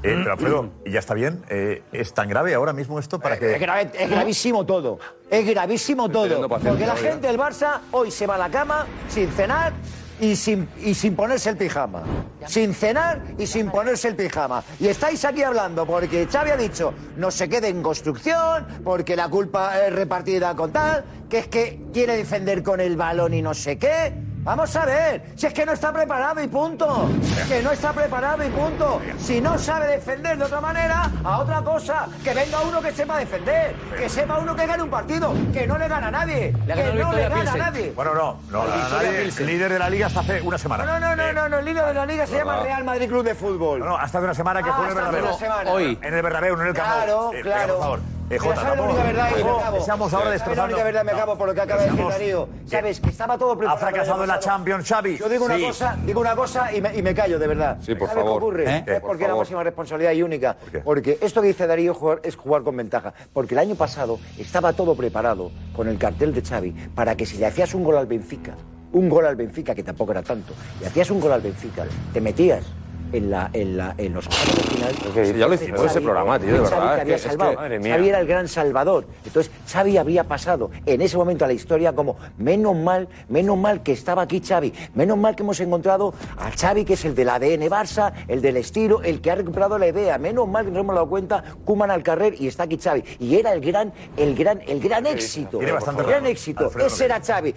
Eh, pero Alfredo, ¿ya está bien? Eh, ¿Es tan grave ahora mismo esto para eh, que...? Es, gravísimo todo. Es gravísimo todo. Porque la gente del Barça hoy se va a la cama sin cenar y sin, y sin ponerse el pijama. Sin cenar y sin ponerse el pijama. Y estáis aquí hablando porque Xavi ha dicho no se quede en construcción, porque la culpa es repartida con tal, que es que quiere defender con el balón y no sé qué. Vamos a ver, si es que no está preparado y punto. Que no está preparado y punto. Si no sabe defender de otra manera, a otra cosa. Que venga uno que sepa defender. Que sepa uno que gane un partido. Que no le gana a nadie. Que no le gana a nadie. Bueno, no, no. El líder de la liga hasta hace una semana. No, no, no, no, no, El líder de la liga se llama Real Madrid Club de Fútbol. No, no, hasta hace una semana que fue en el Bernabéu. Hoy. En el Bernabéu, no en el Camp claro, eh, claro. Eh, J, ¿sabes la única verdad, hijo? Estamos ahora destrozando. La única verdad, me acabo por lo que acaba de decir Darío. Sabes que estaba todo preparado. Ha fracasado en la Champions, Xavi. Yo digo una cosa, digo una cosa y me, y me callo, de verdad. Sí, por favor. qué ocurre? ¿Eh? Es porque es la máxima responsabilidad y única. Porque esto que dice Darío es jugar con ventaja. Porque el año pasado estaba todo preparado con el cartel de Xavi para que si le hacías un gol al Benfica, un gol al Benfica, que tampoco era tanto, y hacías un gol al Benfica, te metías en, la, en, la, en los cuartos de final. Ya lo hicimos Xavi, ese programa, tío, de verdad. Había era el gran salvador. Entonces, Xavi habría pasado en ese momento a la historia como, menos mal, menos mal que estaba aquí Xavi, menos mal que hemos encontrado a Xavi, que es el del ADN Barça, el del estilo, el que ha recuperado la idea. Menos mal que nos hemos dado cuenta, Kuman al carrer y está aquí Xavi. Y era el gran, el gran, el gran éxito. Tiene bastante el gran éxito. Ese era Xavi.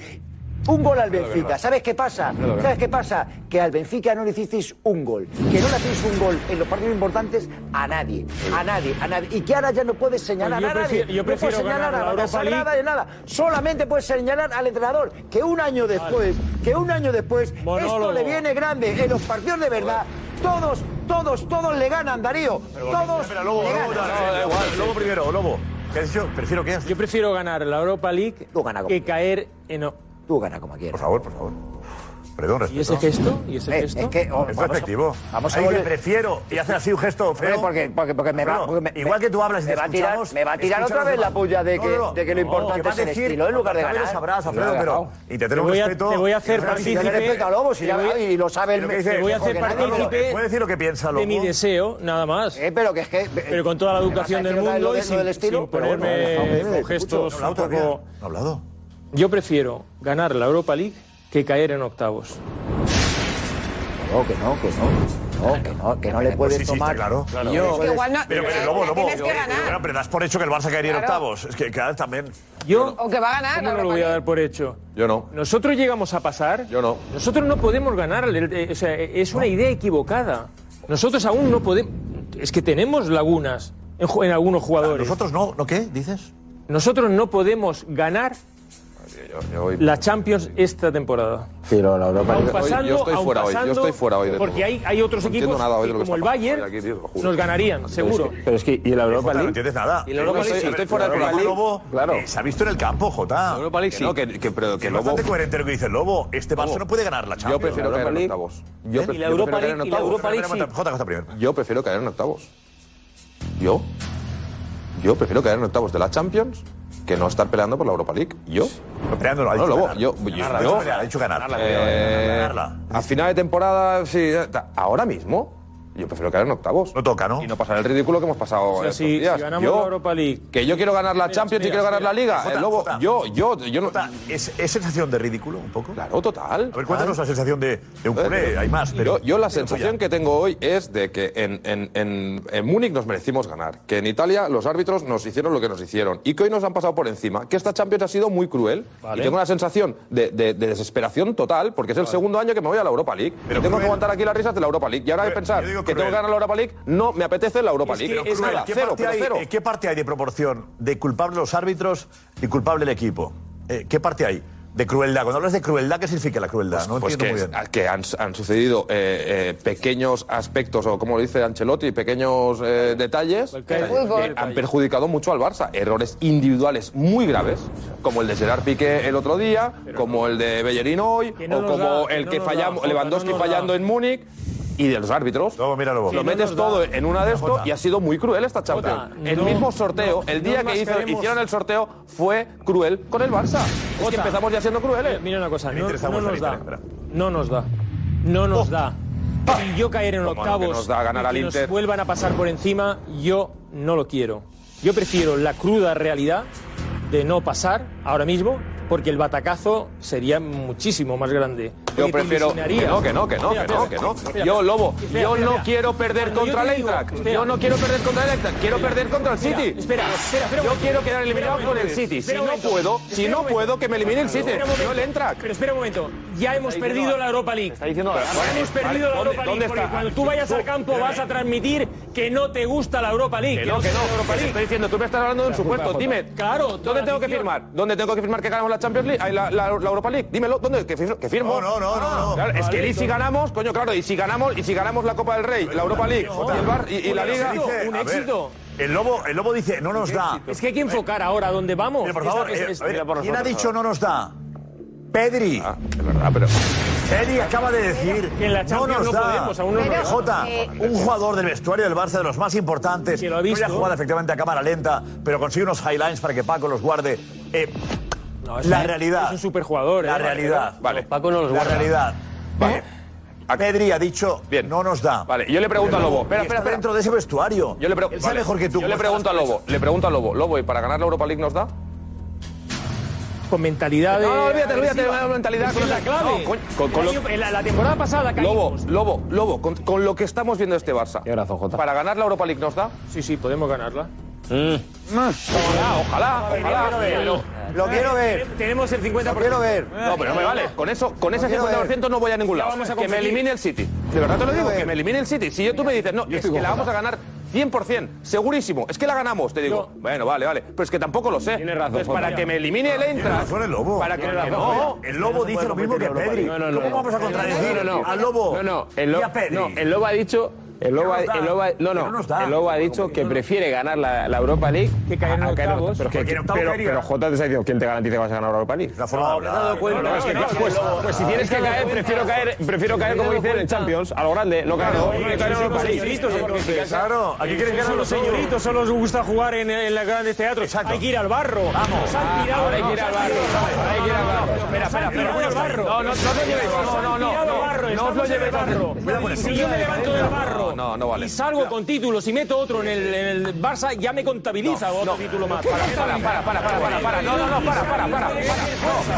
Un gol al Benfica. ¿Sabes qué pasa? ¿Sabes qué pasa? Que al Benfica no le hicisteis un gol. Que no le hacéis un gol en los partidos importantes a nadie. A nadie, a nadie. Y que ahora ya no puedes señalar a nadie. No puedes señalar a la Sagrada de nada. Solamente puedes señalar al entrenador que un año después, que un año después, esto le viene grande en los partidos de verdad. Todos, todos, todos le ganan, Darío. Todos. Lobo, le ganan. Lobo, primero, Lobo. ¿Qué has dicho? Prefiero que Yo prefiero ganar la Europa League no, gana, que caer en Tú gana como quieras. Por favor, por favor. Perdón, respeto. ¿Y ese gesto? ¿Y ese eh, gesto? Es que, oh, es efectivo. Vamos a Ahí volver. prefiero y hace así un gesto feo. Porque, porque, porque me va, porque me, igual que tú hablas y te me va a tirar, me va a tirar otra vez la puya de que, no, no. De que lo importante que es el decir, estilo en lugar de ganar. Sabrás, Alfredo, pero y te tengo respeto. Te voy a hacer partícipe. y lo sabe el Te voy a hacer partícipe. Puede decir lo que piensa De mi deseo, nada más. Pero que es que pero con toda la educación del mundo y sin ponerme con gestos. ¿No hablado? Yo prefiero ganar la Europa League que caer en octavos. No, que no, que no. no que no, que no le pues puedes pues sí, tomar. claro, claro. Yo, es que igual no, pero, pero, Lobo, Lobo, tienes que eh, ganar. Pero das por hecho que el Barça caería en octavos. Es que claro, también. Yo. O que va a ganar. No lo voy a dar por hecho. Yo no. Nosotros llegamos a pasar. Yo no. Nosotros no podemos ganar. Eh, o sea, es una idea equivocada. Nosotros aún no podemos. Es que tenemos lagunas en, en algunos jugadores. Nosotros no, ¿no qué? ¿Dices? Nosotros no podemos ganar yo, yo. La Champions esta temporada. Sí, no, la Europa pasando, yo, estoy fuera pasando, hoy, yo estoy fuera hoy. De porque hay, hay otros no equipos nada hoy que, como el Bayern aquí, tío, nos ganarían, seguro. Pero es que, ¿y el Europa League? No entiendes nada. ¿Y el Europa League? Estoy, estoy fuera del Europa League. Lobo, claro. Eh, se ha visto en el campo, Jota. Europa League sí. No, que, que, pero, que es Lobo... bastante coherente lo que dice el Lobo. Este Barça no puede ganar la Champions. Yo prefiero caer en octavos. Yo prefiero caer en octavos. Yo. Yo prefiero caer en octavos de la Champions que no estar peleando por la Europa League. Yo. Peleándolo, ha dicho no, ganar. Yo, yo, yo, ha dicho eh, ganarla. A final de temporada, sí. Ahora mismo yo prefiero quedar en octavos. No toca, ¿no? Y no pasar el ridículo que hemos pasado o si, ganamos la Europa League. Que yo quiero ganar la Champions y quiero ganar la Liga. Eh, Jota, yo, yo, yo no. ¿es, sensación de ridículo un poco? Claro, total. A ver, cuéntanos la sensación de, de un culé, hay más. Pero, yo, la sensación que tengo hoy es de que en, en, en, en Múnich nos merecimos ganar, que en Italia los árbitros nos hicieron lo que nos hicieron y que hoy nos han pasado por encima, que esta Champions ha sido muy cruel y tengo una sensación de, de, desesperación total porque es el vale. segundo año que me voy a la Europa League. Pero y tengo que aguantar aquí las risas de la Europa League y ahora hay que pensar porque cruel. tengo que ganar la Europa League, no me apetece la Europa es League. Que es ¿Qué, cero, parte hay, eh, ¿Qué parte hay de proporción de culpable los árbitros y culpable el equipo? Eh, ¿Qué parte hay? De crueldad. Cuando hablas de crueldad, ¿qué significa la crueldad? Pues no pues que, muy bien. que han, han sucedido eh, pequeños aspectos, o como lo dice Ancelotti, pequeños detalles que han perjudicado mucho al Barça. Errores individuales muy graves, como el de Gerard Piqué el otro día, como el de Bellerín hoy, o como el que fallamos, Lewandowski fallando en Múnich y de los árbitros. No, mira, lo metes todo da. en una de esto y ha sido muy cruel esta Champions. el mismo sorteo, el día que hicieron el sorteo fue cruel con el Barça. Es que empezamos ya siendo crueles. Eh, mira una cosa, no, nos da. No nos oh. da. No nos da. Si yo caer en octavos nos da ganar y que Inter. nos vuelvan a pasar por encima, yo no lo quiero. Yo prefiero la cruda realidad de no pasar ahora mismo, porque el batacazo sería muchísimo más grande. Te prefiero. Que no, que no, que no, que no, que no. Yo. Lobo, yo no quiero perder contra yo el Eintracht. Yo no quiero perder contra el Eintracht. Quiero perder contra el City. espera, espera, espera Yo quiero quedar eliminado por el. City. Si no puedo, si no puedo, que me elimine el City. No el Eintracht. Pero espera un momento. Ya hemos perdido la- Europa League. está diciendo Vale, hemos perdido la ¿dónde- Europa League. porque cuando tú vayas al campo vas a transmitir que no te gusta la Europa League. Que no, que no. estoy diciendo, tú me estás hablando de un supuesto. Dime, Claro, ¿dónde tengo que firmar? ¿Dónde tengo que firmar que ganamos la Champions League? La, Europa League. Dímelo, ¿dónde? ¿Que firmo? que firmo? No, no, no, no, no. Claro, es que y si ganamos, coño, claro, y si ganamos, y si ganamos la Copa del Rey, la Europa League, y el Bar y, y la Liga. dice- a ver, El lobo, el lobo dice, no nos da. Es que hay que enfocar ahora dónde vamos. Mira, por favor, es- eh, es- ver, mira por ¿quién ha dicho no nos da? Pedri. Ah, es verdad, pero. Pedri acaba de decir Que en la no Champions nos no da. podemos, aún no nos Pero, da. Jota, Eh, un jugador del vestuario del Barça de los más importantes. Que lo ha no visto. haya jugado efectivamente a cámara lenta, pero consigue unos highlights para que Paco los guarde. Eh, es la un- realidad. es un superjugador, La eh. realidad. Vale. Paco no los La guarda. realidad. Vale. Pedri ha dicho, no nos da. Vale, yo le pregunto al Lobo. Espera, espera, espera. dentro de ese vestuario. Yo le pregunto. Él sabe mejor que tú. Yo le pregunto al Lobo. Le pregunto al Lobo. Lobo, ¿y para ganar la Europa League nos da? Con mentalidad de. No, no, olvídate, olvídate la mentalidad. Es la clave. No, con- con- con lo- la, la temporada pasada Lobo, caímos. Lobo, Lobo, con, con lo que estamos viendo este Barça. ¿Para ganar la Europa League nos da? Sí, sí, podemos ganarla. Ojalá, ojalá, ojalá. Lo quiero ver. Tenemos el 50%. Lo quiero ver. No, pero no me vale. Con eso, con ese Lo quiero 50% no voy a ningún lado. vamos a Que me elimine el City. De verdad te lo Lo digo, quiero que ver. me elimine el City. Si yo tú me dices, no, es que la vamos a ganar 100%, segurísimo. Es que la ganamos, te digo. Bueno, vale, vale. Pero es que tampoco lo sé. Tienes razón, Entonces, para que me elimine el razón el Lobo. Para que Tiene razón. no. El Lobo dice lo mismo que Pedri. No, no, no, ¿Cómo no. vamos a contradecir No, no, no. al Lobo No, no, el, y Lo- a Pedri? no, el Lobo ha dicho. El Lobo, ha- nos da. el Lobo ha- no, no no, nos da. el Lobo ha dicho que prefiere ganar la, la Europa League Que caer en a- a caer octavos. Pero, que- pero, pero Jota te está diciendo, ¿quién te garantiza que vas a ganar la Europa League? La forma de hablar. No, no, es que, pues, pues si tienes que caer, prefiero caer, prefiero caer como dicen en Champions, a lo grande, no caer, en son Europa los League. Claro, aquí quieren ganar Son los señoritos, solo os gusta jugar en, los grandes teatros. Hay que ir al barro. Vamos. Ahora hay que ir al barro, hay que ir al barro. Espera, espera, espera. No, no, no lo llevéis. No, no, no. No, os lo llevéis. barro. Si yo me levanto del barro No, no vale. y salgo con títulos y meto otro en el, en el Barça, ya me contabiliza otro título más. Para, para, para, para, para, para, para. No, no, no, para, para, para. No,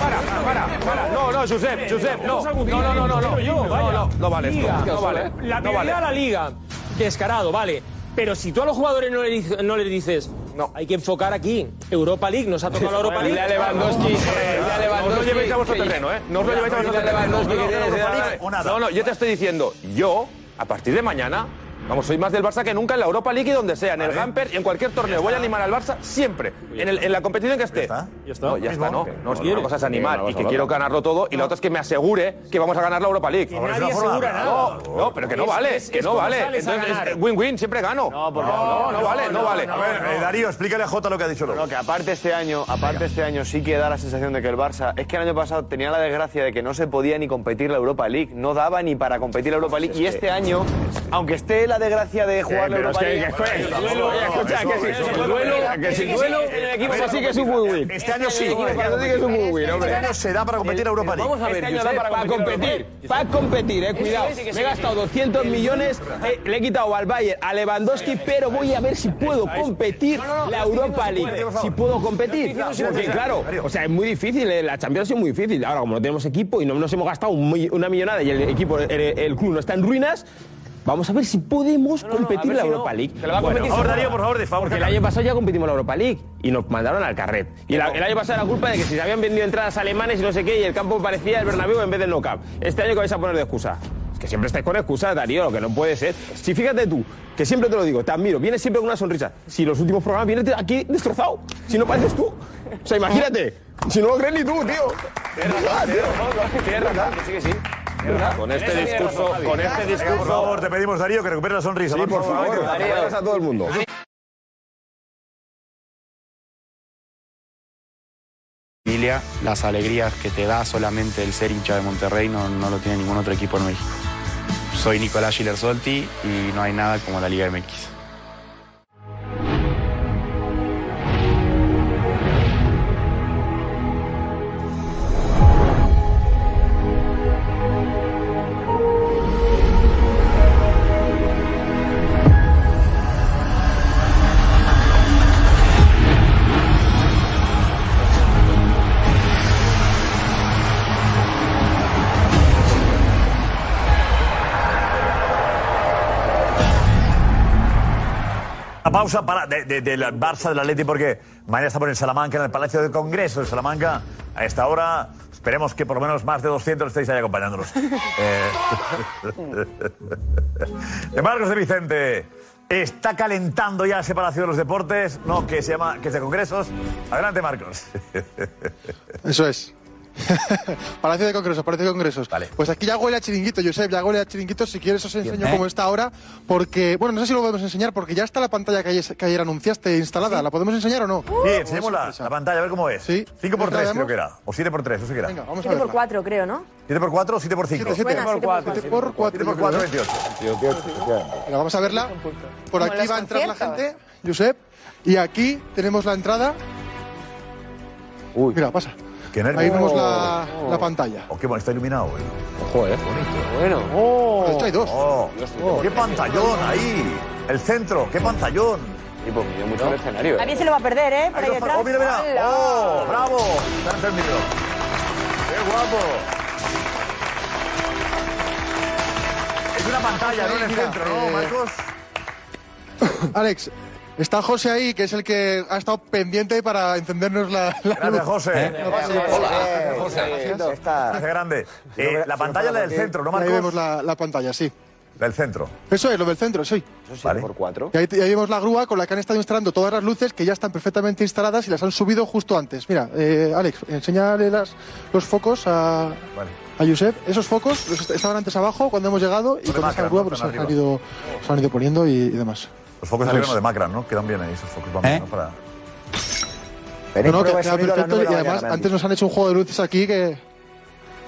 para, para, para. No, no, Josep, Josep, no. No, no, no, no, no. No, no, no vale esto. No vale. La prioridad a la liga, descarado, vale. Pero si tú a los jugadores no le, dices- no les dices, no, hay que enfocar aquí. Europa League, nos ha tocado la Europa League. Dile a Lewandowski, dile a No os lo Lewandowski llevéis a vuestro terreno, ¿eh? No os lo llevéis a vuestro terreno. Lewandowski. No, no, yo te estoy diciendo, yo, a partir de mañana, vamos, soy más del Barça que nunca en la Europa League y donde sea, en el Gamper y en cualquier torneo. Voy a animar al Barça siempre, en, el- en la competición que esté. está. Ya está. No, ya está, no. No, es que una cosa es animar y que quiero ganarlo todo y la otra es que me asegure que vamos a ganar la Europa League. Nadie asegura nada. No, no, pero que no Es- vale, es- que es no como vale. sales a Entonces, ganar. es win-win, siempre gano. No, no, no vale, no vale. A ver, eh, Darío, explícale a Jota lo que ha dicho el Lobo. No, que aparte este año, aparte este año sí que da la sensación de que el Barça es que el año pasado tenía la desgracia de que no se podía ni competir la Europa League, no daba ni para competir la Europa League y este año, aunque esté la desgracia de jugar la Europa League, que- duelo, escucha, que si el duelo, que si el duelo en el equipo así que es un win-win. Este año sí. Este año se da para competir a Europa League. Vamos a ver, Este para competir, para competir, eh, cuidado. Me he gastado 200 millones, eh, le he quitado al Bayern, a Lewandowski, pero voy a ver si puedo competir la Europa League. Si puedo competir. Porque claro, o sea, es muy difícil, eh, la Champions es muy difícil. Ahora, como no tenemos equipo y no nos hemos gastado una millonada y el equipo, el club no está en ruinas, vamos a ver si podemos competir la Europa League. Por favor, Darío, por favor, de favor. Porque el año pasado ya competimos la Europa League y nos mandaron al carret. Y la- el año pasado era culpa de que si se habían vendido entradas alemanes y no sé qué, y el campo parecía el Bernabéu en vez del No Camp. Este año que vais a poner de excusa. Es que siempre estáis con excusas, Darío, lo que no puede ser. Si fíjate tú, que siempre te lo digo, te admiro, vienes siempre con una sonrisa. Si los últimos programas vienes aquí destrozado, si no pareces tú. O sea, imagínate, si no lo crees ni tú, tío. Ah, tío. Tienes razón, que sí, que sí. Con este discurso, con este Venga, por discurso. favor, te pedimos, Darío, que recupere la sonrisa. Sí, por favor, gracias a todo el mundo. las alegrías que te da solamente el ser hincha de Monterrey no, no lo tiene ningún otro equipo en México. Soy Nicolás Gilersolti y no hay nada como la Liga MX. La pausa para, de, de- del Barça del Atleti porque mañana estamos en Salamanca, en el Palacio del Congreso de Salamanca. A esta hora esperemos que por lo menos más de 200 estéis ahí acompañándonos. Eh, de Marcos de Vicente. Está calentando ya ese Palacio de los Deportes, no, que se llama, que es de Congresos. Adelante, Marcos. Eso es. Palacio de Congresos, Palacio de Congresos. Pues aquí ya huele a chiringuito, Josep, ya huele a chiringuito. Si quieres os enseño ¿Eh? cómo está ahora, porque, bueno, no sé si lo podemos enseñar, porque ya está la pantalla que ayer, que ayer anunciaste instalada. ¿La podemos enseñar o no? Sí, enseñemos la, la pantalla, a ver cómo es. Sí. 5 por 3 creo que era. O 7 por 3, no sé qué era. Venga, vamos 7 por 4, creo, ¿no? 7 por 4 o 7 por 5. Siete, siete. Buena, siete por cuatro. Siete por cuatro, 7 por yo 4, creo, 28. Venga, vamos a verla. Por aquí va a entrar la gente, Josep. Y aquí tenemos la entrada. Mira, pasa. Qué. Ahí vemos la, la pantalla. Oh, qué bueno, está iluminado. eh. Ojo, eh. Bueno. Oh, De hecho, hay dos. oh, oh, qué pantallón ahí. El centro, qué pantallón. Y pues mira mucho el escenario. También se lo va a perder, ¿eh? Por ahí Ahí detrás. oh, mira, mira. Oh, bravo. Está encendido. Qué guapo. Es una pantalla, no en el centro, ¿no, eh, Marcos? Alex, está José ahí, que es el que ha estado pendiente para encendernos la, la Gracias, luz. José. Pasa nada. Hola, José. Está. Gracias, grande. Eh, la pantalla es la del centro, ¿no, Ahí Marcos? vemos la, la pantalla, sí. Del centro. Eso es, lo del centro, sí. Vale. por 4. Y ahí, y ahí vemos la grúa con la que han estado instalando todas las luces que ya están perfectamente instaladas y las han subido justo antes. Mira, eh, Alex, enséñale las, los focos a, a Josep. Esos focos los est- estaban antes abajo cuando hemos llegado y con esa grúa pues, se, han ido, se han ido poniendo y, y demás. Los focos Vale. arriba no de Macran, ¿no? Quedan bien ahí esos focos. Van bien, ¿no? Para... Tenéis No, no, que de queda sonido a las perfecto de y la además antes nos han hecho un juego de luces aquí que...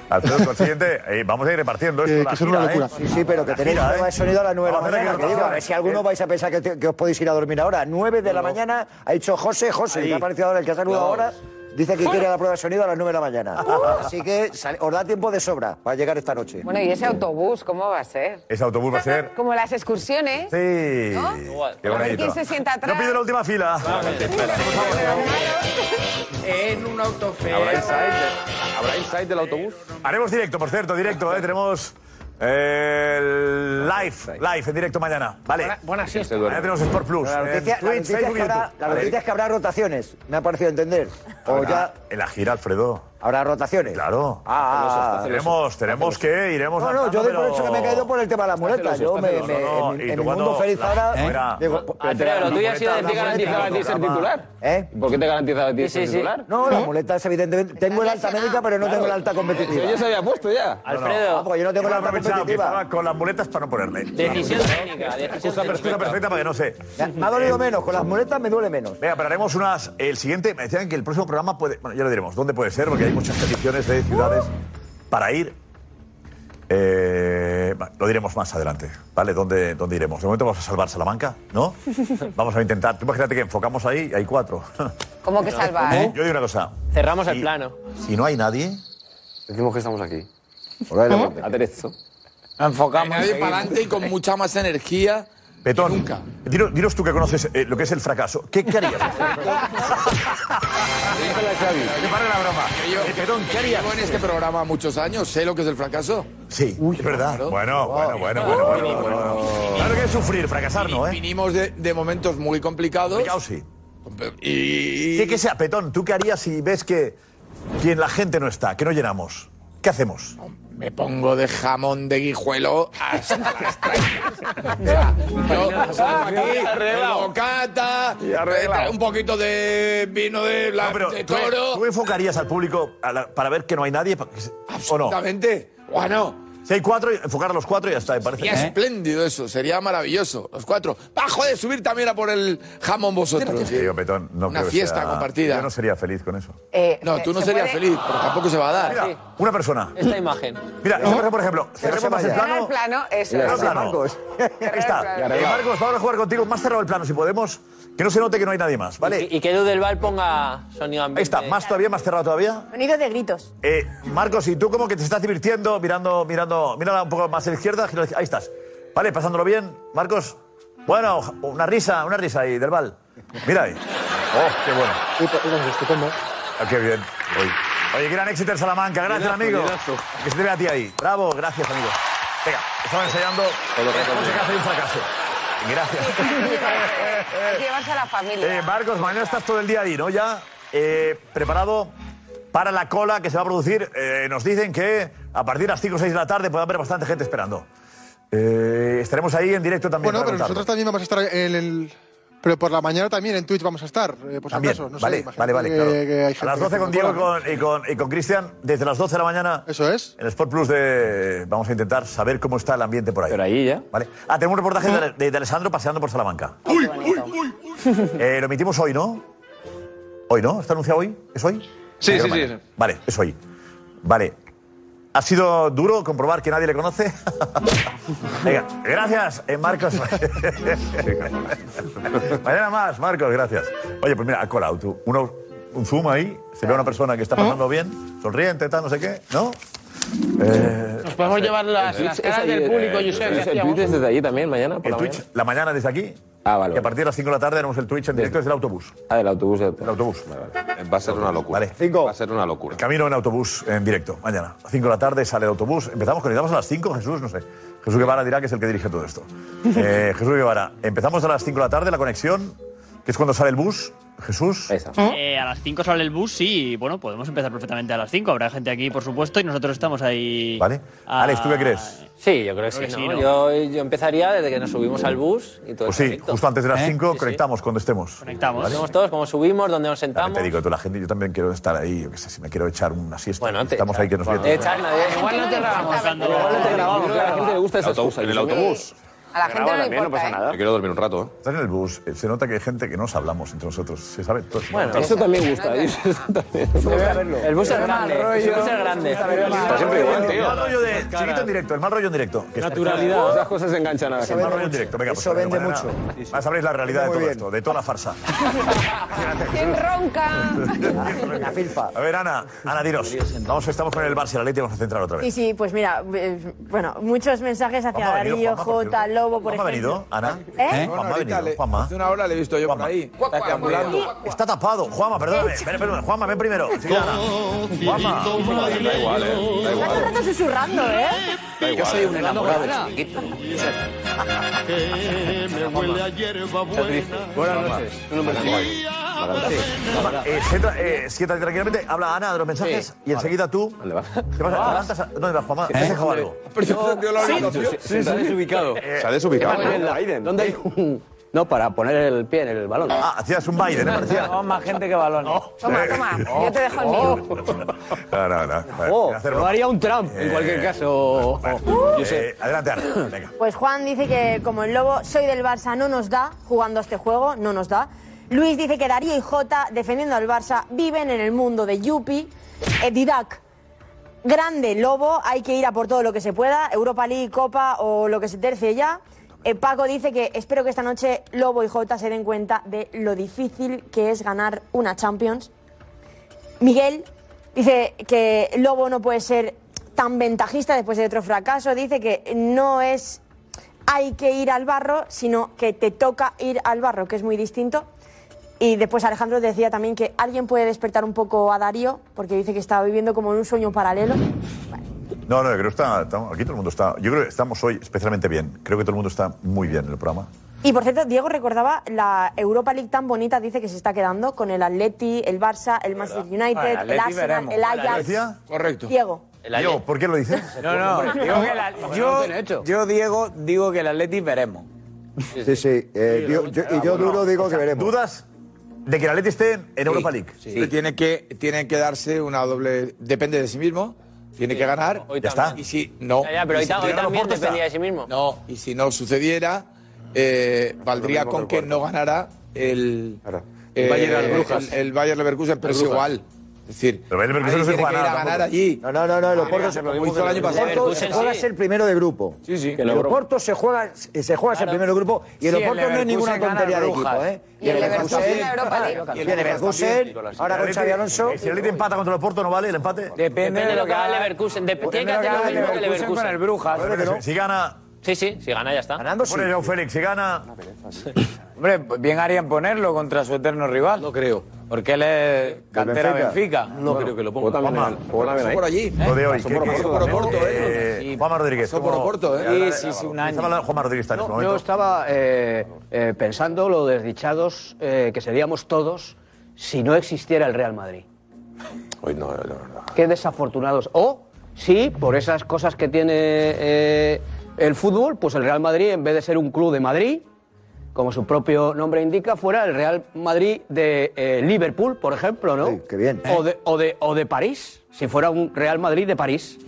Alfredo, con el siguiente, eh, vamos a ir repartiendo esto. Que- la que gira, una locura. ¿eh? Sí, sí, pero que tenéis prueba de ¿eh? sonido a las 9 de la Vamos mañana. que Que digo, a ver rotaciones. si alguno vais a pensar que, te- que os podéis ir a dormir ahora. 9 de la mañana, ha dicho José, José, que ha aparecido ahora el que ha saludado ahora. Dice que quiere la prueba de sonido a las 9 de la mañana. Así que sal- os da tiempo de sobra para llegar esta noche. Bueno, ¿y ese autobús cómo va a ser? Ese autobús va a ser... Como las excursiones. Sí. Qué A ver bonito. quién se sienta atrás. Yo pido la última fila. En un autofer. ¿Habrá inside, ¿Habrá inside del autobús? Haremos directo, por cierto, directo, ¿eh? Tenemos el live, live, en directo mañana. Vale. Buena, buena siesta. Mañana tenemos Sport Plus. La en noticia, la Twitch, noticia es que habrá, YouTube. la Vale. noticia es que habrá rotaciones, me ha parecido entender. O ya En la gira, Alfredo. Habrá rotaciones. Claro. Ah, Tenemos, tenemos que iremos. No, no, yo doy por hecho que me he caído por el tema de las muletas. Yo me, en, mi mundo feliz la- ahora. pues, Alfredo, lo tuyo ha sido decir garantizado a ti ser titular. ¿Eh? ¿Por qué te garantizaba a ti ser titular? No, las muletas, evidentemente. Tengo el alta médica, pero no tengo el alta competitiva. Yo se había puesto ya. Alfredo, Ah, porque yo no tengo la alta competitiva. con las muletas para no ponerle. decisión técnica. Decisión Excusa perfecta para que no sé. Me ha dolido menos, con las muletas me duele menos. Venga, pero haremos unas. El siguiente, me decían que el próximo programa puede. Bueno, ya lo diremos. ¿Dónde puede ser? Porque hay muchas peticiones de ciudades para ir. Eh, lo diremos más adelante, ¿vale? ¿Dónde, ¿Dónde iremos? De momento vamos a salvar Salamanca, ¿no? Vamos a intentar. Tú imagínate que enfocamos ahí y hay cuatro. ¿Cómo que salvar? Yo digo una cosa. Cerramos el Si- plano. Si no hay nadie, Decimos que estamos aquí. ¿Eh? Enfocamos. Nadie para adelante y con mucha más energía. Petón, nunca. Dinos, dinos tú que conoces eh, lo que es el fracaso. ¿Qué, qué harías? Que pare la broma. Yo, Eh, Petón, ¿qué harías? Llevo en este programa muchos años, sé lo que es el fracaso. Sí, es verdad. Bueno, bueno, bueno, bueno, bueno, bueno. Claro que es sufrir, fracasar, ¿no, eh? Vinimos de, de momentos muy complicados. Complicado, sí. Y. ¿Qué, qué sea, Petón? ¿Tú qué harías si ves que, que la gente no está, que no llenamos? ¿Qué hacemos? Me pongo de jamón de guijuelo hasta las. Yo salgo aquí, bocata, eh, un poquito de vino de, la- No, pero de ¿tú, toro. tú enfocarías al público a la- para ver que no hay nadie? Absolutamente. Bueno, Si hay cuatro, enfocar a los cuatro y ya está, me parece. sería espléndido eso, sería maravilloso. Los cuatro. Va, joder, subir también a por el jamón vosotros. Sí, yo, Petón, no Una creo que fiesta sea- compartida. Yo no sería feliz con eso. Eh, No, tú no ¿se serías puede- feliz, pero tampoco se va a dar. Mira, una persona. Esta imagen. Mira, esta persona, por ejemplo, cerremos el Cerrar plano. el plano, eso. Cerrar el plano. Marcos. Ahí está. Eh, Marcos, vamos a jugar contigo. Más cerrado el plano, si podemos. Que no se note que no hay nadie más, ¿vale? Y, y que Edu del Val ponga sonido ambiente. Ahí está, más todavía, más cerrado todavía. Sonido de gritos. Eh, Marcos, y tú como que te estás divirtiendo, mirando, mirando, mírala un poco más a la izquierda, ahí estás. Vale, pasándolo bien, Marcos. Bueno, una risa, una risa ahí, del Val. Mira ahí. Oh, qué bueno. Estupendo. Ah, qué bien. Oye, Oye, gran éxito en Salamanca. Gracias, amigo. Que se te vea a ti ahí. Bravo, gracias, amigo. Venga, estaba enseñando. Por si acaso hay un fracaso. Gracias. Hay que llevarse a la familia. Eh, Marcos, mañana estás todo el día ahí, ¿no? Ya eh, preparado para la cola que se va a producir. Eh, nos dicen que a partir de las 5 o 6 de la tarde puede haber bastante gente esperando. Eh, estaremos ahí en directo también. Bueno, para pero contarlo. nosotros también vamos a estar en el. Pero por la mañana también en Twitch vamos a estar, eh, por si También, acaso. No sé, vale, imagínate vale, vale, claro. que hay A las que 12 está con Diego y con, y con, y con Cristian, desde las 12 de la mañana. Eso es. En Sport Plus de. Vamos a intentar saber cómo está el ambiente por ahí. Pero ahí ya. Vale. Ah, tenemos un reportaje de, de- de Alessandro paseando por Salamanca. Eh, lo emitimos hoy, ¿no? Hoy, ¿no? ¿Está anunciado hoy? ¿Es hoy? Sí, sí, sí. Vale, es hoy. Vale. ¿Ha sido duro comprobar que nadie le conoce? Venga, gracias, eh, Marcos. Mañana más, Marcos, gracias. Oye, pues mira, ha colado tú. Uno, un zoom ahí, se ve a una persona que está pasando bien, sonriente, tal, no sé qué, ¿no? Eh, Nos podemos llevar las, las caras del público, Josep, que hacíamos. desde allí también, mañana por el la Twitch, mañana? la mañana desde aquí. Ah, vale. Y a partir de las 5 de la tarde haremos el Twitch en directo desde el autobús. Ah, del autobús. El autobús. Va a ser una locura. Vale. Va a ser una locura. Camino en autobús en directo, mañana. A 5 de la tarde sale el autobús. Empezamos, conectamos a las 5, Jesús, no sé. Jesús Guevara dirá que es el que dirige todo esto. Eh, Jesús Guevara, empezamos a las 5 de la tarde la conexión, que es cuando sale el bus. Jesús. Eh, a las 5 sale el bus, sí, y bueno, podemos empezar perfectamente a las 5. Habrá gente aquí, por supuesto, y nosotros estamos ahí. ¿Vale? a- Alex, ¿tú qué crees? Sí, yo creo que Creo sí, que ¿no? sí, ¿no? Yo, yo empezaría desde que nos subimos al bus y todo Pues sí, justo antes de las ¿Eh? 5 Sí, sí. conectamos cuando estemos. Conectamos. ¿Vale? Todos cómo subimos, dónde nos También sentamos. te digo, tú, la gente, yo también quiero estar ahí, yo qué sé, si me quiero echar una siesta. Bueno, te Estamos ahí que nos Bueno, nadie- Igual no te grabamos. Igual no te grabamos, a la gente le gusta esa excusa. En el autobús. A la gente no le importa, ¿eh? Me quiero dormir un rato, ¿eh? Estás en el bus, eh, se nota que hay gente que no nos hablamos entre nosotros, se sabe todo. Bueno, eso también gusta. Eso también. El bus es grande. El bus es grande. Está siempre igual, tío. El mal rollo de chiquito en directo, el mal rollo en directo. Naturalidad. Esas cosas enganchan a la El mal rollo en directo, venga, pues Eso vende mañana mucho. Más sabréis la realidad de todo esto, de toda la farsa. ¿Quién ronca? La filfa. A ver, Ana, Ana, dinos. Vamos, estamos con el Barça y la Leti, vamos a centrar otra vez. sí, pues mira, eh, bueno, muchos mensajes hacia Darío, cierto. Lobo, por ¿Juanma ha ejemplo. venido, Ana? ¿Eh? Juanma ha venido, Juanma. Hace una hora le he visto yo por ahí. Está deambulando. Está tapado. Juanma, perdóname. Espera, perdóname. Juanma, ven primero. Sí, Ana. Juanma. Da igual, ¿eh? Da Está igual. todo el rato susurrando, ¿eh? Da igual. soy un enamorado de chiquito. Buenas noches. Juanma, eh, sienta- eh, siéntate tranquilamente. Habla Ana de los mensajes Sí. y enseguida tú. ¿Dónde vas? ¿Qué pasa? ¿Te levantas a- ¿Dónde vas, Juanma? ¿Te has dejado algo? Pero yo te dio la orientación. Ha desubicado. Desubicado. ¿Dónde hay un.? No, para poner el pie en el balón. Ah, hacías un baile, ¿no? Parecía. Tenemos más gente que balones. Toma, toma, yo te dejo el mío. No, no, no. Oh, yo broma. haría un Trump, en Eh, cualquier caso. Yo sé. Eh, adelante, Ana. Venga. Pues Juan dice que como el Lobo, soy del Barça, no nos da jugando a este juego, no nos da. Luis dice que Darío y Jota, defendiendo al Barça, viven en el mundo de Yupi. Eh, Didac, grande Lobo, hay que ir a por todo lo que se pueda, Europa League, Copa o lo que se tercie ya. Eh, Paco dice que espero que esta noche Lobo y Jota se den cuenta de lo difícil que es ganar una Champions. Miguel dice que Lobo no puede ser tan ventajista después de otro fracaso. Dice que no es hay que ir al barro, sino que te toca ir al barro, que es muy distinto. Y después Alejandro decía también que alguien puede despertar un poco a Darío, porque dice que estaba viviendo como en un sueño paralelo. No, no, yo creo que está, estamos- aquí todo el mundo está. Yo creo que estamos hoy especialmente bien. Creo que todo el mundo está muy bien en el programa. Y por cierto, Diego recordaba la Europa League tan bonita, dice que se está quedando con el Atleti, el Barça, el Manchester United, Bueno, el el, Atleti Arsenal, veremos. el ¿La Ajax. decía? Correcto. Diego. Diego, ¿por qué lo dices? No, no, digo que la- yo, yo, Diego, digo que el Atleti veremos. Sí, sí. eh, yo- yo- y yo duro digo que veremos. ¿Dudas de que el Atleti esté en Europa League? Sí. Tiene que, tiene que darse una doble. Depende de sí mismo. Tiene que ganar. Hoy Ya está. Y si no. Ya, ya, pero y hoy, si hoy también Porto está- dependía de sí mismo. No, y si no sucediera, eh, valdría con que el no ganara el, Claro. eh, El Bayern el, Brujas. el Bayern Leverkusen, pero es igual. Es decir, Pero el Leverkusen no se tiene juega que ir nada a ganar tampoco. allí. No, no, no, no el Oporto se, Como hizo el año pasado. Oporto se juega ser primero de grupo. Sí, sí. El Oporto se juega, se juega ser primero de grupo y el Sí, el Oporto no es ninguna Leverkusen tontería de Brujas. equipo, ¿eh? Y el Leverkusen el Leverkusen, ahora con Xavi Alonso. Si el Atleti empata contra el Oporto, ¿no vale el empate? Depende, de lo que haga el Leverkusen. Tiene que hacer lo mismo que el con el Leverkusen. Brujas. Si gana Sí, sí, si gana ya está. Ganando Pone Joao Félix, si gana. Hombre, bien harían ponerlo contra su eterno rival. No creo. Porque él es cantera Benfica. No creo que lo ponga. Juanma, Pasó por allí. Lo de hoy. Pasó ¿qué- por Oporto, por Oporto, eh, Juanma Rodríguez. Pasó por ¿cómo- Oporto, ¿eh? Sí, sí, sí, un año. Juanma Rodríguez está en Yo momento. estaba eh, eh, pensando lo desdichados eh, que seríamos todos si no existiera el Real Madrid. Hoy no, no, no. Qué desafortunados. O si por esas cosas que tiene eh, el fútbol, pues el Real Madrid, en vez de ser un club de Madrid, como su propio nombre indica, fuera el Real Madrid de eh, Liverpool, por ejemplo, ¿no? qué bien. O de, o, de, o de París, si fuera un Real Madrid de París.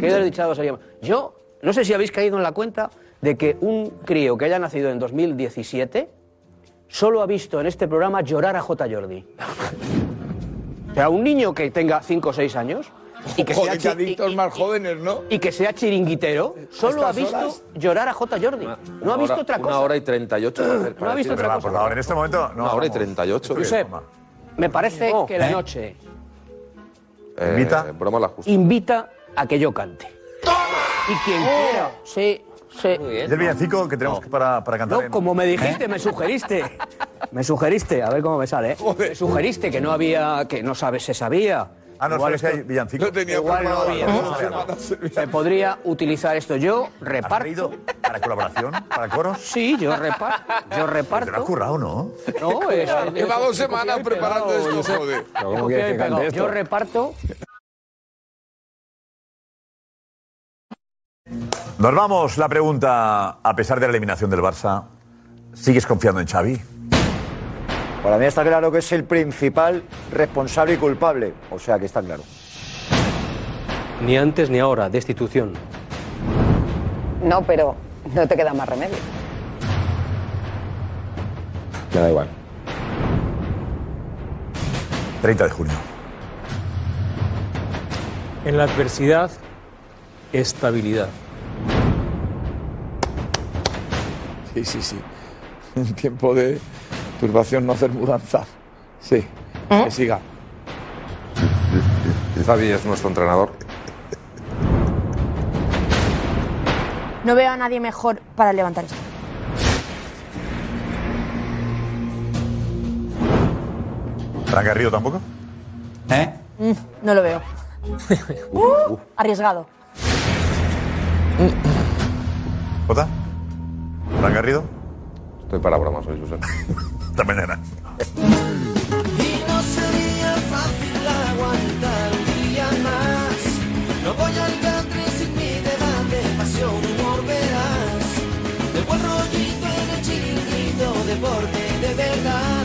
Qué desdichado seríamos. Yo no sé si habéis caído en la cuenta de que un crío que haya nacido en 2017 solo ha visto en este programa llorar a J. Jordi. O sea, un niño que tenga 5 o 6 años y que, sea Joder, adictos más jóvenes, ¿no? y que sea chiringuitero, solo ha visto horas? llorar a J. Jordi. No ha visto otra cosa. Una hora y 38. para hacer- No ha visto otra Verdad, cosa. por favor, en este momento. No, Una hora y vamos. 38. Josep, me parece No. que la ¿Eh? noche Eh, ¿Invita? Broma la justa. invita a que yo cante. Y quien quiera, sí, sí. ¿Es el villancico que tenemos que para, para cantar? No, en- como me dijiste, me sugeriste. Me sugeriste, a ver cómo me sale. ¿eh? Me sugeriste que no había, que no sabes, se sabía. Ah, no, Igual esto- hay villancico. No tenía Igual. Se podría utilizar esto. Yo ¿Has reparto. para colaboración? ¿Para coros? Sí, yo reparto. Yo Te lo has currado, ¿no? No, es, Lleva dos semanas preparando esto, joder. ¿Cómo quieres que cante Yo reparto. Nos vamos. La pregunta, a pesar de la eliminación del Barça, ¿sigues confiando en Xavi? Para mí está claro que es el principal responsable y culpable. O sea que está claro. Ni antes ni ahora, destitución. No, pero no te queda más remedio. Me da igual. 30 de junio. En la adversidad, estabilidad. Sí, sí, sí. En tiempo de turbación no hacer mudanza. Sí. Que siga. Xavi es nuestro entrenador. No veo a nadie mejor para levantar esto. ¿Fran Garrido tampoco? ¿Eh? Mm, no lo veo. Uh, arriesgado. ¿Jota? ¿Fran Garrido? Estoy para bromas hoy, Josep. Hasta mañana. Y no sería fácil aguantar un día más. No voy al country sin mi debate, pasión, humor, verás. De buen rollito en el chiringuito, deporte de verdad.